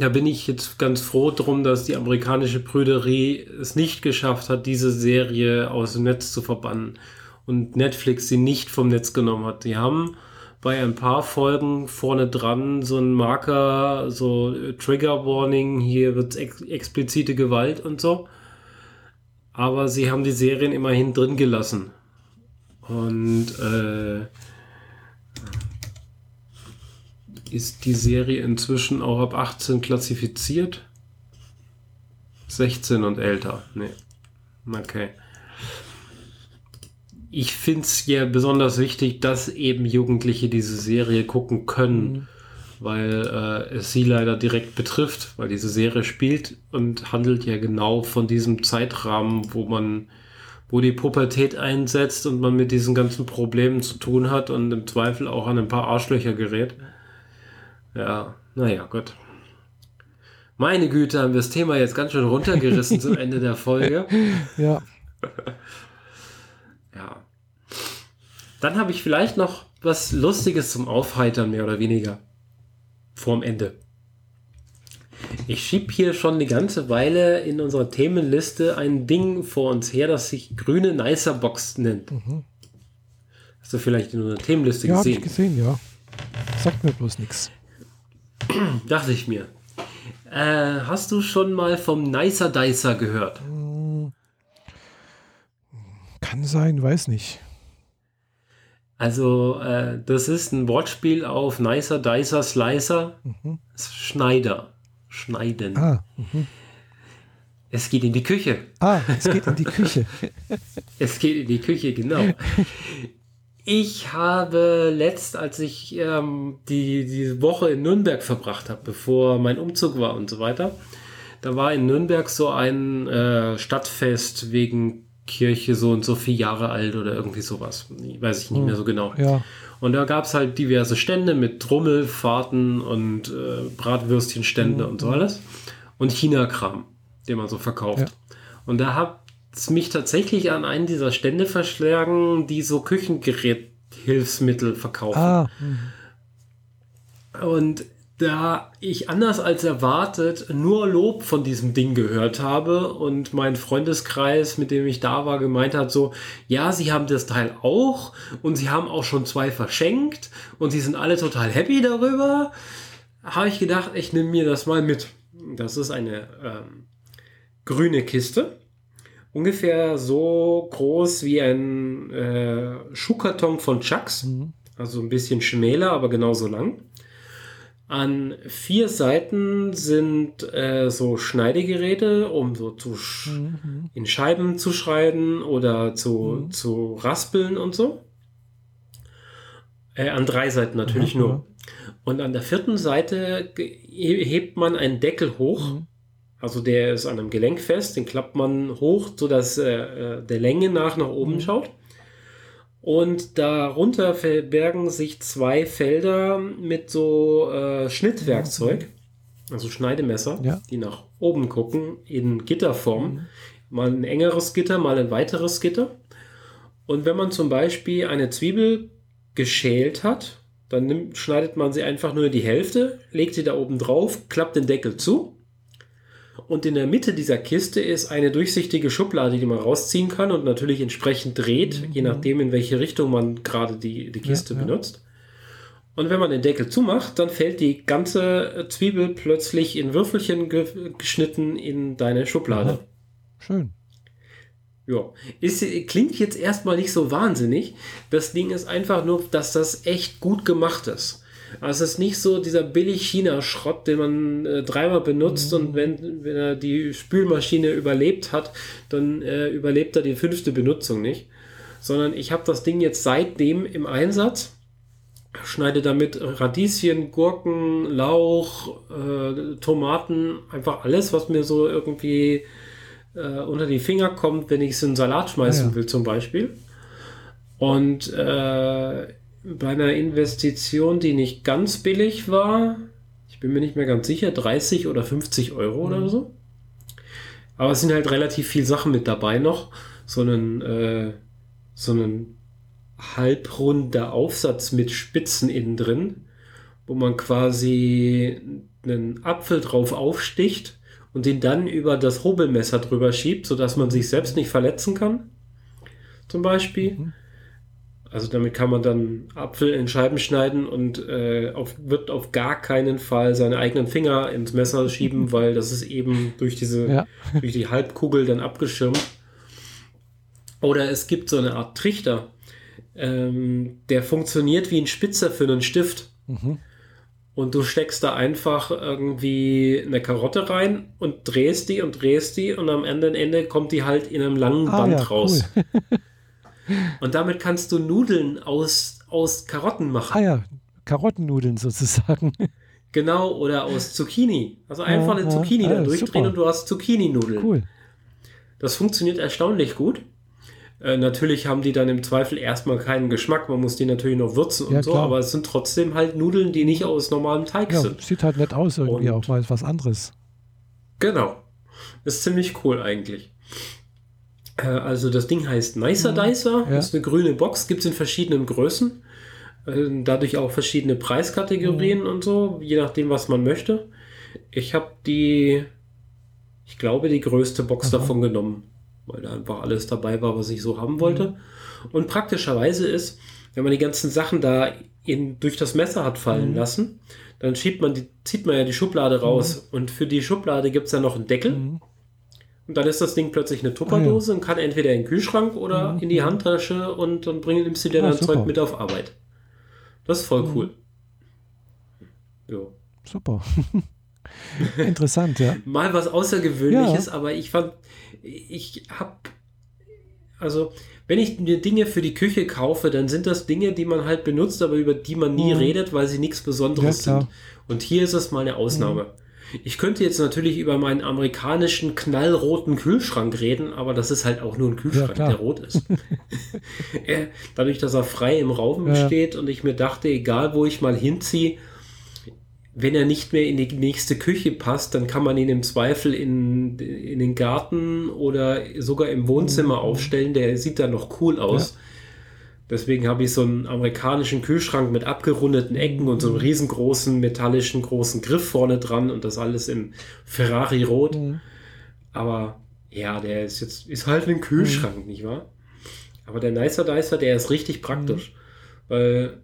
da bin ich jetzt ganz froh drum, dass die amerikanische Brüderie es nicht geschafft hat, diese Serie aus dem Netz zu verbannen und Netflix sie nicht vom Netz genommen hat. Die haben bei ein paar Folgen vorne dran so ein Marker, so Trigger Warning, hier wird ex explizite Gewalt und so. Aber sie haben die Serien immerhin drin gelassen. Und äh, ist die Serie inzwischen auch ab 18 klassifiziert? 16 und älter. Nee. Okay. Ich finde es ja besonders wichtig, dass eben Jugendliche diese Serie gucken können, mhm. weil äh, es sie leider direkt betrifft, weil diese Serie spielt und handelt ja genau von diesem Zeitrahmen, wo man, wo die Pubertät einsetzt und man mit diesen ganzen Problemen zu tun hat und im Zweifel auch an ein paar Arschlöcher gerät. Ja. Ja, naja, gut. Meine Güte, haben wir das Thema jetzt ganz schön runtergerissen zum Ende der Folge.
Ja.
ja. Dann habe ich vielleicht noch was Lustiges zum Aufheitern, mehr oder weniger. Vorm Ende. Ich schieb hier schon eine ganze Weile in unserer Themenliste ein Ding vor uns her, das sich grüne Nicer Box nennt. Mhm. Hast du vielleicht in unserer Themenliste
ja,
gesehen?
Ja, habe ich gesehen, ja. Sagt mir bloß nichts.
Dachte ich mir. Äh, hast du schon mal vom Nicer Dicer gehört?
Kann sein, weiß nicht.
Also, äh, das ist ein Wortspiel auf Nicer Dicer Slicer. Mhm. Schneider. Schneiden.
Ah, mhm.
Es geht in die Küche.
Ah, es geht in die Küche.
es geht in die Küche, genau. Ich habe letzt, als ich ähm, die, die Woche in Nürnberg verbracht habe, bevor mein Umzug war und so weiter, da war in Nürnberg so ein äh, Stadtfest wegen Kirche so und so vier Jahre alt oder irgendwie sowas. Weiß ich nicht mehr so genau.
Ja.
Und da gab es halt diverse Stände mit Trommelfahrten und äh, Bratwürstchenstände mhm. und so alles. Und China-Kram, den man so verkauft. Ja. Und da habe mich tatsächlich an einen dieser Stände verschlagen, die so Küchengeräthilfsmittel verkaufen. Ah. Und da ich anders als erwartet nur Lob von diesem Ding gehört habe und mein Freundeskreis, mit dem ich da war, gemeint hat so, ja, sie haben das Teil auch und sie haben auch schon zwei verschenkt und sie sind alle total happy darüber, habe ich gedacht, ich nehme mir das mal mit. Das ist eine ähm, grüne Kiste ungefähr so groß wie ein äh, Schuhkarton von Chucks. Mhm. Also ein bisschen schmäler, aber genauso lang. An vier Seiten sind äh, so Schneidegeräte, um so zu sch mhm. in Scheiben zu schneiden oder zu, mhm. zu raspeln und so. Äh, an drei Seiten natürlich mhm. nur. Und an der vierten Seite hebt man einen Deckel hoch. Mhm. Also der ist an einem Gelenk fest, den klappt man hoch, sodass äh, äh der Länge nach nach oben mhm. schaut. Und darunter verbergen sich zwei Felder mit so äh, Schnittwerkzeug, also Schneidemesser, ja. die nach oben gucken in Gitterform. Mhm. Mal ein engeres Gitter, mal ein weiteres Gitter. Und wenn man zum Beispiel eine Zwiebel geschält hat, dann nimmt, schneidet man sie einfach nur die Hälfte, legt sie da oben drauf, klappt den Deckel zu und in der Mitte dieser Kiste ist eine durchsichtige Schublade, die man rausziehen kann und natürlich entsprechend dreht, mhm. je nachdem, in welche Richtung man gerade die, die Kiste ja, benutzt. Und wenn man den Deckel zumacht, dann fällt die ganze Zwiebel plötzlich in Würfelchen ge geschnitten in deine Schublade. Aha.
Schön.
Ja, ist, klingt jetzt erstmal nicht so wahnsinnig. Das Ding ist einfach nur, dass das echt gut gemacht ist. Also es ist nicht so dieser billig China-Schrott, den man äh, dreimal benutzt mhm. und wenn, wenn er die Spülmaschine überlebt hat, dann äh, überlebt er die fünfte Benutzung nicht. Sondern ich habe das Ding jetzt seitdem im Einsatz, schneide damit Radieschen, Gurken, Lauch, äh, Tomaten, einfach alles, was mir so irgendwie äh, unter die Finger kommt, wenn ich es in Salat schmeißen ja. will zum Beispiel. Und äh, bei einer Investition, die nicht ganz billig war, ich bin mir nicht mehr ganz sicher, 30 oder 50 Euro mhm. oder so. Aber es sind halt relativ viele Sachen mit dabei noch. So einen, äh, so einen halbrunder Aufsatz mit Spitzen innen drin, wo man quasi einen Apfel drauf aufsticht und den dann über das Hobelmesser drüber schiebt, sodass man sich selbst nicht verletzen kann. Zum Beispiel. Mhm. Also damit kann man dann Apfel in Scheiben schneiden und äh, auf, wird auf gar keinen Fall seine eigenen Finger ins Messer schieben, weil das ist eben durch diese ja. durch die Halbkugel dann abgeschirmt. Oder es gibt so eine Art Trichter, ähm, der funktioniert wie ein Spitzer für einen Stift. Mhm. Und du steckst da einfach irgendwie eine Karotte rein und drehst die und drehst die und am Ende, Ende kommt die halt in einem langen ah, Band ja, raus. Cool. Und damit kannst du Nudeln aus, aus Karotten machen.
Ah ja, Karottennudeln sozusagen.
Genau, oder aus Zucchini. Also einfach eine Zucchini ja, da durchdrehen super. und du hast Zucchini-Nudeln. Cool. Das funktioniert erstaunlich gut. Äh, natürlich haben die dann im Zweifel erstmal keinen Geschmack. Man muss die natürlich noch würzen und ja, so, aber es sind trotzdem halt Nudeln, die nicht aus normalem Teig ja, sind.
Sieht halt nett aus, irgendwie und auch mal was anderes.
Genau. Ist ziemlich cool eigentlich. Äh, also das Ding heißt Nicer mhm. Dicer, ja. ist eine grüne Box, gibt es in verschiedenen Größen. Äh, dadurch auch verschiedene Preiskategorien mhm. und so, je nachdem, was man möchte. Ich habe die, ich glaube, die größte Box Aha. davon genommen, weil da einfach alles dabei war, was ich so haben wollte. Mhm. Und praktischerweise ist, wenn man die ganzen Sachen da in, durch das Messer hat fallen mhm. lassen, dann schiebt man die, zieht man ja die Schublade raus. Mhm. Und für die Schublade gibt es ja noch einen Deckel. Mhm. Und dann ist das Ding plötzlich eine Tupperdose ah, ja. und kann entweder in den Kühlschrank oder mhm. in die Handtasche und dann bring, nimmst du dir ah, dein Zeug mit auf Arbeit. Das ist voll mhm. cool.
Jo. Super. Interessant, ja.
Mal was Außergewöhnliches, ja. aber ich fand, ich habe, also, wenn ich mir Dinge für die Küche kaufe, dann sind das Dinge, die man halt benutzt, aber über die man nie mhm. redet, weil sie nichts Besonderes ja, sind. Und hier ist es mal eine Ausnahme. Mhm. Ich könnte jetzt natürlich über meinen amerikanischen knallroten Kühlschrank reden, aber das ist halt auch nur ein Kühlschrank, ja, der rot ist. Dadurch, dass er frei im Raum ja. steht und ich mir dachte, egal wo ich mal hinziehe, wenn er nicht mehr in die nächste Küche passt, dann kann man ihn im Zweifel in, in den Garten oder sogar im Wohnzimmer mhm. aufstellen. Der sieht dann noch cool aus. Ja. Deswegen habe ich so einen amerikanischen Kühlschrank mit abgerundeten Ecken und so einem riesengroßen metallischen großen Griff vorne dran und das alles in Ferrari Rot. Mhm. Aber ja, der ist jetzt ist halt ein Kühlschrank, mhm. nicht wahr? Aber der Nicer Dicer, der ist richtig praktisch, mhm. weil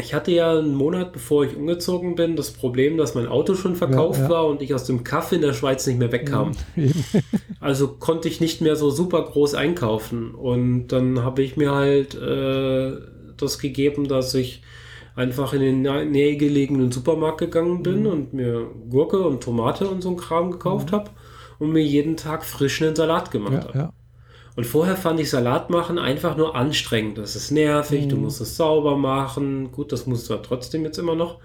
Ich hatte ja einen Monat, bevor ich umgezogen bin, das Problem, dass mein Auto schon verkauft ja, ja. war und ich aus dem Kaffee in der Schweiz nicht mehr wegkam. Ja, also konnte ich nicht mehr so super groß einkaufen. Und dann habe ich mir halt äh, das gegeben, dass ich einfach in den nähegelegenen Supermarkt gegangen bin mhm. und mir Gurke und Tomate und so ein Kram gekauft mhm. habe und mir jeden Tag frischen Salat gemacht habe. Und vorher fand ich Salat machen einfach nur anstrengend. Das ist nervig, mhm. du musst es sauber machen. Gut, das musst du ja trotzdem jetzt immer noch.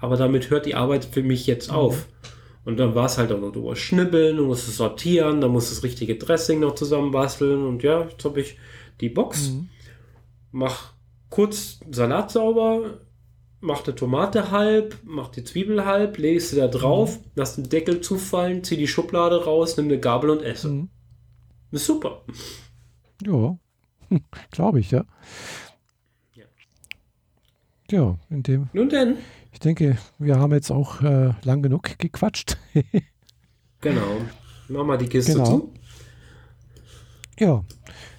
Aber damit hört die Arbeit für mich jetzt mhm. auf. Und dann war es halt auch noch, du musst schnibbeln, du musst es sortieren, dann musst du das richtige Dressing noch zusammenbasteln. Und ja, jetzt habe ich die Box, mhm. mach kurz Salat sauber, mach die Tomate halb, mach die Zwiebel halb, legst sie da drauf, mhm. lass den Deckel zufallen, zieh die Schublade raus, nimm eine Gabel und esse. Mhm. Ist super.
Ja, glaube ich, ja. ja. Ja, in dem.
Nun denn.
Ich denke, wir haben jetzt auch äh, lang genug gequatscht.
genau. Mach mal die Kiste genau. zu.
Ja.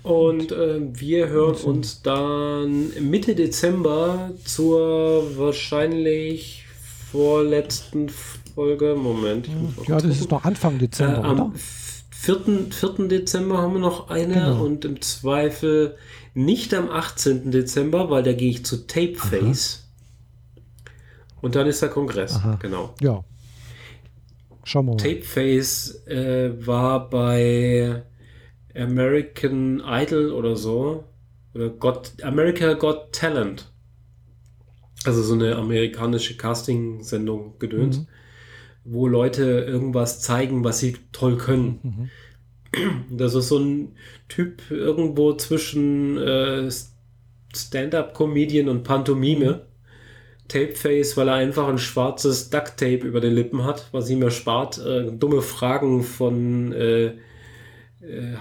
Und äh, wir hören uns dann Mitte Dezember zur wahrscheinlich vorletzten Folge. Moment.
ja, das ist noch Anfang Dezember, äh, oder?
4. 4. Dezember haben wir noch eine genau. und im Zweifel nicht am 18. Dezember, weil da gehe ich zu Tapeface. Und dann ist der Kongress. Aha. Genau.
Ja. Schauen wir mal.
Tapeface äh, war bei American Idol oder so. Oder God, America Got Talent. Also so eine amerikanische Casting-Sendung gedöns. Mhm wo Leute irgendwas zeigen, was sie toll können. Mhm. Das ist so ein Typ irgendwo zwischen äh, Stand-up-Comedian und Pantomime. Tapeface, weil er einfach ein schwarzes Duct-Tape über den Lippen hat, was ihm erspart, äh, dumme Fragen von äh, äh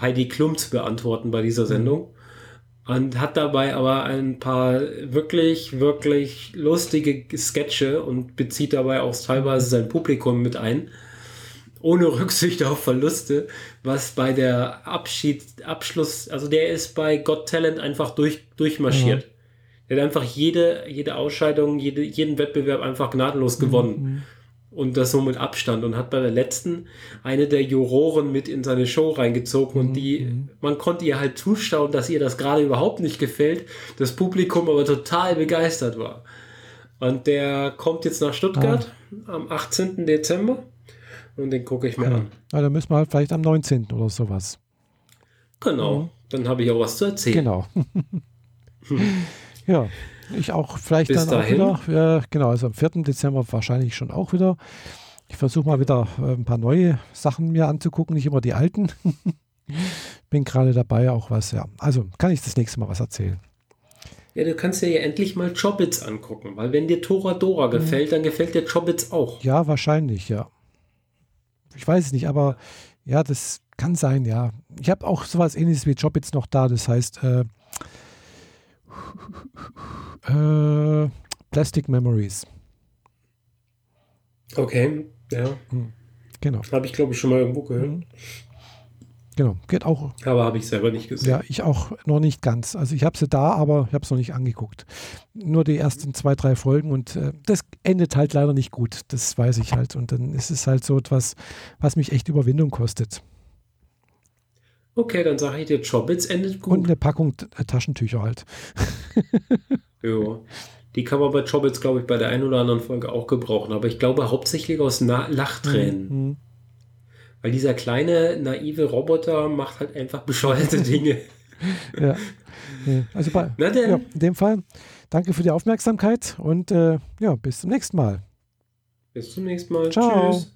Heidi Klum zu beantworten bei dieser mhm. Sendung und hat dabei aber ein paar wirklich, wirklich lustige Sketche und bezieht dabei auch teilweise sein Publikum mit ein, ohne Rücksicht auf Verluste, was bei der Abschied, Abschluss, also der ist bei Got Talent einfach durch, durchmarschiert. Mhm. Der hat einfach jede, jede Ausscheidung, jede, jeden Wettbewerb einfach gnadenlos gewonnen. Mhm und das so mit Abstand und hat bei der letzten eine der Juroren mit in seine Show reingezogen und die, mhm. man konnte ihr halt zuschauen, dass ihr das gerade überhaupt nicht gefällt, das Publikum aber total begeistert war. Und der kommt jetzt nach Stuttgart ah. am 18. Dezember und den gucke ich mir ja. an.
Ja, dann müssen wir halt vielleicht am 19. oder sowas.
Genau, mhm. dann habe ich auch was zu erzählen.
Genau. ja. Ich auch vielleicht Bis dann dahin. auch wieder. Ja, genau, also am 4. Dezember wahrscheinlich schon auch wieder. Ich versuche mal wieder äh, ein paar neue Sachen mir anzugucken, nicht immer die alten. Bin gerade dabei, auch was, ja. Also kann ich das nächste Mal was erzählen.
Ja, du kannst dir ja endlich mal Chobits angucken, weil wenn dir Tora Dora gefällt, mhm. dann gefällt dir Chobits auch.
Ja, wahrscheinlich, ja. Ich weiß es nicht, aber ja, das kann sein, ja. Ich habe auch sowas ähnliches wie Chobits noch da, das heißt, äh, äh, Plastic Memories.
Okay, ja.
Hm, genau.
Habe ich, glaube ich, schon mal irgendwo gehört. Hm.
Genau, geht auch.
Aber habe ich selber nicht gesehen.
Ja, ich auch noch nicht ganz. Also ich habe sie da, aber ich habe es noch nicht angeguckt. Nur die ersten zwei, drei Folgen und äh, das endet halt leider nicht gut. Das weiß ich halt. Und dann ist es halt so etwas, was mich echt Überwindung kostet.
Okay, dann sage ich dir, Chobits endet gut.
Und eine Packung äh, Taschentücher halt.
ja. Die kann man bei Chobits, glaube ich, bei der einen oder anderen Folge auch gebrauchen. Aber ich glaube hauptsächlich aus Na Lachtränen. Mhm. Weil dieser kleine, naive Roboter macht halt einfach bescheuerte Dinge.
ja. Also bei, ja, in dem Fall, danke für die Aufmerksamkeit und äh, ja, bis zum nächsten Mal.
Bis zum nächsten Mal.
Ciao. Tschüss.